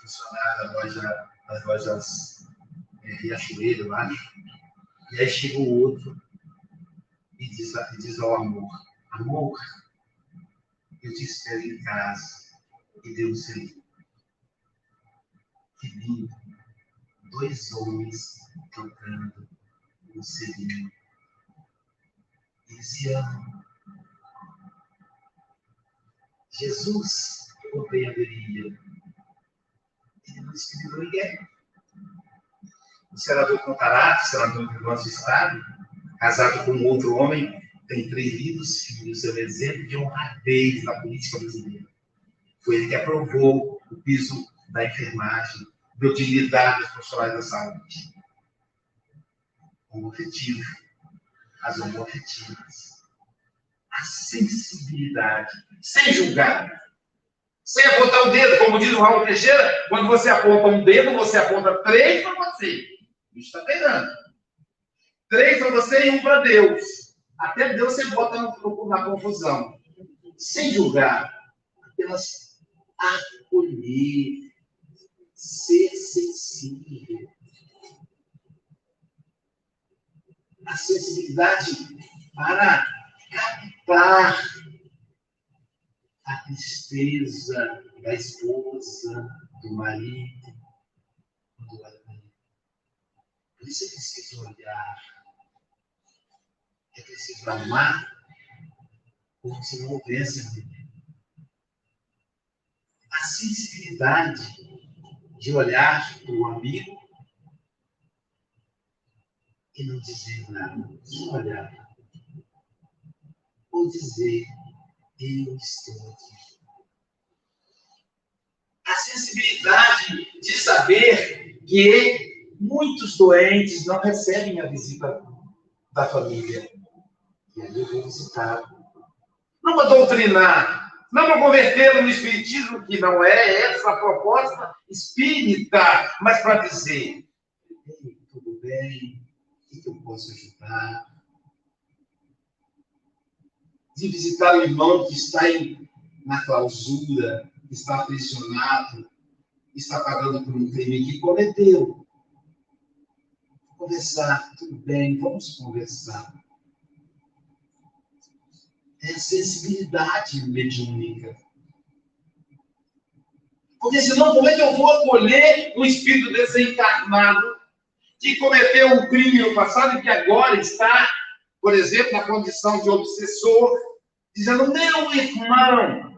funcionário da loja, das lojas é, Riachuelo, eu acho. E aí chega o outro e diz, e diz ao amor, amor, eu te espero em casa. E Deus ele. Que lindo. Dois homens tocando um selinho. Eles se amam. Jesus compreenderia. Ele não escreveu ninguém. O senador Contarato, senador do nosso estado, casado com outro homem, tem três lindos filhos, é um exemplo de honradez na política brasileira. Foi ele que aprovou o piso da enfermagem, deu dignidade aos profissionais da saúde. Homoafetivo, as homoafetivas. A sensibilidade, sem julgar, sem apontar o dedo, como diz o Raul Teixeira, quando você aponta um dedo, você aponta três para você. Isso está pegando. Três para você e um para Deus. Até Deus você bota na confusão. Sem julgar, apenas acolher, ser sensível. A sensibilidade para captar a tristeza da esposa, do marido, do amigo. Por isso é preciso olhar é preciso amar como se não houvesse amor. A sensibilidade de olhar para o amigo e não dizer nada, só olhar. Ou dizer, eu estou aqui. A sensibilidade de saber que muitos doentes não recebem a visita da família. E aí eu vou visitar. não para doutrinar, não convertê-lo no espiritismo, que não é essa a proposta espírita, mas para dizer: tudo bem, o que eu posso ajudar? De visitar o irmão que está em, na clausura, está aprisionado, está pagando por um crime que cometeu. Conversar, tudo bem, vamos conversar é sensibilidade mediúnica. Porque senão, como é que eu vou acolher um espírito desencarnado que cometeu um crime no passado e que agora está, por exemplo, na condição de obsessor, dizendo, meu irmão.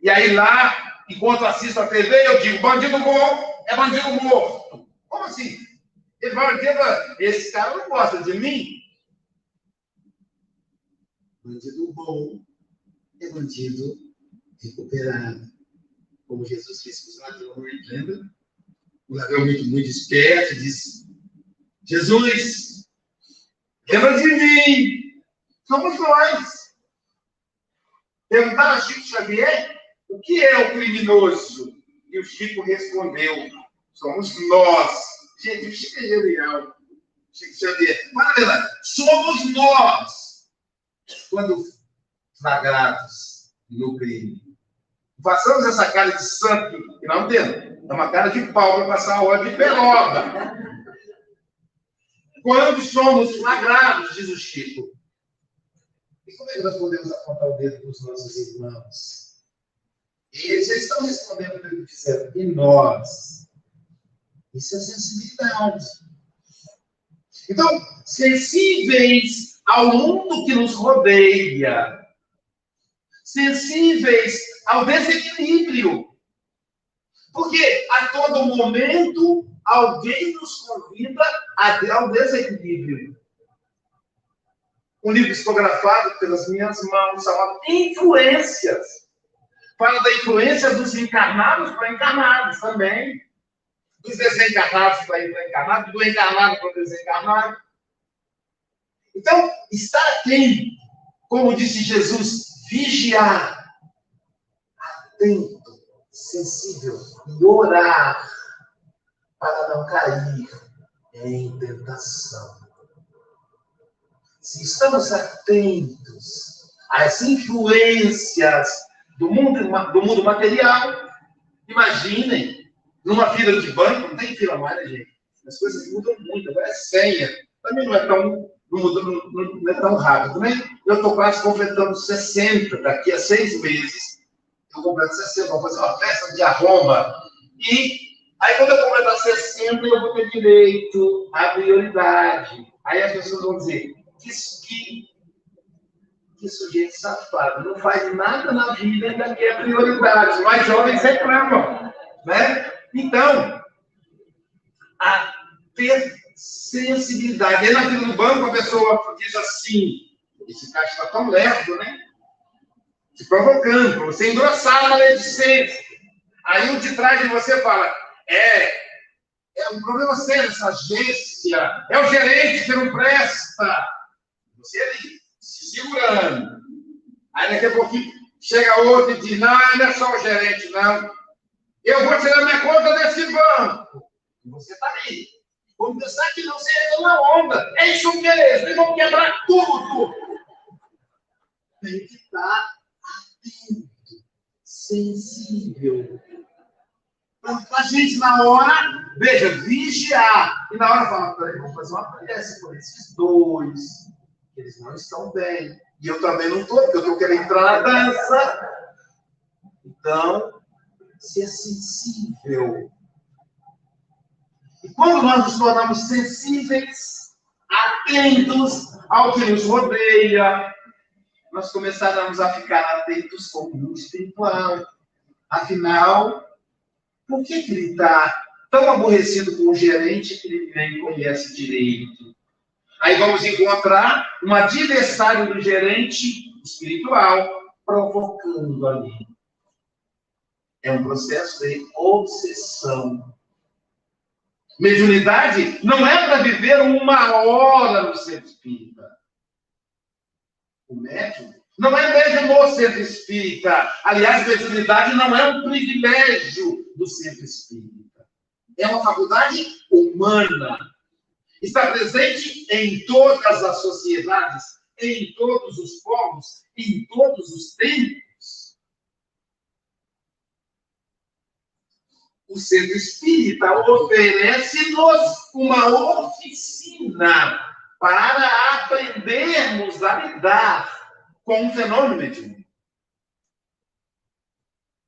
E aí lá, enquanto assisto a TV, eu digo, bandido bom é bandido morto. Como assim? Ele vai esse cara não gosta de mim, Bandido bom é bandido recuperado. Como Jesus fez com os ladrões, lembra? O ladrão muito, muito esperto disse: Jesus, lembra de mim. Somos nós. Perguntaram a Chico Xavier o que é o criminoso. E o Chico respondeu: somos nós. Gente, o Chico é genial. Chico Xavier. Para somos nós quando flagrados no crime. Façamos essa cara de santo, que não temos. É uma cara de pau para passar a hora de peroba. Quando somos flagrados, diz o Chico. E como é que nós podemos apontar o dedo para os nossos irmãos? Eles já estão respondendo pelo que fizeram. E nós? Isso é sensibilidade. Então, sensíveis ao mundo que nos rodeia, sensíveis ao desequilíbrio. Porque a todo momento alguém nos convida ao desequilíbrio. Um livro psicografado pelas minhas mãos chamado Influências. Fala da influência dos encarnados para encarnados também. Dos desencarnados para encarnados, do encarnado para desencarnado. Então, estar atento, como disse Jesus, vigiar, atento, sensível e orar para não cair em tentação. Se estamos atentos às influências do mundo, do mundo material, imaginem, numa fila de banco, não tem fila mais, né, gente? As coisas mudam muito, agora é senha. Também não é tão não, não, não é tão rápido, né? Eu estou quase completando 60, daqui a seis meses, eu completo 60, vou fazer uma festa de arromba. E aí, quando eu completar 60, eu vou ter direito à prioridade. Aí as pessoas vão dizer, que, que, que sujeito safado, não faz nada na vida, ainda quer prioridade. Os mais jovens reclamam, né? Então, a ter sensibilidade. Aí do banco a pessoa diz assim, esse cara está tão lerdo, né? Te provocando, para você engrossar a maledicência. Aí o de trás de você fala, é, é um problema sério essa agência, é o gerente que não presta. Você ali, se segurando. Aí daqui a pouquinho chega outro e diz, não, não é só o gerente, não. Eu vou tirar minha conta desse banco. E você está ali. Vamos pensar que não seja uma onda. É isso mesmo. Eles vão quebrar tudo. Tem que estar atento, sensível. Para a gente, na hora, veja, vigiar. E na hora fala, peraí, vamos fazer uma prece por esses dois. Eles não estão bem. E eu também não estou, porque eu estou querendo entrar na dança. Então, ser sensível e quando nós nos tornamos sensíveis, atentos ao que nos rodeia, nós começaremos a ficar atentos com o mundo espiritual. Afinal, por que, ele está tão aborrecido com o gerente que ele nem conhece direito? Aí vamos encontrar um adversário do gerente espiritual provocando ali. É um processo de obsessão Mediunidade não é para viver uma hora no centro espírita. O médium Não é mesmo no centro espírita. Aliás, mediunidade não é um privilégio do centro espírita. É uma faculdade humana. Está presente em todas as sociedades, em todos os povos, em todos os tempos. O centro espírita oferece-nos uma oficina para aprendermos a lidar com o fenômeno mediúnico.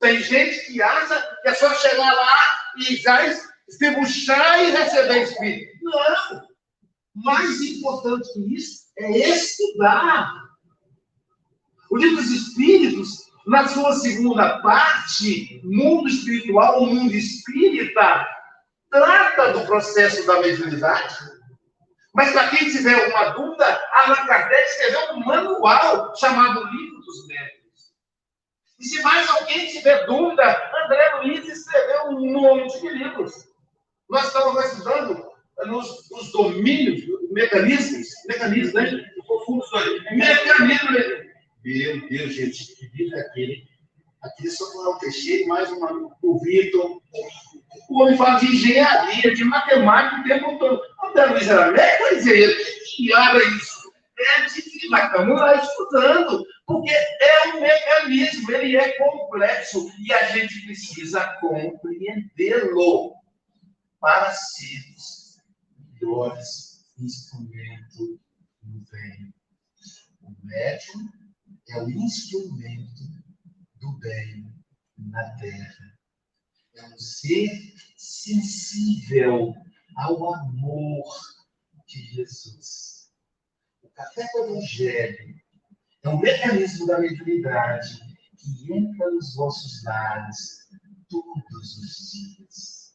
Tem gente que acha que é só chegar lá e já estribuchar e receber espírito. Não! Mais importante que isso é estudar. O livro dos Espíritos, na sua segunda parte, mundo espiritual, o mundo espírita, trata do processo da mediunidade. Mas para quem tiver alguma dúvida, Allan Kardec escreveu um manual chamado Livro dos Médicos. E se mais alguém tiver dúvida, André Luiz escreveu um monte de livros. Nós estamos estudando nos, nos domínios, mecanismos, mecanismos, né? Mecanismo. Meu Deus, gente, que livro é aquele? Aquele é o Teixeira, mais uma, o Vitor. O homem de engenharia, de matemática o tempo todo. André Luiz era médico, dizer, que diabo é isso? É difícil, mas estamos lá estudando, porque é um mecanismo, ele é complexo e a gente precisa compreendê-lo para sermos melhores instrumento do bem. O médium é o instrumento do bem na Terra. É um ser sensível ao amor de Jesus. O café do Evangelho é um mecanismo da mediunidade que entra nos vossos lares todos os dias.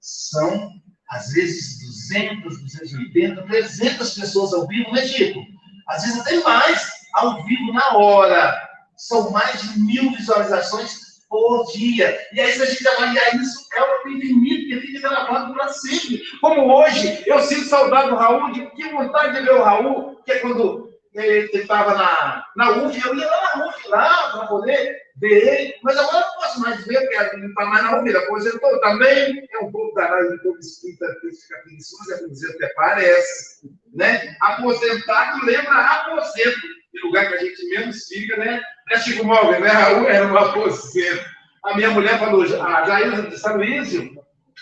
São, às vezes, 200, 280, 300 pessoas ao vivo, né, Chico? Às vezes até mais, ao vivo na hora. São mais de mil visualizações por dia. E aí, se a gente avaliar isso, é um infinito que fica gravado para sempre. Como hoje, eu sinto saudade do Raul, de que vontade de ver o Raul, que é quando ele estava na, na UF, eu ia lá na UF lá para poder ver ele, mas agora eu não posso mais ver, porque não está mais na UF, ele aposentou também, é um pouco danado, um pouco espírita, fica preguiçoso, é dizer, até parece, né? Aposentado lembra aposento em lugar que a gente menos fica, né? Né, Chico Móvel, né? Raul era um aposento. A minha mulher falou, a Jair de São Luís,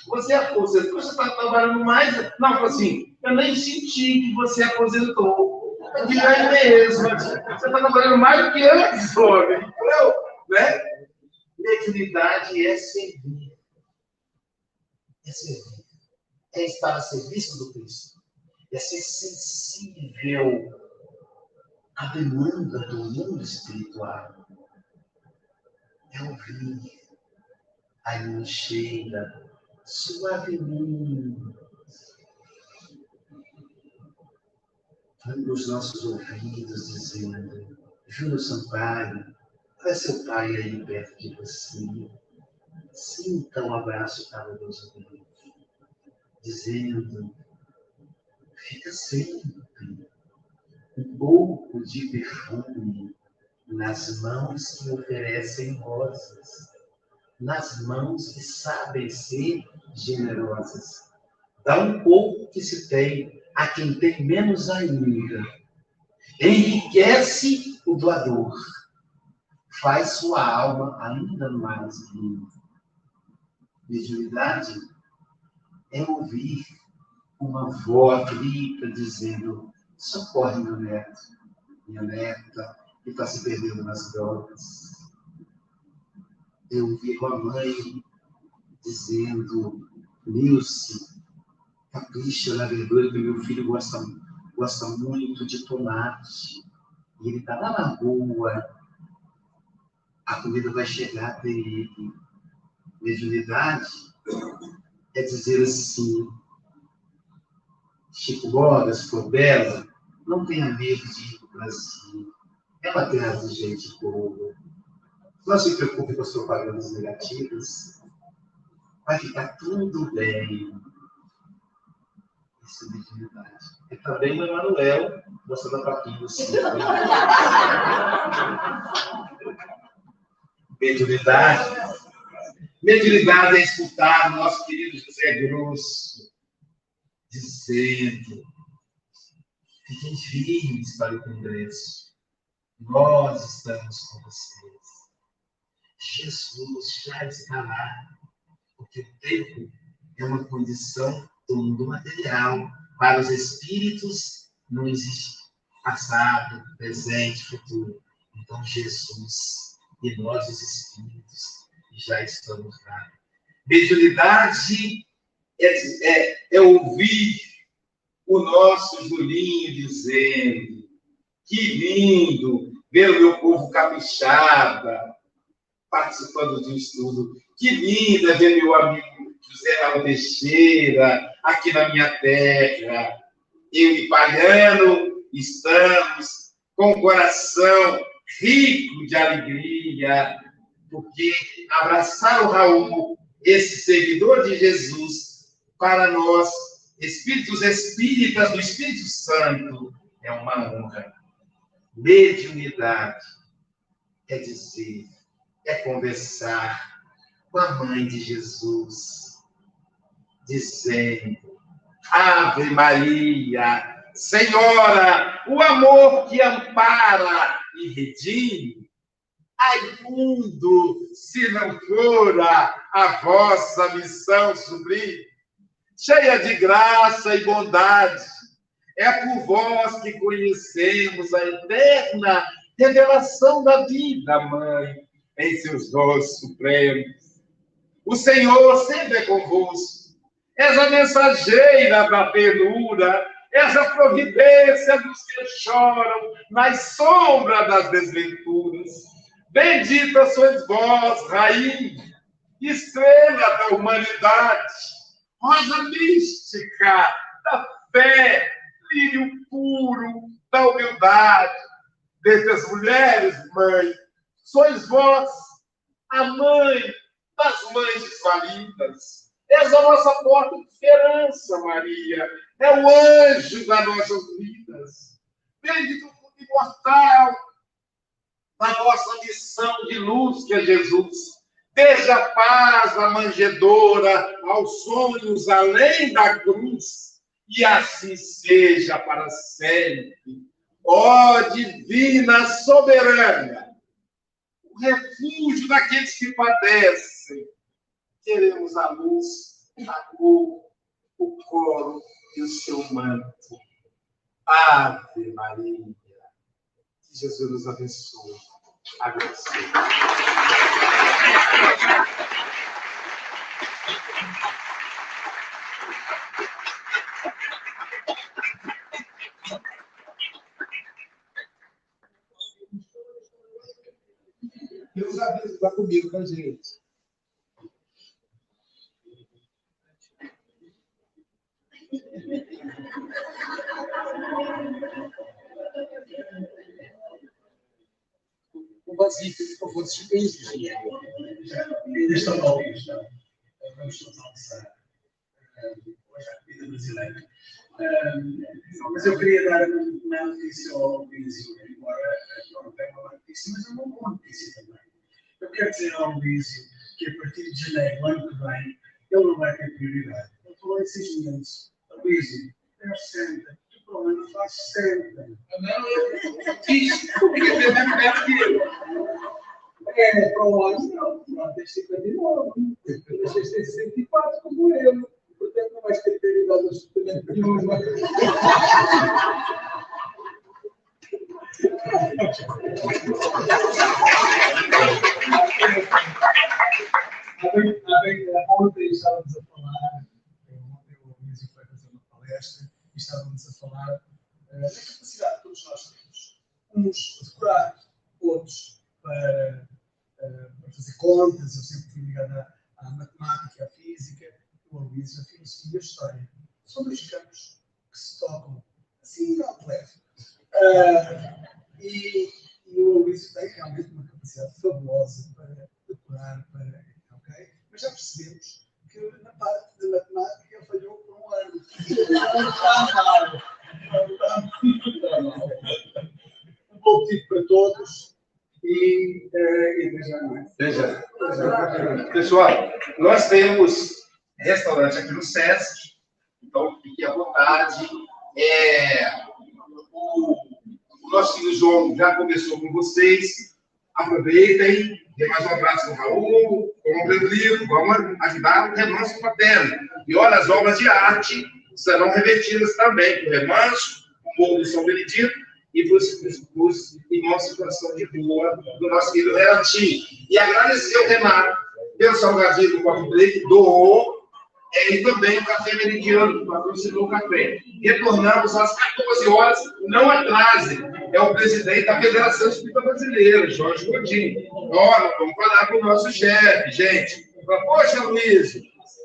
você aposentou, você está trabalhando mais? Não, falou assim, eu nem senti que você aposentou. Eu digo, é mesmo, você está trabalhando mais do que antes, homem. Entendeu? Né? Mediunidade é servir. É servir. É estar a serviço do Cristo. É ser sensível a demanda do mundo espiritual. É ouvir a Sheila suavemente nos nossos ouvidos dizendo Júnior Sampaio, olha seu pai aí perto de você. Sinta um abraço caloroso dele, dizendo, fica sempre um pouco de perfume nas mãos que oferecem rosas, nas mãos que sabem ser generosas. Dá um pouco que se tem a quem tem menos ainda. Enriquece o doador. Faz sua alma ainda mais linda. Mediunidade é ouvir uma voz grita dizendo socorre meu neto, minha neta, que está se perdendo nas drogas. Eu vi a mãe dizendo, Nilce, capricha na verdura que meu filho gosta, gosta muito de tomate. E ele está lá na rua, a comida vai chegar até ele. Mediunidade é dizer assim, Chico Bogas, Bela, não tenha medo de ir para o Brasil. É uma terra de gente boa. Não se preocupe com as propagandas negativas. Vai ficar tudo bem. Isso é dignidade. E também o Emanuel mostrando a papinha assim. Mediunidade. Mediunidade é escutar o nosso querido José Grosso dizendo: fiquem firmes para o Congresso. Nós estamos com vocês. Jesus já está lá, porque o tempo é uma condição do mundo material. Para os espíritos não existe passado, presente, futuro. Então, Jesus e nós, os espíritos, já estamos lá. Mediunidade é, é, é ouvir o nosso Julinho dizendo: que lindo ver o meu povo capixaba participando de um estudo. Que lindo é ver meu amigo José Raul Teixeira aqui na minha terra. Eu e Pagano estamos com o coração rico de alegria, porque abraçar o Raul, esse seguidor de Jesus, para nós, espíritos espíritas do Espírito Santo, é uma honra. Mediunidade é dizer, é conversar com a mãe de Jesus, dizendo: Ave Maria, Senhora, o amor que ampara e redime, ai mundo, se não fora a vossa missão sublime, cheia de graça e bondade, é por vós que conhecemos a eterna revelação da vida, Mãe, em seus dons supremos. O Senhor sempre é convosco. És a mensageira da ternura, és a providência dos que choram nas sombras das desventuras. Bendita sois vós, Rainha, estrela da humanidade, rosa mística da fé, lírio puro da humildade. Dentre as mulheres, mãe, sois vós a mãe das mães desvalidas. És a nossa porta de esperança, Maria. É o anjo das nossas vidas. Bendito imortal da nossa missão de luz, que é Jesus. Desde a paz, a manjedora, aos sonhos além da cruz. E assim seja para sempre. Ó divina soberana, o refúgio daqueles que padecem. Queremos a luz, a cor, o coro e o seu manto. Ave Maria. Que Jesus nos abençoe. Abençoe. Deus avisa, está comigo, com a gente. as dicas que eu vou te pedir. Nesta loja, vamos almoçar hoje a comida brasileira. Mas eu queria dar uma notícia ao Luísio, embora não tenha uma notícia, mas é uma boa notícia também. Eu quero dizer ao Luísio que a partir de janeiro, ano que vem, ele não vai ter prioridade. Ele falou em seis meses. Luísio, o 60, problemas lá sempre. Não, eu porque teve uma perna. É, problemas não, não tem de novo. Eu deixei como ele. Portanto, não vai ter prioridade absolutamente nenhuma. Ontem estávamos a falar, ontem o Luís foi fazer uma palestra e estávamos a falar eh, da capacidade que todos nós temos. Uns para decorar, outros para, eh, para fazer contas. Eu sempre fui ligado à, à matemática, à física, o Luís, a filosofia e a história. São dois campos que se tocam assim ao leve. Uh, e, e o Luís tem realmente uma capacidade fabulosa para decorar, para. ok? Mas já percebemos na parte da matemática falhou por um ano. Não está mal. Não está mal. todos e, e veja mais. Pessoal, nós temos restaurante aqui no Sesc, então fique à vontade. É, o, o nosso filho João já conversou com vocês. Aproveitem, dê mais um abraço no Raul, comprem o livro, vamos ajudar o remanso paterno. E olha, as obras de arte serão revertidas também para o remanso, o Morro do São Benedito e para os irmãos em situação de rua do nosso querido Renatinho. E agradecer ao Renato pelo salgadinho do Coffee Break, doou é, e também o Café Meridiano, que patrocinou o café. Retornamos às 14 horas, não atrase. É o presidente da Federação Espírita Brasileira, Jorge Godinho. Olha, vamos falar com o nosso chefe, gente. Poxa, Luiz,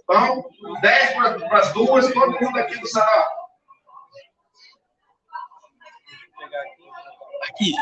então, 10 para as duas, todo mundo aqui no salão. Aqui, eu